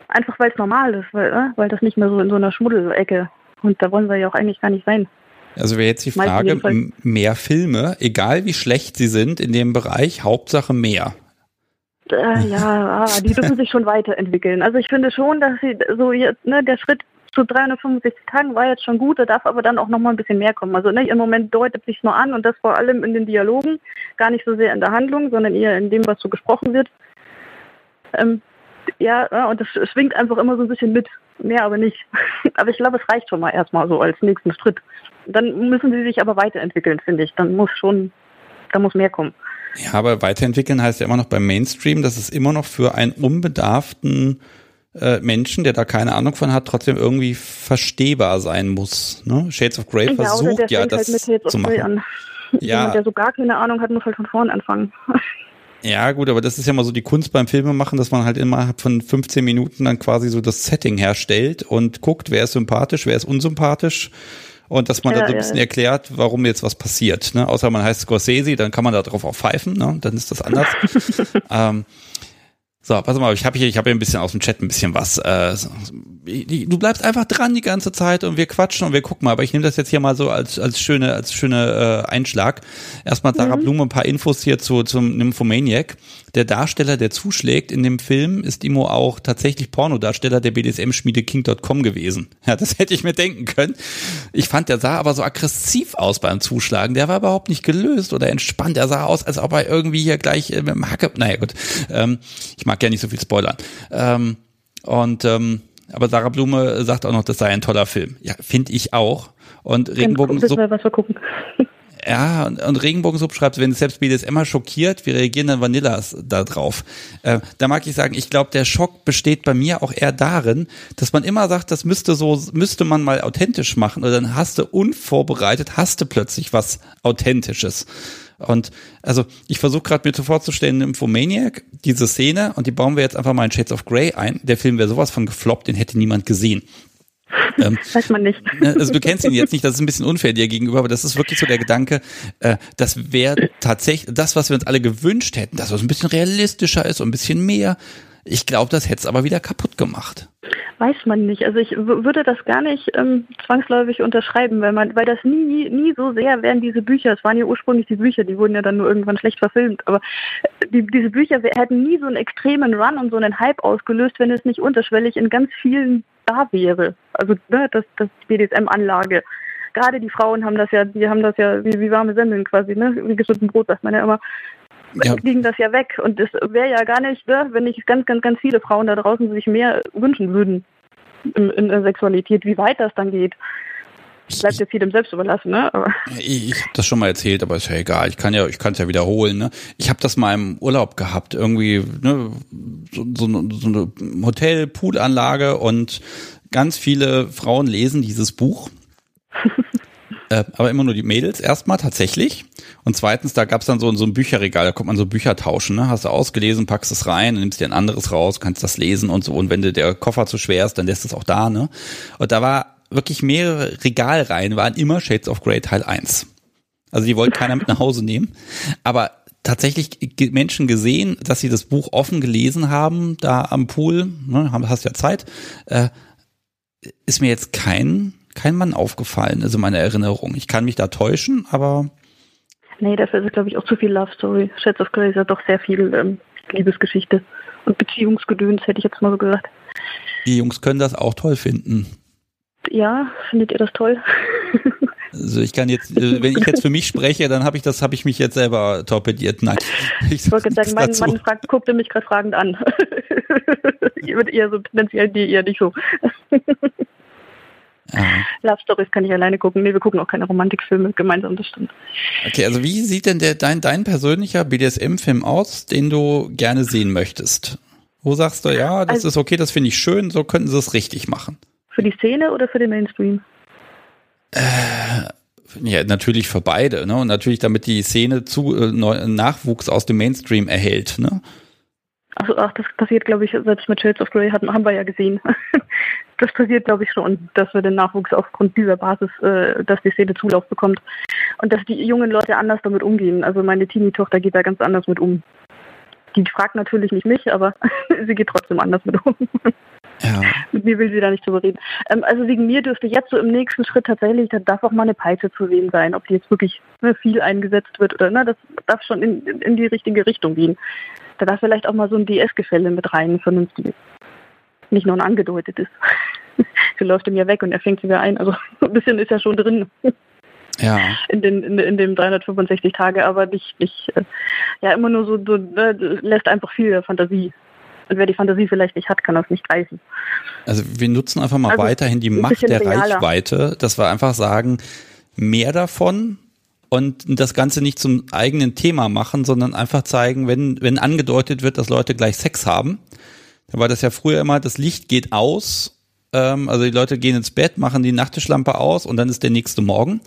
Einfach weil es normal ist, weil, ne? weil das nicht mehr so in so einer Schmuddelecke. Und da wollen wir ja auch eigentlich gar nicht sein. Also wäre jetzt die Frage, mehr Filme, egal wie schlecht sie sind in dem Bereich, Hauptsache mehr. Äh, ja, ah, die dürfen sich schon weiterentwickeln. Also ich finde schon, dass sie so jetzt, ne, der Schritt zu 365 Tagen war jetzt schon gut, da darf aber dann auch noch mal ein bisschen mehr kommen. Also ne, im Moment deutet sich nur an und das vor allem in den Dialogen, gar nicht so sehr in der Handlung, sondern eher in dem, was so gesprochen wird. Ähm, ja, und das schwingt einfach immer so ein bisschen mit. Mehr aber nicht. aber ich glaube, es reicht schon mal erstmal so als nächsten Schritt. Dann müssen sie sich aber weiterentwickeln, finde ich. Dann muss schon, da muss mehr kommen. Ja, aber weiterentwickeln heißt ja immer noch beim Mainstream, dass es immer noch für einen unbedarften äh, Menschen, der da keine Ahnung von hat, trotzdem irgendwie verstehbar sein muss. Ne? Shades of Grey ja, versucht ja, das halt zu machen. An. Ja. Jemand, der so gar keine Ahnung hat, muss halt von vorn anfangen. Ja, gut, aber das ist ja mal so die Kunst beim Filmemachen, dass man halt innerhalb von 15 Minuten dann quasi so das Setting herstellt und guckt, wer ist sympathisch, wer ist unsympathisch und dass man ja, dann so ein bisschen ja. erklärt, warum jetzt was passiert. Ne? Außer man heißt Scorsese, dann kann man da drauf auch pfeifen, ne? dann ist das anders. ähm, so, pass mal, ich habe hier, ich habe hier ein bisschen aus dem Chat ein bisschen was. Äh, du bleibst einfach dran die ganze Zeit und wir quatschen und wir gucken mal. Aber ich nehme das jetzt hier mal so als als schöne als schöne äh, Einschlag. Erstmal Sarah mhm. Blume ein paar Infos hier zu zum Nymphomaniac. Der Darsteller, der zuschlägt in dem Film, ist Imo auch tatsächlich Pornodarsteller der BDSM-Schmiede King.com gewesen. Ja, das hätte ich mir denken können. Ich fand, der sah aber so aggressiv aus beim Zuschlagen. Der war überhaupt nicht gelöst oder entspannt. Er sah aus, als ob er irgendwie hier gleich äh, mit dem Hacke. Naja, gut. Ähm, ich mag ja nicht so viel spoilern. Ähm, und ähm, aber Sarah Blume sagt auch noch, das sei ein toller Film. Ja, finde ich auch. Und Regenbogen. Wir. Ja, und, und Regenbogensub schreibt, wenn selbst BDSM schockiert, wie reagieren dann Vanillas da drauf? Äh, da mag ich sagen, ich glaube, der Schock besteht bei mir auch eher darin, dass man immer sagt, das müsste so, müsste man mal authentisch machen, oder dann hast du unvorbereitet, hast du plötzlich was Authentisches. Und also ich versuche gerade mir vorzustellen, Infomaniac, diese Szene, und die bauen wir jetzt einfach mal in Shades of Grey ein. Der Film wäre sowas von gefloppt, den hätte niemand gesehen. Ähm, Weiß man nicht. Ne, also du kennst ihn jetzt nicht, das ist ein bisschen unfair dir gegenüber, aber das ist wirklich so der Gedanke, äh, das wäre tatsächlich das, was wir uns alle gewünscht hätten, dass es ein bisschen realistischer ist und ein bisschen mehr. Ich glaube, das hätte es aber wieder kaputt gemacht. Weiß man nicht. Also ich würde das gar nicht ähm, zwangsläufig unterschreiben, weil man, weil das nie, nie so sehr wären diese Bücher. Es waren ja ursprünglich die Bücher, die wurden ja dann nur irgendwann schlecht verfilmt. Aber die, diese Bücher hätten nie so einen extremen Run und so einen Hype ausgelöst, wenn es nicht unterschwellig in ganz vielen da wäre. Also ne, das, das BDSM-Anlage. Gerade die Frauen haben das ja, die haben das ja wie, wie warme Semmeln quasi, ne? Wie geschnitten Brot, sagt man ja immer. Ja. liegen das ja weg. Und es wäre ja gar nicht, ne, wenn nicht ganz, ganz, ganz viele Frauen da draußen sich mehr wünschen würden in, in der Sexualität, wie weit das dann geht. Bleibt jetzt jedem selbst überlassen, ne? Aber ich, ich habe das schon mal erzählt, aber ist ja egal. Ich kann ja, ich kann es ja wiederholen, ne? Ich habe das mal im Urlaub gehabt, irgendwie, ne, so, so, so eine Hotel-Poolanlage und ganz viele Frauen lesen dieses Buch. äh, aber immer nur die Mädels erstmal tatsächlich. Und zweitens, da gab's dann so, so ein Bücherregal, da kommt man so Bücher tauschen, ne? Hast du ausgelesen, packst es rein, nimmst dir ein anderes raus, kannst das lesen und so. Und wenn dir der Koffer zu schwer ist, dann lässt es auch da, ne? Und da war wirklich mehrere Regalreihen, waren immer Shades of Grey Teil 1. Also die wollte keiner mit nach Hause nehmen. Aber tatsächlich Menschen gesehen, dass sie das Buch offen gelesen haben, da am Pool, ne, hast ja Zeit, äh, ist mir jetzt kein, kein Mann aufgefallen, also meine Erinnerung. Ich kann mich da täuschen, aber. Nee, dafür ist es, glaube ich, auch zu viel Love Story. Shades of Grey ist ja doch sehr viel ähm, Liebesgeschichte und Beziehungsgedöns, hätte ich jetzt mal so gesagt. Die Jungs können das auch toll finden. Ja, findet ihr das toll? Also ich kann jetzt, äh, wenn ich jetzt für mich spreche, dann habe ich das, habe ich mich jetzt selber torpediert. Nein. Ich, ich wollte sagen, mein Mann fragt, guckte mich gerade fragend an. ihr wird eher so tendenziell die eher nicht so. Ja. Love Stories kann ich alleine gucken. Nee, wir gucken auch keine Romantikfilme gemeinsam, das stimmt. Okay, also wie sieht denn der dein, dein persönlicher BDSM-Film aus, den du gerne sehen möchtest? Wo sagst du, ja, das also, ist okay, das finde ich schön, so könnten sie es richtig machen? Für die Szene oder für den Mainstream? Äh, ja, natürlich für beide, ne? Und natürlich, damit die Szene zu äh, Nachwuchs aus dem Mainstream erhält, ne? Also, ach, das passiert, glaube ich, selbst mit Shades of Grey hatten, haben wir ja gesehen. das passiert, glaube ich, schon, dass wir den Nachwuchs aufgrund dieser Basis, äh, dass die Szene Zulauf bekommt. Und dass die jungen Leute anders damit umgehen. Also meine Teenie-Tochter geht da ganz anders mit um. Die fragt natürlich nicht mich, aber sie geht trotzdem anders mit um. Ja. Mit mir will sie da nicht drüber reden. Ähm, also wegen mir dürfte jetzt so im nächsten Schritt tatsächlich, da darf auch mal eine Peitsche zu sehen sein, ob die jetzt wirklich ne, viel eingesetzt wird oder ne, das darf schon in, in die richtige Richtung gehen. Da darf vielleicht auch mal so ein DS-Gefälle mit rein, vernünftiges. Nicht nur ein angedeutetes. sie läuft ihm ja weg und er fängt sie wieder ein. Also ein bisschen ist ja schon drin. Ja. In, den, in, in dem 365 Tage, aber nicht, nicht äh, ja immer nur so, so ne, lässt einfach viel Fantasie und wer die Fantasie vielleicht nicht hat, kann das nicht greifen. Also wir nutzen einfach mal also weiterhin die Macht der realer. Reichweite, dass wir einfach sagen, mehr davon und das Ganze nicht zum eigenen Thema machen, sondern einfach zeigen, wenn, wenn angedeutet wird, dass Leute gleich Sex haben, dann war das ja früher immer, das Licht geht aus ähm, also die Leute gehen ins Bett, machen die Nachttischlampe aus und dann ist der nächste Morgen.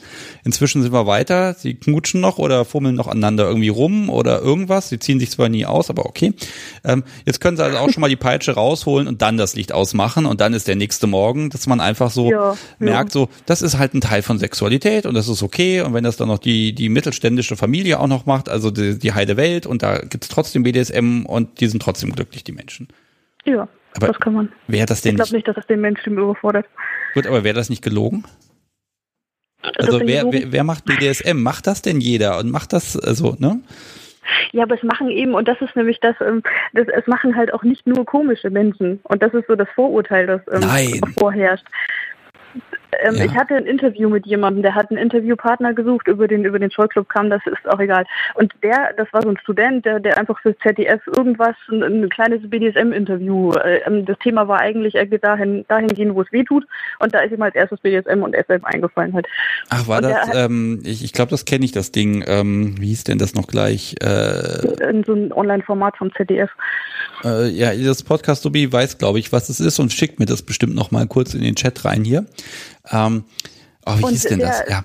Inzwischen sind wir weiter. Sie knutschen noch oder fummeln noch aneinander irgendwie rum oder irgendwas. Sie ziehen sich zwar nie aus, aber okay. Ähm, jetzt können sie also auch schon mal die Peitsche rausholen und dann das Licht ausmachen und dann ist der nächste Morgen, dass man einfach so ja, merkt, ja. so, das ist halt ein Teil von Sexualität und das ist okay. Und wenn das dann noch die, die mittelständische Familie auch noch macht, also die, die heile Welt und da gibt's trotzdem BDSM und die sind trotzdem glücklich, die Menschen. Ja, aber das kann man. Wäre das denn ich glaube nicht, dass das den Menschen überfordert. Gut, aber wäre das nicht gelogen? Also wer, wer, wer macht BDSM? Macht das denn jeder? Und macht das so, also, ne? Ja, aber es machen eben, und das ist nämlich das, ähm, das, es machen halt auch nicht nur komische Menschen. Und das ist so das Vorurteil, das ähm, vorherrscht. Ähm, ja. Ich hatte ein Interview mit jemandem, der hat einen Interviewpartner gesucht, über den, über den Zollclub kam, das ist auch egal. Und der, das war so ein Student, der, der einfach für ZDF irgendwas, ein, ein kleines BDSM-Interview, äh, ähm, das Thema war eigentlich, er geht dahin, dahin gehen, wo es weh tut. Und da ist ihm als erstes BDSM und SM eingefallen halt. Ach, war und das, ähm, ich, ich glaube, das kenne ich, das Ding, ähm, wie hieß denn das noch gleich? Äh, in so ein Online-Format vom ZDF. Äh, ja, das Podcast Sobi weiß, glaube ich, was es ist und schickt mir das bestimmt noch mal kurz in den Chat rein hier. Ähm, oh, wie und hieß denn der, das? Ja.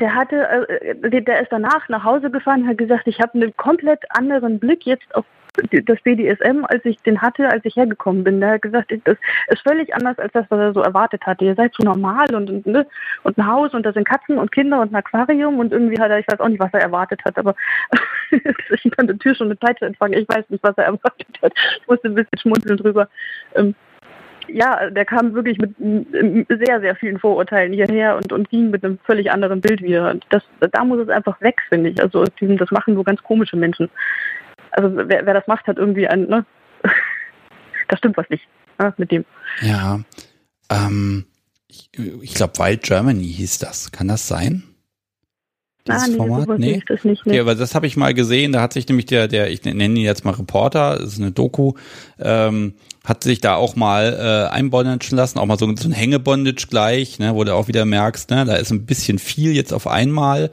Der hatte, äh, der ist danach nach Hause gefahren hat gesagt, ich habe einen komplett anderen Blick jetzt auf das BDSM, als ich den hatte, als ich hergekommen bin. Der hat gesagt, das ist völlig anders als das, was er so erwartet hatte. Ihr seid so normal und, und, ne, und ein Haus und da sind Katzen und Kinder und ein Aquarium und irgendwie hat er, ich weiß auch nicht, was er erwartet hat, aber ich kann die Tür schon mit Peitsche empfangen. Ich weiß nicht, was er erwartet hat. Ich musste ein bisschen schmunzeln drüber. Ähm, ja, der kam wirklich mit sehr, sehr vielen Vorurteilen hierher und, und ging mit einem völlig anderen Bild wieder. Das, da muss es einfach weg, finde ich. Also das machen so ganz komische Menschen. Also wer, wer das macht, hat irgendwie ein, ne? da stimmt was nicht ne? mit dem. Ja, ähm, ich, ich glaube Wild Germany hieß das. Kann das sein? dieses ah, nee, Format? Nee, das nicht. Nee. Ja, aber das habe ich mal gesehen. Da hat sich nämlich der, der, ich nenne ihn jetzt mal Reporter, das ist eine Doku, ähm, hat sich da auch mal äh, einbondagen lassen, auch mal so, so ein Hängebondage gleich, ne, wo du auch wieder merkst, ne, da ist ein bisschen viel jetzt auf einmal.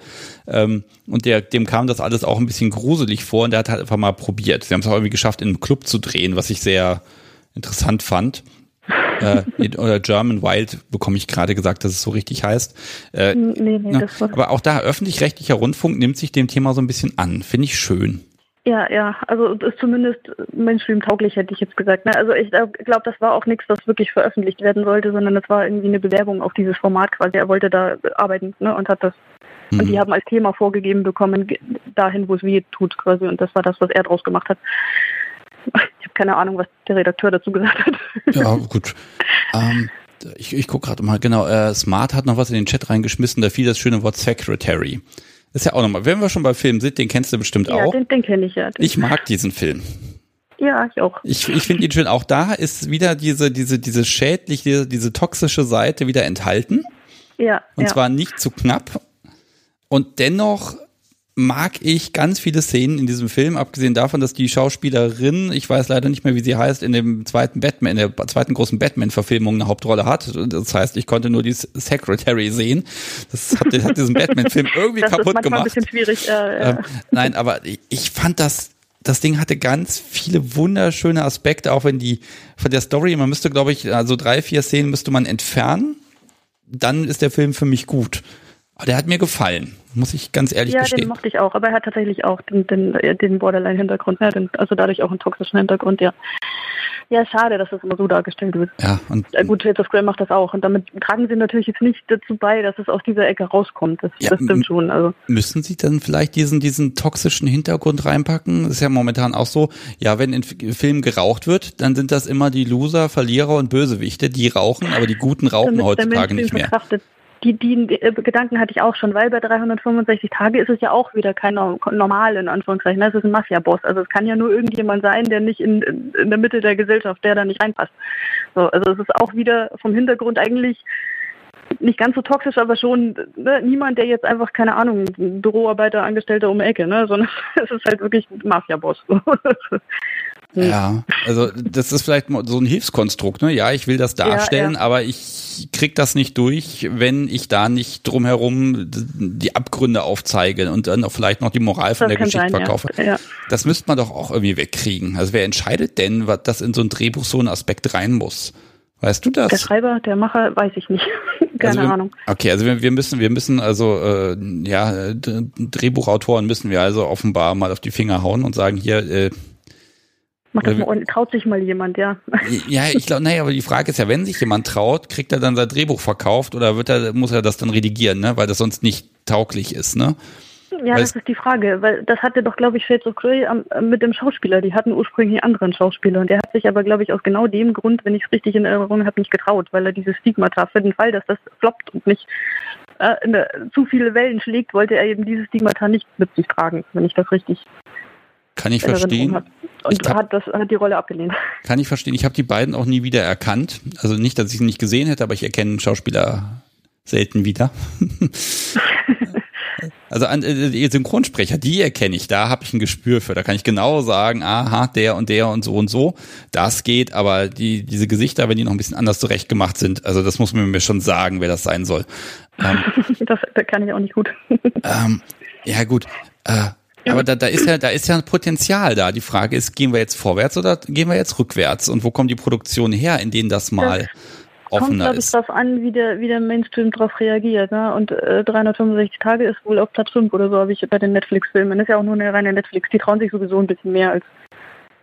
Ähm, und der, dem kam das alles auch ein bisschen gruselig vor und der hat halt einfach mal probiert. Sie haben es auch irgendwie geschafft, in einem Club zu drehen, was ich sehr interessant fand äh, oder German Wild bekomme ich gerade gesagt, dass es so richtig heißt. Äh, nee, nee, ne? aber auch da öffentlich-rechtlicher Rundfunk nimmt sich dem Thema so ein bisschen an. Finde ich schön. Ja, ja, also ist zumindest Mainstream-tauglich, hätte ich jetzt gesagt. Ne? Also ich glaube, das war auch nichts, was wirklich veröffentlicht werden sollte, sondern das war irgendwie eine Bewerbung auf dieses Format quasi. Er wollte da arbeiten ne? und hat das. Mhm. Und die haben als Thema vorgegeben bekommen, dahin, wo es weh tut quasi. Und das war das, was er draus gemacht hat ich habe keine Ahnung, was der Redakteur dazu gesagt hat. Ja, gut. Ähm, ich ich gucke gerade mal, genau, äh, Smart hat noch was in den Chat reingeschmissen, da fiel das schöne Wort Secretary. Das ist ja auch nochmal, wenn wir schon bei Filmen sind, den kennst du bestimmt ja, auch. Den, den kenne ich ja. Ich mag diesen Film. Ja, ich auch. Ich, ich finde ihn schön. Auch da ist wieder diese, diese, diese schädliche, diese toxische Seite wieder enthalten. Ja. Und ja. zwar nicht zu knapp. Und dennoch mag ich ganz viele Szenen in diesem Film, abgesehen davon, dass die Schauspielerin, ich weiß leider nicht mehr, wie sie heißt, in dem zweiten Batman, in der zweiten großen Batman-Verfilmung eine Hauptrolle hat. Das heißt, ich konnte nur die Secretary sehen. Das hat, das hat diesen Batman-Film irgendwie das kaputt ist gemacht. Ein bisschen schwierig. Äh, ähm, nein, aber ich, ich fand das das Ding hatte ganz viele wunderschöne Aspekte, auch wenn die von der Story, man müsste, glaube ich, also drei, vier Szenen müsste man entfernen. Dann ist der Film für mich gut. Aber der hat mir gefallen, muss ich ganz ehrlich ja, gestehen. Ja, den mochte ich auch, aber er hat tatsächlich auch den, den, den Borderline-Hintergrund, ne? also dadurch auch einen toxischen Hintergrund, ja. Ja, schade, dass das immer so dargestellt wird. Ja, und ja, gut, Shades of Grey macht das auch. Und damit tragen sie natürlich jetzt nicht dazu bei, dass es aus dieser Ecke rauskommt. Das, ja, das stimmt schon. Also. Müssen sie dann vielleicht diesen, diesen toxischen Hintergrund reinpacken? Das ist ja momentan auch so. Ja, wenn in Filmen geraucht wird, dann sind das immer die Loser, Verlierer und Bösewichte, die rauchen, aber die Guten rauchen damit heutzutage nicht mehr. Verkraftet die, die äh, Gedanken hatte ich auch schon, weil bei 365 Tage ist es ja auch wieder kein normal in Anführungszeichen. Es ist ein Mafia-Boss. Also es kann ja nur irgendjemand sein, der nicht in, in der Mitte der Gesellschaft, der da nicht reinpasst. So, also es ist auch wieder vom Hintergrund eigentlich nicht ganz so toxisch, aber schon ne, niemand, der jetzt einfach, keine Ahnung, Büroarbeiter, Angestellter um die Ecke, ne, sondern es ist halt wirklich ein Mafia-Boss. Hm. Ja, also das ist vielleicht so ein Hilfskonstrukt, ne? Ja, ich will das darstellen, ja, ja. aber ich krieg das nicht durch, wenn ich da nicht drumherum die Abgründe aufzeige und dann auch vielleicht noch die Moral von das der Geschichte sein, verkaufe. Ja. Das müsste man doch auch irgendwie wegkriegen. Also wer entscheidet denn, was das in so ein Drehbuch so ein Aspekt rein muss? Weißt du das? Der Schreiber, der Macher, weiß ich nicht. Keine also wir, Ahnung. Okay, also wir, wir müssen, wir müssen also äh, ja Drehbuchautoren müssen wir also offenbar mal auf die Finger hauen und sagen hier. Äh, Macht das mal, traut sich mal jemand, ja. Ja, ich glaube, naja, aber die Frage ist ja, wenn sich jemand traut, kriegt er dann sein Drehbuch verkauft oder wird er, muss er das dann redigieren, ne? Weil das sonst nicht tauglich ist, ne? Ja, weil das ist die Frage, weil das hatte doch, glaube ich, Shades of Grey mit dem Schauspieler. Die hatten ursprünglich einen anderen Schauspieler und der hat sich aber, glaube ich, aus genau dem Grund, wenn ich es richtig in Erinnerung habe, nicht getraut, weil er dieses Stigmata für den Fall, dass das floppt und nicht äh, eine, zu viele Wellen schlägt, wollte er eben dieses Stigmata nicht mit sich tragen, wenn ich das richtig kann ich verstehen. Und ich hab, hat, das, hat die Rolle abgelehnt. Kann ich verstehen. Ich habe die beiden auch nie wieder erkannt. Also nicht, dass ich sie nicht gesehen hätte, aber ich erkenne einen Schauspieler selten wieder. also an, äh, die Synchronsprecher, die erkenne ich, da habe ich ein Gespür für. Da kann ich genau sagen, aha, der und der und so und so. Das geht, aber die, diese Gesichter, wenn die noch ein bisschen anders zurechtgemacht sind, also das muss man mir schon sagen, wer das sein soll. Ähm, das, das kann ich auch nicht gut. ähm, ja, gut. Äh, aber da, da ist ja, da ist ja ein Potenzial da. Die Frage ist, gehen wir jetzt vorwärts oder gehen wir jetzt rückwärts? Und wo kommt die Produktion her, in denen das mal das offener kommt, ist? Kommt, darauf an, wie der, wie der Mainstream darauf reagiert. Ne? Und äh, 365 Tage ist wohl auf Platz 5 oder so, habe ich bei den Netflix-Filmen. Das ist ja auch nur eine reine Netflix. Die trauen sich sowieso ein bisschen mehr als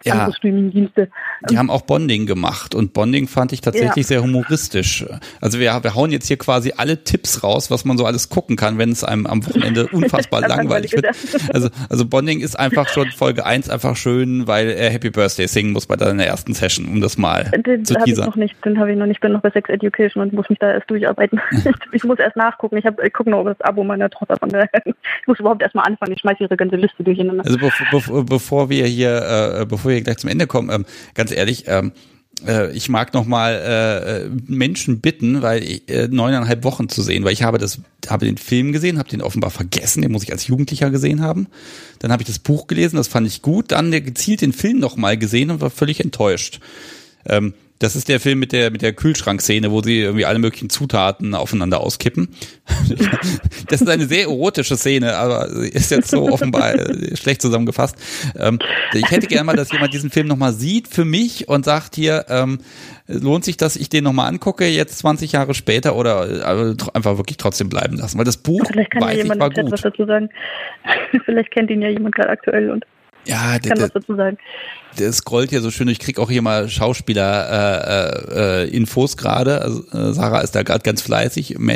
ja, andere Streaming-Dienste. Die haben auch Bonding gemacht und Bonding fand ich tatsächlich ja. sehr humoristisch. Also wir, wir hauen jetzt hier quasi alle Tipps raus, was man so alles gucken kann, wenn es einem am Wochenende unfassbar langweilig wird. Also, also Bonding ist einfach schon Folge 1 einfach schön, weil er Happy Birthday singen muss bei deiner ersten Session, um das mal den, zu teasern. Ich noch nicht, den habe ich noch nicht, ich bin noch bei Sex Education und muss mich da erst durcharbeiten. ich muss erst nachgucken. Ich, ich gucke noch das Abo meiner Tochter von der, ich muss überhaupt erst mal anfangen. Ich schmeiße ihre ganze Liste durcheinander. Also bevor, bevor, bevor wir hier, äh, bevor wir gleich zum Ende kommen, ähm, ganz ehrlich, ähm, äh, ich mag noch mal äh, Menschen bitten, weil äh, neuneinhalb Wochen zu sehen, weil ich habe das, habe den Film gesehen, habe den offenbar vergessen, den muss ich als Jugendlicher gesehen haben. Dann habe ich das Buch gelesen, das fand ich gut. Dann gezielt den Film noch mal gesehen und war völlig enttäuscht. Ähm, das ist der Film mit der, mit der Kühlschrankszene, wo sie irgendwie alle möglichen Zutaten aufeinander auskippen. Das ist eine sehr erotische Szene, aber ist jetzt so offenbar schlecht zusammengefasst. Ähm, ich hätte gerne mal, dass jemand diesen Film nochmal sieht für mich und sagt hier, ähm, lohnt sich, dass ich den nochmal angucke, jetzt 20 Jahre später oder äh, einfach wirklich trotzdem bleiben lassen? Weil das Buch Vielleicht kann weiß ja jemand ich, war gut. was dazu sagen. Vielleicht kennt ihn ja jemand gerade aktuell und ja, kann was dazu sagen. Der scrollt hier so schön. Ich krieg auch hier mal Schauspieler-Infos äh, äh, gerade. Also, äh, Sarah ist da gerade ganz fleißig. Ma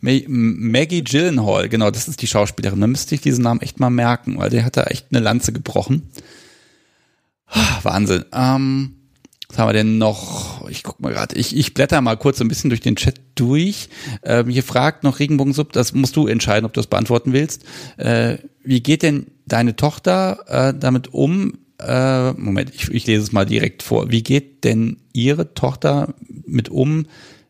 Ma Maggie Gyllenhaal, genau, das ist die Schauspielerin. Da müsste ich diesen Namen echt mal merken, weil der hat da echt eine Lanze gebrochen. Wahnsinn. Ähm, was haben wir denn noch? Ich guck mal gerade. Ich, ich blätter mal kurz ein bisschen durch den Chat durch. Ähm, hier fragt noch Regenbogensub, das musst du entscheiden, ob du das beantworten willst. Äh, wie geht denn deine Tochter äh, damit um? Äh, Moment, ich, ich lese es mal direkt vor. Wie geht denn ihre Tochter mit um,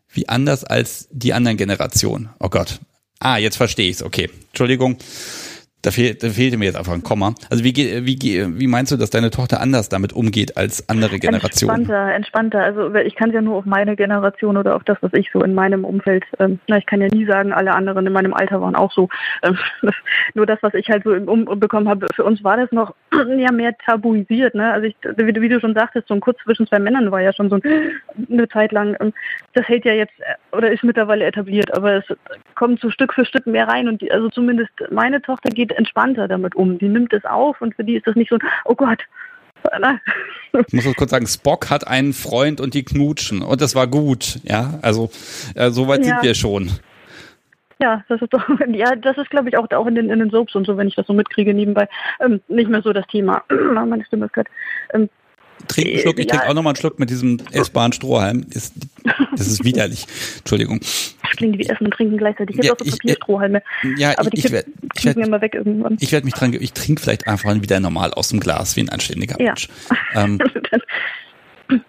wie anders als die anderen Generationen? Oh Gott. Ah, jetzt verstehe ich es. Okay, Entschuldigung. Da, fehl, da fehlte mir jetzt einfach ein Komma. Also wie, wie, wie meinst du, dass deine Tochter anders damit umgeht als andere Generationen? Entspannter, entspannter. Also ich kann ja nur auf meine Generation oder auf das, was ich so in meinem Umfeld, ähm, na, ich kann ja nie sagen, alle anderen in meinem Alter waren auch so. Ähm, das, nur das, was ich halt so im um bekommen habe, für uns war das noch ja mehr tabuisiert. Ne? Also ich, wie, wie, du schon sagtest, so ein Kurz zwischen zwei Männern war ja schon so eine Zeit lang. Ähm, das hält ja jetzt äh, oder ist mittlerweile etabliert, aber es kommt so Stück für Stück mehr rein und die, also zumindest meine Tochter geht entspannter damit um. Die nimmt es auf und für die ist das nicht so ein, oh Gott, ich muss kurz sagen, Spock hat einen Freund und die knutschen und das war gut, ja. Also äh, soweit ja. sind wir schon. Ja, das ist doch, ja, das ist glaube ich auch, auch in den, in den Soaps und so, wenn ich das so mitkriege nebenbei, ähm, nicht mehr so das Thema. Meine Stimme ist gerade. Ähm, Trink einen Schluck, ich ja. trinke auch nochmal einen Schluck mit diesem essbaren Strohhalm. Ist, das ist widerlich. Entschuldigung. Das klingt wie Essen und Trinken gleichzeitig. Jetzt ja, auch so Papierstrohhalme. Ja, Aber ich, ich werde ich werd, immer weg irgendwann. Ich werde mich dran, ich trinke vielleicht einfach wieder normal aus dem Glas, wie ein anständiger ja. Mensch. Ähm,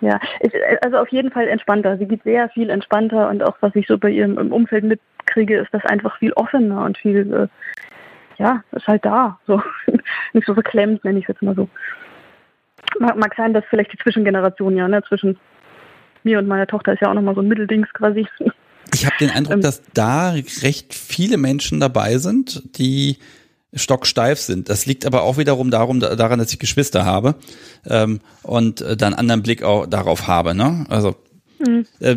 ja, ich, also auf jeden Fall entspannter. Sie geht sehr viel entspannter und auch was ich so bei ihrem Umfeld mitkriege, ist das einfach viel offener und viel, äh, ja, ist halt da. So nicht so verklemmt, nenne ich es jetzt mal so mag, sein, dass vielleicht die Zwischengeneration ja, ne, zwischen mir und meiner Tochter ist ja auch nochmal so ein Mitteldings quasi. Ich habe den Eindruck, ähm, dass da recht viele Menschen dabei sind, die stocksteif sind. Das liegt aber auch wiederum darum, daran, dass ich Geschwister habe ähm, und äh, dann anderen Blick auch darauf habe. Ne? Also hm. Äh,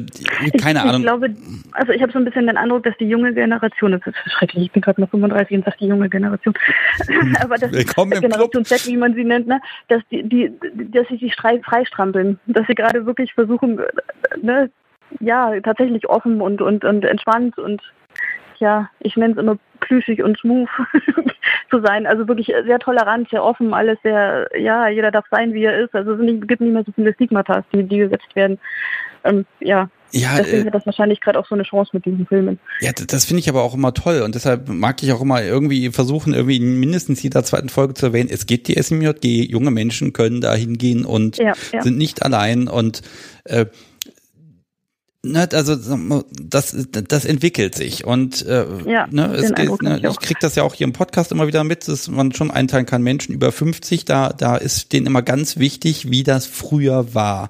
keine ich, Ahnung. Ich glaube, also ich habe so ein bisschen den Eindruck, dass die junge Generation, das ist schrecklich, ich bin gerade noch 35 und sage die junge Generation, aber das Willkommen Generation Club. Z, wie man sie nennt, ne, dass die, die, dass sie sich freistrampeln, dass sie gerade wirklich versuchen, ne, ja, tatsächlich offen und, und, und entspannt und ja, ich nenne es immer plüschig und smooth zu sein. Also wirklich sehr tolerant, sehr offen, alles sehr, ja, jeder darf sein, wie er ist. Also es gibt nicht mehr so viele Stigmata, die, die gesetzt werden ähm, ja, ja, deswegen äh, hat das wahrscheinlich gerade auch so eine Chance mit diesen Filmen. Ja, das finde ich aber auch immer toll und deshalb mag ich auch immer irgendwie versuchen, irgendwie mindestens jeder zweiten Folge zu erwähnen, es geht die SMJG, junge Menschen können da hingehen und ja, ja. sind nicht allein und äh, ne, also das, das entwickelt sich und äh, ja, ne, es, geht, ne, ich, ich krieg das ja auch hier im Podcast immer wieder mit, dass man schon einteilen kann, Menschen über 50, da, da ist denen immer ganz wichtig, wie das früher war.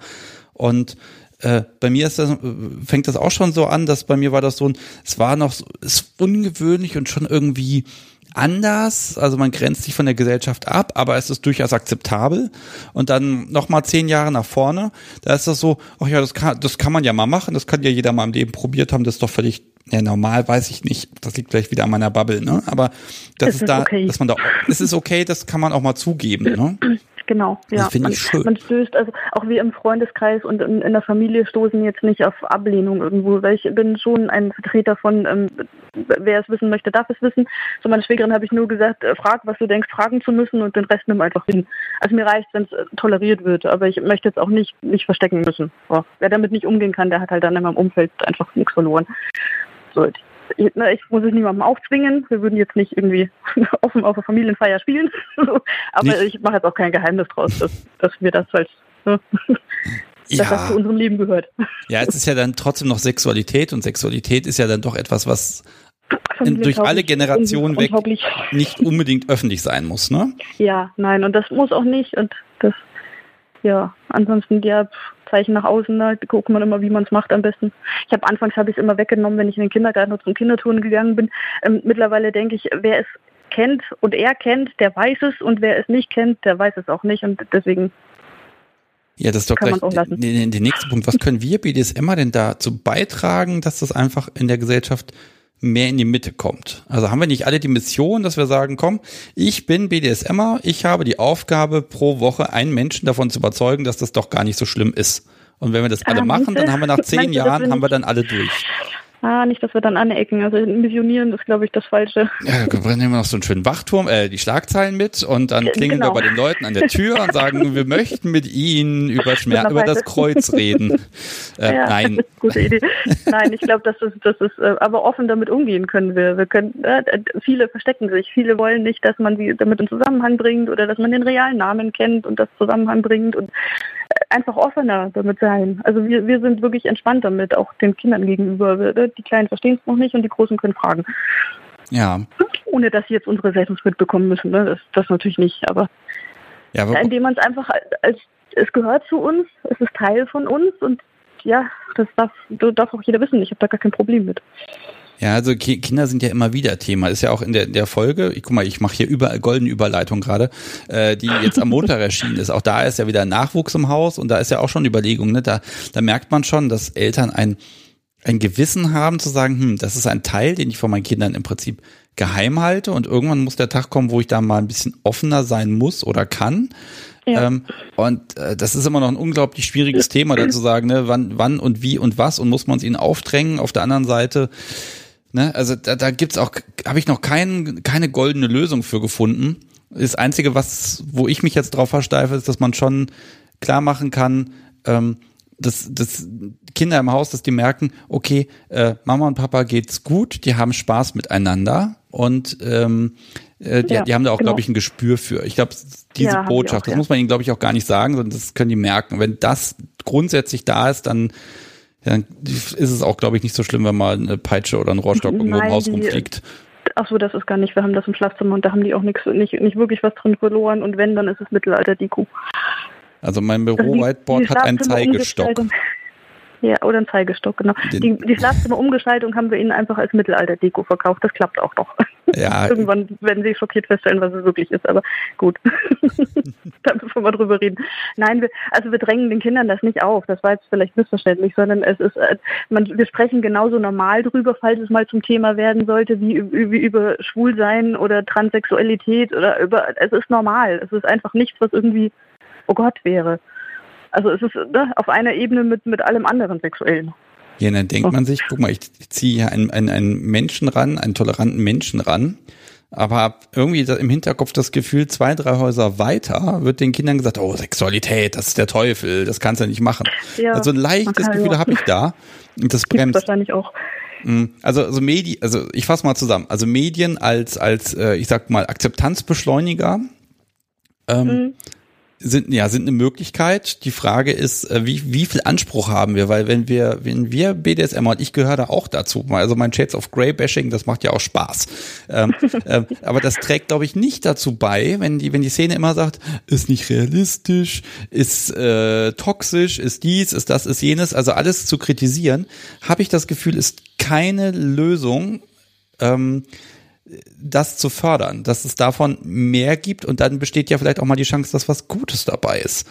Und äh, bei mir ist das, fängt das auch schon so an, dass bei mir war das so ein, es war noch, so, ist ungewöhnlich und schon irgendwie anders, also man grenzt sich von der Gesellschaft ab, aber es ist durchaus akzeptabel. Und dann nochmal zehn Jahre nach vorne, da ist das so, ach ja, das kann, das kann man ja mal machen, das kann ja jeder mal im Leben probiert haben, das ist doch völlig, ja, normal weiß ich nicht, das liegt vielleicht wieder an meiner Bubble, ne? Aber das ist, ist da, okay. dass man da, es ist okay, das kann man auch mal zugeben, ne? Genau, ja. Das finde ich schön. Man stößt, also auch wir im Freundeskreis und in, in, der Familie stoßen jetzt nicht auf Ablehnung irgendwo, weil ich bin schon ein Vertreter von, ähm, wer es wissen möchte, darf es wissen. So meine Schwägerin habe ich nur gesagt, äh, frag, was du denkst, fragen zu müssen und den Rest nimm einfach hin. Also mir reicht, wenn es äh, toleriert wird, aber ich möchte jetzt auch nicht, nicht verstecken müssen. So. Wer damit nicht umgehen kann, der hat halt dann in meinem Umfeld einfach nichts verloren. So, ich, ne, ich muss es niemandem aufzwingen. Wir würden jetzt nicht irgendwie offen auf der Familienfeier spielen. Aber nicht. ich mache jetzt auch kein Geheimnis draus, dass, dass wir das halt, ne, dass ja. das zu unserem Leben gehört. Ja, es ist ja dann trotzdem noch Sexualität und Sexualität ist ja dann doch etwas, was durch alle Generationen weg nicht unbedingt öffentlich sein muss, ne? Ja, nein, und das muss auch nicht und das, ja, ansonsten, ja, Zeichen nach außen, da guckt man immer, wie man es macht am besten. Ich habe anfangs habe ich es immer weggenommen, wenn ich in den Kindergarten oder zum Kindertouren gegangen bin. Ähm, mittlerweile denke ich, wer es kennt und er kennt, der weiß es und wer es nicht kennt, der weiß es auch nicht und deswegen ja, das ist doch gleich der, der nächste Punkt. Was können wir BDSMer denn dazu beitragen, dass das einfach in der Gesellschaft mehr in die Mitte kommt. Also haben wir nicht alle die Mission, dass wir sagen, komm, ich bin BDSMer, ich habe die Aufgabe, pro Woche einen Menschen davon zu überzeugen, dass das doch gar nicht so schlimm ist. Und wenn wir das alle ah, machen, dann haben wir nach zehn Jahren, haben wir dann alle durch. Ah, nicht, dass wir dann anecken. Also missionieren ist, glaube ich, das Falsche. Ja, dann nehmen wir noch so einen schönen Wachturm, äh, die Schlagzeilen mit und dann klingen genau. wir bei den Leuten an der Tür und sagen, wir möchten mit ihnen über Schmerz, über das Kreuz reden. Äh, ja, nein. gute Idee. Nein, ich glaube, dass das, das ist, äh, aber offen damit umgehen können wir. Wir können, äh, viele verstecken sich. Viele wollen nicht, dass man sie damit in Zusammenhang bringt oder dass man den realen Namen kennt und das Zusammenhang bringt und einfach offener damit sein. Also wir, wir sind wirklich entspannt damit, auch den Kindern gegenüber. Die Kleinen verstehen es noch nicht und die Großen können fragen. Ja. Ohne dass sie jetzt unsere Settings mitbekommen müssen. Ne? Das, das natürlich nicht, aber Ja, aber, indem man es einfach als, als es gehört zu uns, es ist Teil von uns und ja, das darf, das darf auch jeder wissen. Ich habe da gar kein Problem mit. Ja, also Ki- Kinder sind ja immer wieder Thema. Ist ja auch in der, der Folge, ich guck mal, ich mache hier über, goldene Überleitung gerade, äh, die jetzt am Montag erschienen ist. Auch da ist ja wieder Nachwuchs im Haus und da ist ja auch schon Überlegung, ne? Da, da merkt man schon, dass Eltern ein, ein Gewissen haben zu sagen, hm, das ist ein Teil, den ich von meinen Kindern im Prinzip geheim halte und irgendwann muss der Tag kommen, wo ich da mal ein bisschen offener sein muss oder kann. Ja. Ähm, und äh, das ist immer noch ein unglaublich schwieriges Thema, da zu sagen, ne, wann, wann und wie und was und muss man es ihnen aufdrängen. Auf der anderen Seite, ne, also da, da gibt's auch, habe ich noch kein, keine goldene Lösung für gefunden. Das Einzige, was, wo ich mich jetzt drauf versteife, ist, dass man schon klar machen kann, ähm, dass, dass Kinder im Haus, dass die merken, okay, äh, Mama und Papa geht's gut, die haben Spaß miteinander und ähm, äh, die, Ja, die haben da auch, genau. glaube ich, ein Gespür für. Ich glaube, diese Ja, Botschaft, auch, das ja. muss man ihnen, glaube ich, auch gar nicht sagen, sondern das können die merken. Wenn das grundsätzlich da ist, dann, ja, dann ist es auch, glaube ich, nicht so schlimm, wenn mal eine Peitsche oder ein Rohrstock irgendwo im Haus rumfliegt. Ach so, das ist gar nicht. Wir haben das im Schlafzimmer und da haben die auch nichts, nicht, nicht wirklich was drin verloren. Und wenn, dann ist es Mittelalter-Deko. Also mein Also Büro-Whiteboard hat einen Zeigestock. Ja, oder ein Zeigestock, genau. Den- Die, die Schlafzimmerumgestaltung haben wir ihnen einfach als Mittelalter-Deko verkauft. Das klappt auch noch. Ja, Irgendwann werden sie schockiert feststellen, was es wirklich ist, aber gut. da müssen wir mal drüber reden. Nein, wir, also wir drängen den Kindern das nicht auf. Das war jetzt vielleicht missverständlich, sondern es ist, äh, man, wir sprechen genauso normal drüber, falls es mal zum Thema werden sollte, wie, wie über Schwulsein oder Transsexualität oder über, es ist normal. Es ist einfach nichts, was irgendwie, oh Gott, wäre. Also es ist ne, auf einer Ebene mit, mit allem anderen Sexuellen. Ja, dann denkt man sich, guck mal, ich, ziehe hier einen, einen, einen Menschen ran, einen toleranten Menschen ran, aber hab irgendwie im Hinterkopf das Gefühl, zwei, drei Häuser weiter wird den Kindern gesagt, oh, Sexualität, das ist der Teufel, das kannst du nicht machen. Ja, also ein leichtes Gefühl ja. habe ich da und das Gibt's bremst. wahrscheinlich auch. Mm, Also, also Medien, also ich fasse mal zusammen. Also Medien als, als, äh, ich sag mal, Akzeptanzbeschleuniger ähm, Mhm. Sind ja sind eine Möglichkeit. Die Frage ist, äh, wie wie viel Anspruch haben wir? Weil wenn wir wenn wir BDSM und ich gehöre da auch dazu. Also mein Shades of Grey Bashing, das macht ja auch Spaß. Ähm, ähm, aber das trägt, glaube ich, nicht dazu bei, wenn die wenn die Szene immer sagt, ist nicht realistisch, ist äh, toxisch, ist dies, ist das, ist jenes. Also alles zu kritisieren, habe ich das Gefühl, ist keine Lösung. Ähm, das zu fördern, dass es davon mehr gibt und dann besteht ja vielleicht auch mal die Chance, dass was Gutes dabei ist.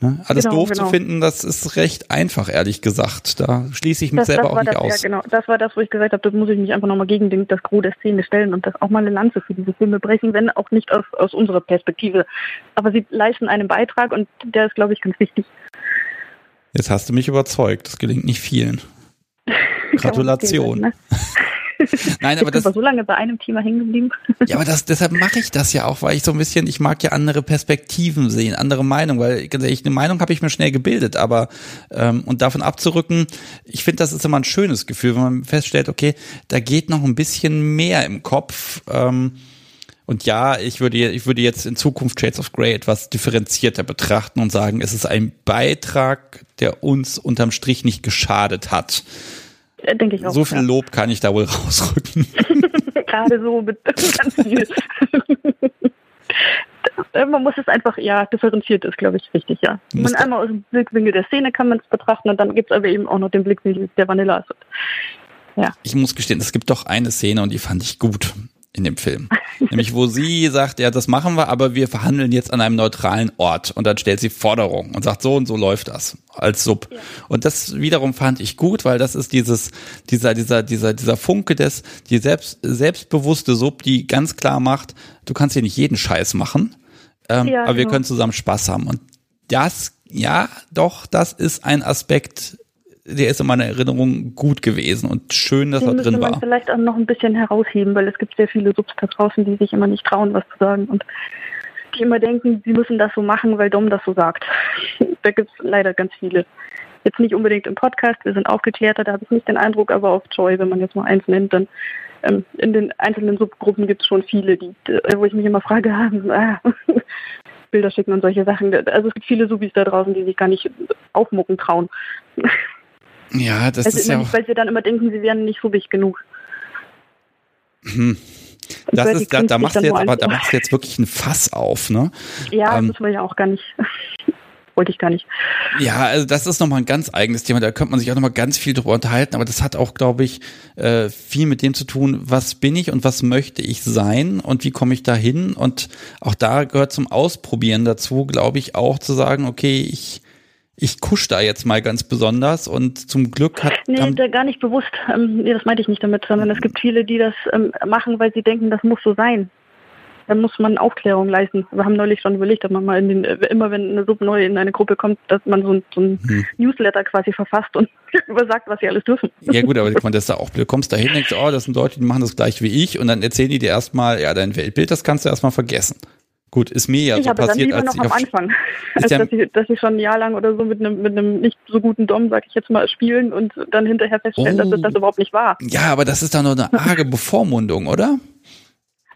Ne? Alles Genau, doof genau. zu finden, das ist recht einfach, ehrlich gesagt. Da schließe ich mich selber auch war nicht das, aus. Ja, genau. Das war das, wo ich gesagt habe, das muss ich mich einfach nochmal gegen den, das Gros der Szene stellen und das auch mal eine Lanze für diese Filme brechen, wenn auch nicht aus, aus unserer Perspektive. Aber sie leisten einen Beitrag und der ist, glaube ich, ganz wichtig. Jetzt hast du mich überzeugt. Das gelingt nicht vielen. Gratulation. Ne? Nein, Ich aber bin das, aber so lange bei einem Thema hängen geblieben. ja, aber das, deshalb mache ich das ja auch, weil ich so ein bisschen, ich mag ja andere Perspektiven sehen, andere Meinungen, weil ganz ehrlich, eine Meinung habe ich mir schnell gebildet, aber ähm, und davon abzurücken, ich finde, das ist immer ein schönes Gefühl, wenn man feststellt, okay, da geht noch ein bisschen mehr im Kopf. Ähm, und ja, ich würde, ich würde jetzt in Zukunft Shades of Grey etwas differenzierter betrachten und sagen, es ist ein Beitrag, der uns unterm Strich nicht geschadet hat. Äh, Denke ich auch. So viel Lob kann ich da wohl rausrücken. ja. Gerade so mit ganz viel. Äh, Man muss es einfach, ja, differenziert ist, glaube ich, richtig, ja. Man einmal aus dem Blickwinkel der Szene kann man es betrachten und dann gibt es aber eben auch noch den Blickwinkel der Vanilla. Ich muss gestehen, es gibt doch eine Szene und die fand ich gut in dem Film. Nämlich, wo sie sagt, ja, das machen wir, aber wir verhandeln jetzt an einem neutralen Ort. Und dann stellt sie Forderungen und sagt, so und so läuft das als Sub. Und das wiederum fand ich gut, weil das ist dieses, dieser, dieser, dieser, dieser Funke des, die selbst, selbstbewusste Sub, die ganz klar macht, du kannst hier nicht jeden Scheiß machen, ähm, Ja, aber wir genau. können zusammen Spaß haben. Und das, ja, doch, das ist ein Aspekt, der ist in meiner Erinnerung gut gewesen und schön, dass Den er drin man war. vielleicht auch noch ein bisschen herausheben, weil es gibt sehr viele Subs da draußen, die sich immer nicht trauen, was zu sagen und die immer denken, sie müssen das so machen, weil Dom das so sagt. da gibt es leider ganz viele. Jetzt nicht unbedingt im Podcast, wir sind aufgeklärter, da habe ich nicht den Eindruck, aber auf Joy, wenn man jetzt mal eins nennt, dann ähm, in den einzelnen Subgruppen gibt es schon viele, die, wo ich mich immer frage, ah, Bilder schicken und solche Sachen. Also es gibt viele Subis da draußen, die sich gar nicht aufmucken trauen. Ja, das Also ist immer ja nicht, auch, weil sie dann immer denken, sie wären nicht subig genug. Hm. Das ist, da, da machst du jetzt aber, da machst du jetzt wirklich ein Fass auf, ne? Ja, ähm, das will ich auch gar nicht. wollte ich gar nicht. Ja, also das ist nochmal ein ganz eigenes Thema. Da könnte man sich auch nochmal ganz viel drüber unterhalten. Aber das hat auch, glaube ich, äh, viel mit dem zu tun, was bin ich und was möchte ich sein und wie komme ich da hin. Und auch da gehört zum Ausprobieren dazu, glaube ich, auch zu sagen, okay, ich ich kusch da jetzt mal ganz besonders und zum Glück hat. Nee, da gar nicht bewusst. Ähm, nee, das meinte ich nicht damit, sondern es gibt viele, die das ähm, machen, weil sie denken, das muss so sein dann muss man Aufklärung leisten. Wir haben neulich schon überlegt, dass man mal in den, immer wenn eine Sub neu in eine Gruppe kommt, dass man so ein, so ein hm. Newsletter quasi verfasst und übersagt, was sie alles dürfen. Ja gut, aber man das da auch, du kommst da hin, denkst, oh, das sind Leute, die machen das gleich wie ich und dann erzählen die dir erstmal, ja, dein Weltbild, das kannst du erstmal vergessen. Gut, ist mir ja ich so habe passiert, dann lieber noch am Anfang, als dass ich, dass ich schon ein Jahr lang oder so mit einem mit einem nicht so guten Dom, sag ich jetzt mal, spielen und dann hinterher feststellen, oh. dass es das überhaupt nicht war. Ja, aber das ist dann nur eine arge Bevormundung, oder?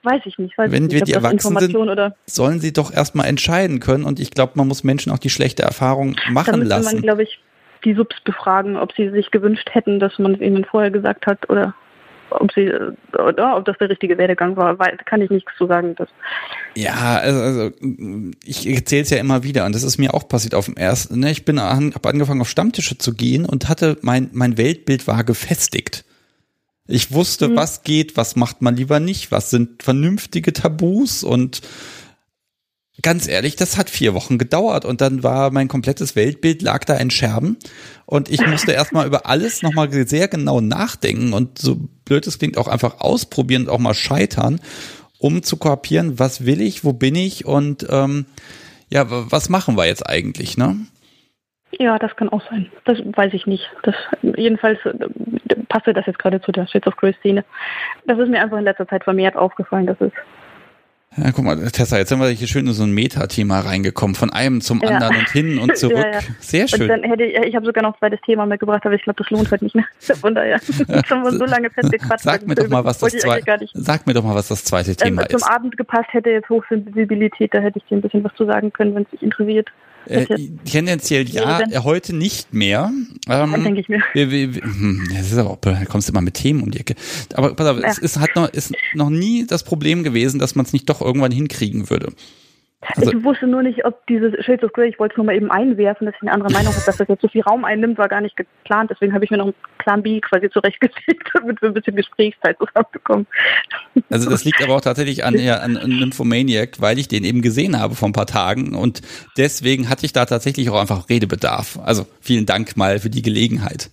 Weiß ich nicht. Weiß Wenn ich wir die Erwachsenen sind, oder sollen sie doch erstmal entscheiden können. Und ich glaube, man muss Menschen auch die schlechte Erfahrung machen da lassen. man, glaube ich, die Subs befragen, ob sie sich gewünscht hätten, dass man es ihnen vorher gesagt hat oder ob sie oder ob das der richtige Werdegang war, weil, kann ich nichts zu sagen. Dass ja, also, also ich erzähle es ja immer wieder und das ist mir auch passiert auf dem ersten. Ne? Ich bin an, habe angefangen auf Stammtische zu gehen und hatte mein mein Weltbild war gefestigt. Ich wusste, mhm. was geht, was macht man lieber nicht, was sind vernünftige Tabus und ganz ehrlich, das hat vier Wochen gedauert und dann war mein komplettes Weltbild lag da in Scherben und ich musste erstmal über alles nochmal sehr genau nachdenken und so blöd es klingt auch einfach ausprobieren auch mal scheitern, um zu kopieren, was will ich, wo bin ich und ähm, ja, was machen wir jetzt eigentlich, ne? Ja, das kann auch sein. Das weiß ich nicht. Das, jedenfalls äh, passte das jetzt gerade zu der Shits of Grace Szene. Das ist mir einfach in letzter Zeit vermehrt aufgefallen, dass es ja, guck mal, Tessa, jetzt sind wir hier schön in so ein Metathema reingekommen, von einem zum anderen ja. und hin und zurück. Ja, ja. Sehr schön. Und dann hätte ich, ich habe sogar noch ein zweites Thema mitgebracht, aber ich glaube, das lohnt halt nicht mehr. Von daher schon so lange festgequatscht. Sag mir doch mal, was das zweite, sag mir doch mal, was das zweite Thema ähm, ist. Zum Abend gepasst hätte jetzt Hochsensibilität, da hätte ich dir ein bisschen was zu sagen können, wenn es dich interessiert. Äh, tendenziell ja, äh, heute nicht mehr. Ähm, denke ich mir. Wir, wir, wir, hm, das ist aber, da kommst du immer mit Themen um die Ecke. Aber pass auf, ja. es ist, hat noch, ist noch nie das Problem gewesen, dass man es nicht doch irgendwann hinkriegen würde. Also, ich wusste nur nicht, ob dieses Shades of Grey, ich wollte es nur mal eben einwerfen, dass ich eine andere Meinung habe, dass das jetzt so viel Raum einnimmt, war gar nicht geplant. Deswegen habe ich mir noch einen Plan B quasi zurechtgelegt, damit wir ein bisschen Gesprächszeit zusammenbekommen. Also das liegt aber auch tatsächlich an, ja, an Nymphomaniac, weil ich den eben gesehen habe vor ein paar Tagen und deswegen hatte ich da tatsächlich auch einfach Redebedarf. Also vielen Dank mal für die Gelegenheit.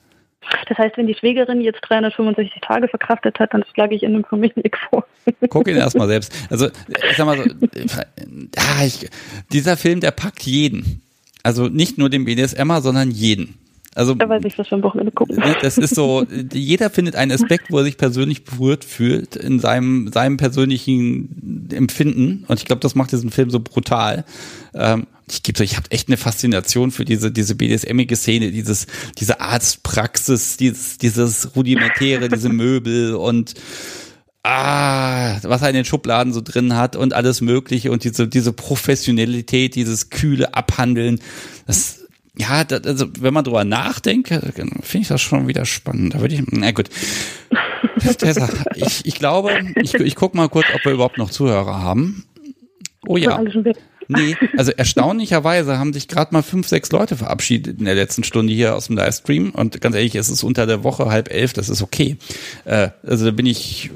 Das heißt, wenn die Schwägerin jetzt 365 Tage verkraftet hat, dann schlage ich in einem Familienweg vor. Guck ihn erstmal selbst. Also, ich sag mal so, ja, ich, dieser Film, der packt jeden. Also nicht nur den BDSMer, sondern jeden. Also, da weiß ich, was für ein Wochenende gucken. Das ist so, jeder findet einen Aspekt, wo er sich persönlich berührt fühlt in seinem, seinem persönlichen Empfinden. Und ich glaube, das macht diesen Film so brutal. Ähm, ich gebe ich habe echt eine Faszination für diese diese BDSMige Szene, dieses diese Arztpraxis, dieses dieses rudimentäre, diese Möbel und ah, was er in den Schubladen so drin hat und alles Mögliche und diese diese Professionalität, dieses kühle Abhandeln, das ja, das, also wenn man drüber nachdenkt, finde ich das schon wieder spannend. Da würde ich, na gut. Tessa, ich, ich glaube, ich, ich guck mal kurz, ob wir überhaupt noch Zuhörer haben. Oh ja. Nee, also erstaunlicherweise haben sich gerade mal fünf, sechs Leute verabschiedet in der letzten Stunde hier aus dem Livestream. Und ganz ehrlich, es ist unter der Woche halb elf, das ist okay. Äh, also da bin ich,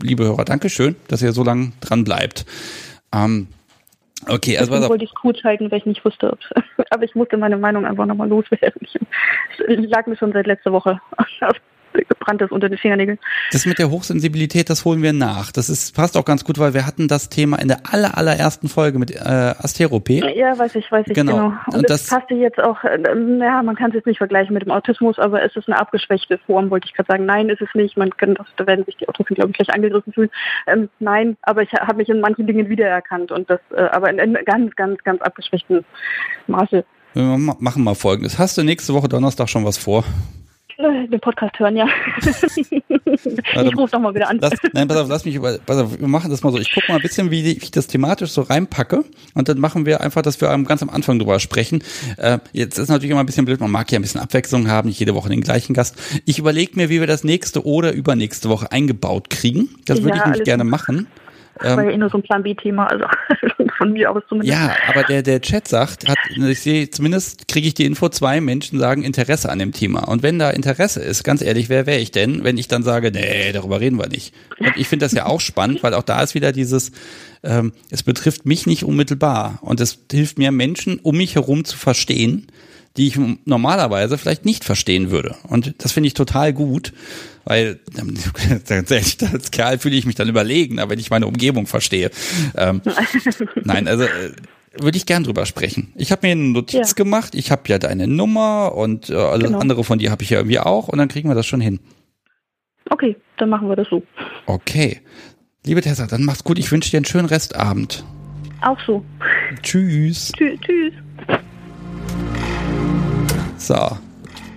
liebe Hörer, Dankeschön, dass ihr so lange dran bleibt. Ähm, Okay, also Deswegen wollte ich es cool zeigen, weil ich nicht wusste, ob aber ich musste meine Meinung einfach nochmal loswerden. Ich lag mir schon seit letzter Woche gebrannt ist unter den Fingernägeln. Das mit der Hochsensibilität, das holen wir nach. Das ist, passt auch ganz gut, weil wir hatten das Thema in der aller, allerersten Folge mit äh, Asteropé. Ja, weiß ich, weiß ich, genau. genau. Und, Und das, das passte jetzt auch, äh, ja, man kann es jetzt nicht vergleichen mit dem Autismus, aber es ist eine abgeschwächte Form, wollte ich gerade sagen. Nein, ist es nicht. Man kann, da werden sich die Autisten, glaube ich, gleich angegriffen fühlen. Ähm, nein, aber ich habe mich in manchen Dingen wiedererkannt und das, äh, aber in, in ganz, ganz, ganz abgeschwächten Maße. Wir machen mal folgendes. Hast du nächste Woche Donnerstag schon was vor? Äh, Den Podcast hören, ja. ich rufe doch mal wieder an. Lass, nein, pass auf, lass mich über, pass auf, wir machen das mal so. Ich gucke mal ein bisschen, wie, wie ich das thematisch so reinpacke. Und dann machen wir einfach, dass wir ganz am Anfang drüber sprechen. Äh, jetzt ist natürlich immer ein bisschen blöd, man mag ja ein bisschen Abwechslung haben, nicht jede Woche den gleichen Gast. Ich überlege mir, wie wir das nächste oder übernächste Woche eingebaut kriegen. Das würde Ja, ich nämlich gerne machen. Das war ja eh nur so ein Plan B-Thema, also von mir aus zumindest. Ja, aber der, der Chat sagt, hat, ich sehe, zumindest kriege ich die Info, zwei Menschen sagen Interesse an dem Thema. Und wenn da Interesse ist, ganz ehrlich, wer wäre ich denn, wenn ich dann sage, nee, darüber reden wir nicht. Und ich finde das ja auch spannend, weil auch da ist wieder dieses, ähm, es betrifft mich nicht unmittelbar. Und es hilft mir, Menschen um mich herum zu verstehen, die ich normalerweise vielleicht nicht verstehen würde. Und das finde ich total gut, weil ähm, ganz ehrlich, als Kerl fühle ich mich dann überlegen, aber wenn ich meine Umgebung verstehe. Ähm, nein, also äh, würde ich gern drüber sprechen. Ich habe mir eine Notiz Ja. gemacht, ich habe ja deine Nummer und äh, alles Genau. andere von dir habe ich ja irgendwie auch und dann kriegen wir das schon hin. Okay, dann machen wir das so. Okay. Liebe Tessa, dann mach's gut. Ich wünsche dir einen schönen Restabend. Auch so. Tschüss. Tschü tschüss. So.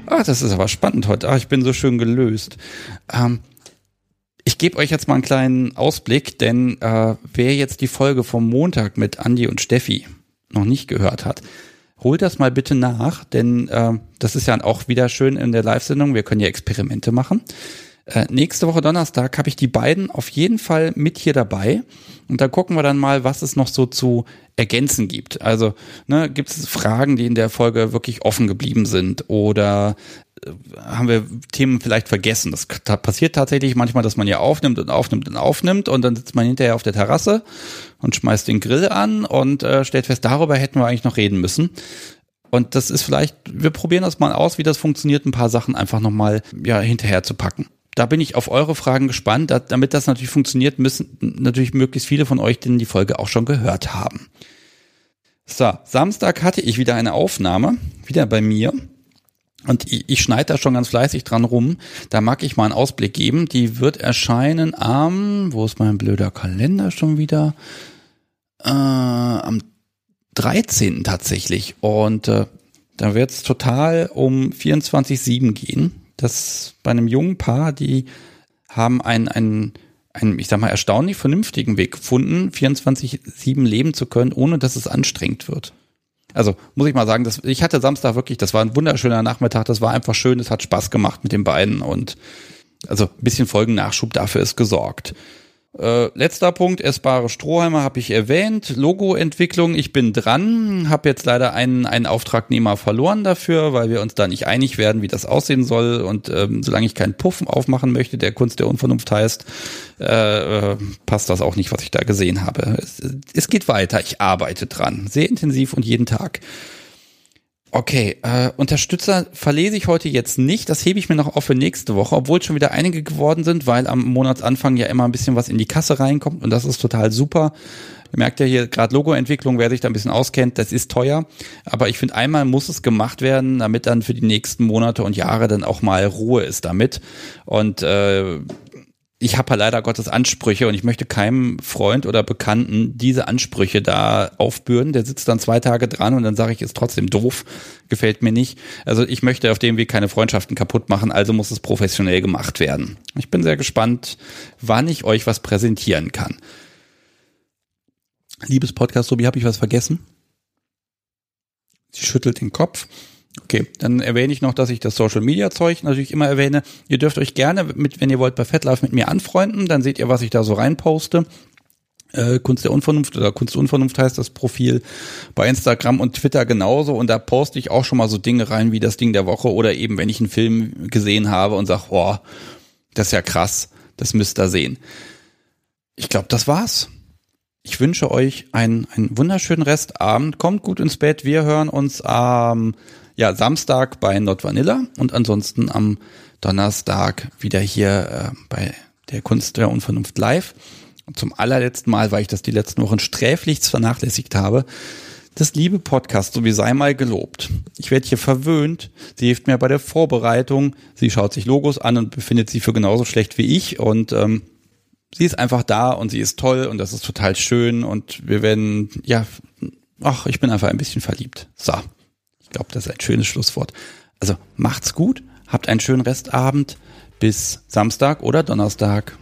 Ah, das ist aber spannend heute. Ah, ich bin so schön gelöst. Ähm, ich gebe euch jetzt mal einen kleinen Ausblick, denn äh, wer jetzt die Folge vom Montag mit Andi und Steffi noch nicht gehört hat, holt das mal bitte nach, denn äh, das ist ja auch wieder schön in der Live-Sendung. Wir können ja Experimente machen. Äh, nächste Woche Donnerstag habe ich die beiden auf jeden Fall mit hier dabei. Und da gucken wir dann mal, was es noch so zu ergänzen gibt. Also ne, gibt es Fragen, die in der Folge wirklich offen geblieben sind oder äh, haben wir Themen vielleicht vergessen. Das passiert tatsächlich manchmal, dass man ja aufnimmt und aufnimmt und aufnimmt und dann sitzt man hinterher auf der Terrasse und schmeißt den Grill an und äh, stellt fest, darüber hätten wir eigentlich noch reden müssen. Und das ist vielleicht, wir probieren das mal aus, wie das funktioniert, ein paar Sachen einfach nochmal ja, hinterher zu packen. Da bin ich auf eure Fragen gespannt. Da, damit das natürlich funktioniert, müssen natürlich möglichst viele von euch denn die Folge auch schon gehört haben. So, Samstag hatte ich wieder eine Aufnahme, wieder bei mir. Und ich, ich schneide da schon ganz fleißig dran rum. Da mag ich mal einen Ausblick geben. Die wird erscheinen am, wo ist mein blöder Kalender schon wieder? Äh, am 13. tatsächlich. Und äh, da wird es total um 24-7 gehen. Das bei einem jungen Paar, die haben einen, einen, einen, ich sag mal, erstaunlich vernünftigen Weg gefunden, 24-7 leben zu können, ohne dass es anstrengend wird. Also muss ich mal sagen, das, ich hatte Samstag wirklich, das war ein wunderschöner Nachmittag, das war einfach schön, es hat Spaß gemacht mit den beiden und also ein bisschen Folgennachschub dafür ist gesorgt. Äh, letzter Punkt, essbare Strohhalme habe ich erwähnt. Logoentwicklung, ich bin dran. Habe jetzt leider einen, einen Auftragnehmer verloren dafür, weil wir uns da nicht einig werden, wie das aussehen soll. Und ähm, solange ich keinen Puff aufmachen möchte, der Kunst der Unvernunft heißt, äh, äh, passt das auch nicht, was ich da gesehen habe. Es, es geht weiter, ich arbeite dran. Sehr intensiv und jeden Tag. Okay, äh, Unterstützer verlese ich heute jetzt nicht. Das hebe ich mir noch auf für nächste Woche, obwohl schon wieder einige geworden sind, weil am Monatsanfang ja immer ein bisschen was in die Kasse reinkommt und das ist total super. Ihr merkt ja hier gerade Logoentwicklung, wer sich da ein bisschen auskennt, das ist teuer. Aber ich finde, einmal muss es gemacht werden, damit dann für die nächsten Monate und Jahre dann auch mal Ruhe ist damit. Und äh, ich habe halt leider Gottes Ansprüche und ich möchte keinem Freund oder Bekannten diese Ansprüche da aufbürden. Der sitzt dann zwei Tage dran und dann sage ich, ist trotzdem doof, gefällt mir nicht. Also ich möchte auf dem Weg keine Freundschaften kaputt machen, also muss es professionell gemacht werden. Ich bin sehr gespannt, wann ich euch was präsentieren kann. Liebes Podcast, Sobi, habe ich was vergessen? Sie schüttelt den Kopf. Okay, dann erwähne ich noch, dass ich das Social Media Zeug natürlich immer erwähne. Ihr dürft euch gerne mit, wenn ihr wollt, bei FetLife mit mir anfreunden, dann seht ihr, was ich da so reinposte. Äh, Kunst der Unvernunft oder Kunst Unvernunft heißt das Profil bei Instagram und Twitter genauso und da poste ich auch schon mal so Dinge rein wie das Ding der Woche oder eben wenn ich einen Film gesehen habe und sage, oh, das ist ja krass, das müsst ihr sehen. Ich glaube, das war's. Ich wünsche euch einen, einen wunderschönen Restabend. Kommt gut ins Bett. Wir hören uns am ja, Samstag bei Not Vanilla und ansonsten am Donnerstag wieder hier äh, bei der Kunst der Unvernunft live. Und zum allerletzten Mal, weil ich das die letzten Wochen sträflichst vernachlässigt habe, das liebe Podcast, so wie sei mal gelobt. Ich werde hier verwöhnt. Sie hilft mir bei der Vorbereitung. Sie schaut sich Logos an und befindet sie für genauso schlecht wie ich. Und ähm, sie ist einfach da und sie ist toll und das ist total schön. Und wir werden, ja, ach, ich bin einfach ein bisschen verliebt. So. Ich glaube, das ist ein schönes Schlusswort. Also macht's gut, habt einen schönen Restabend bis Samstag oder Donnerstag.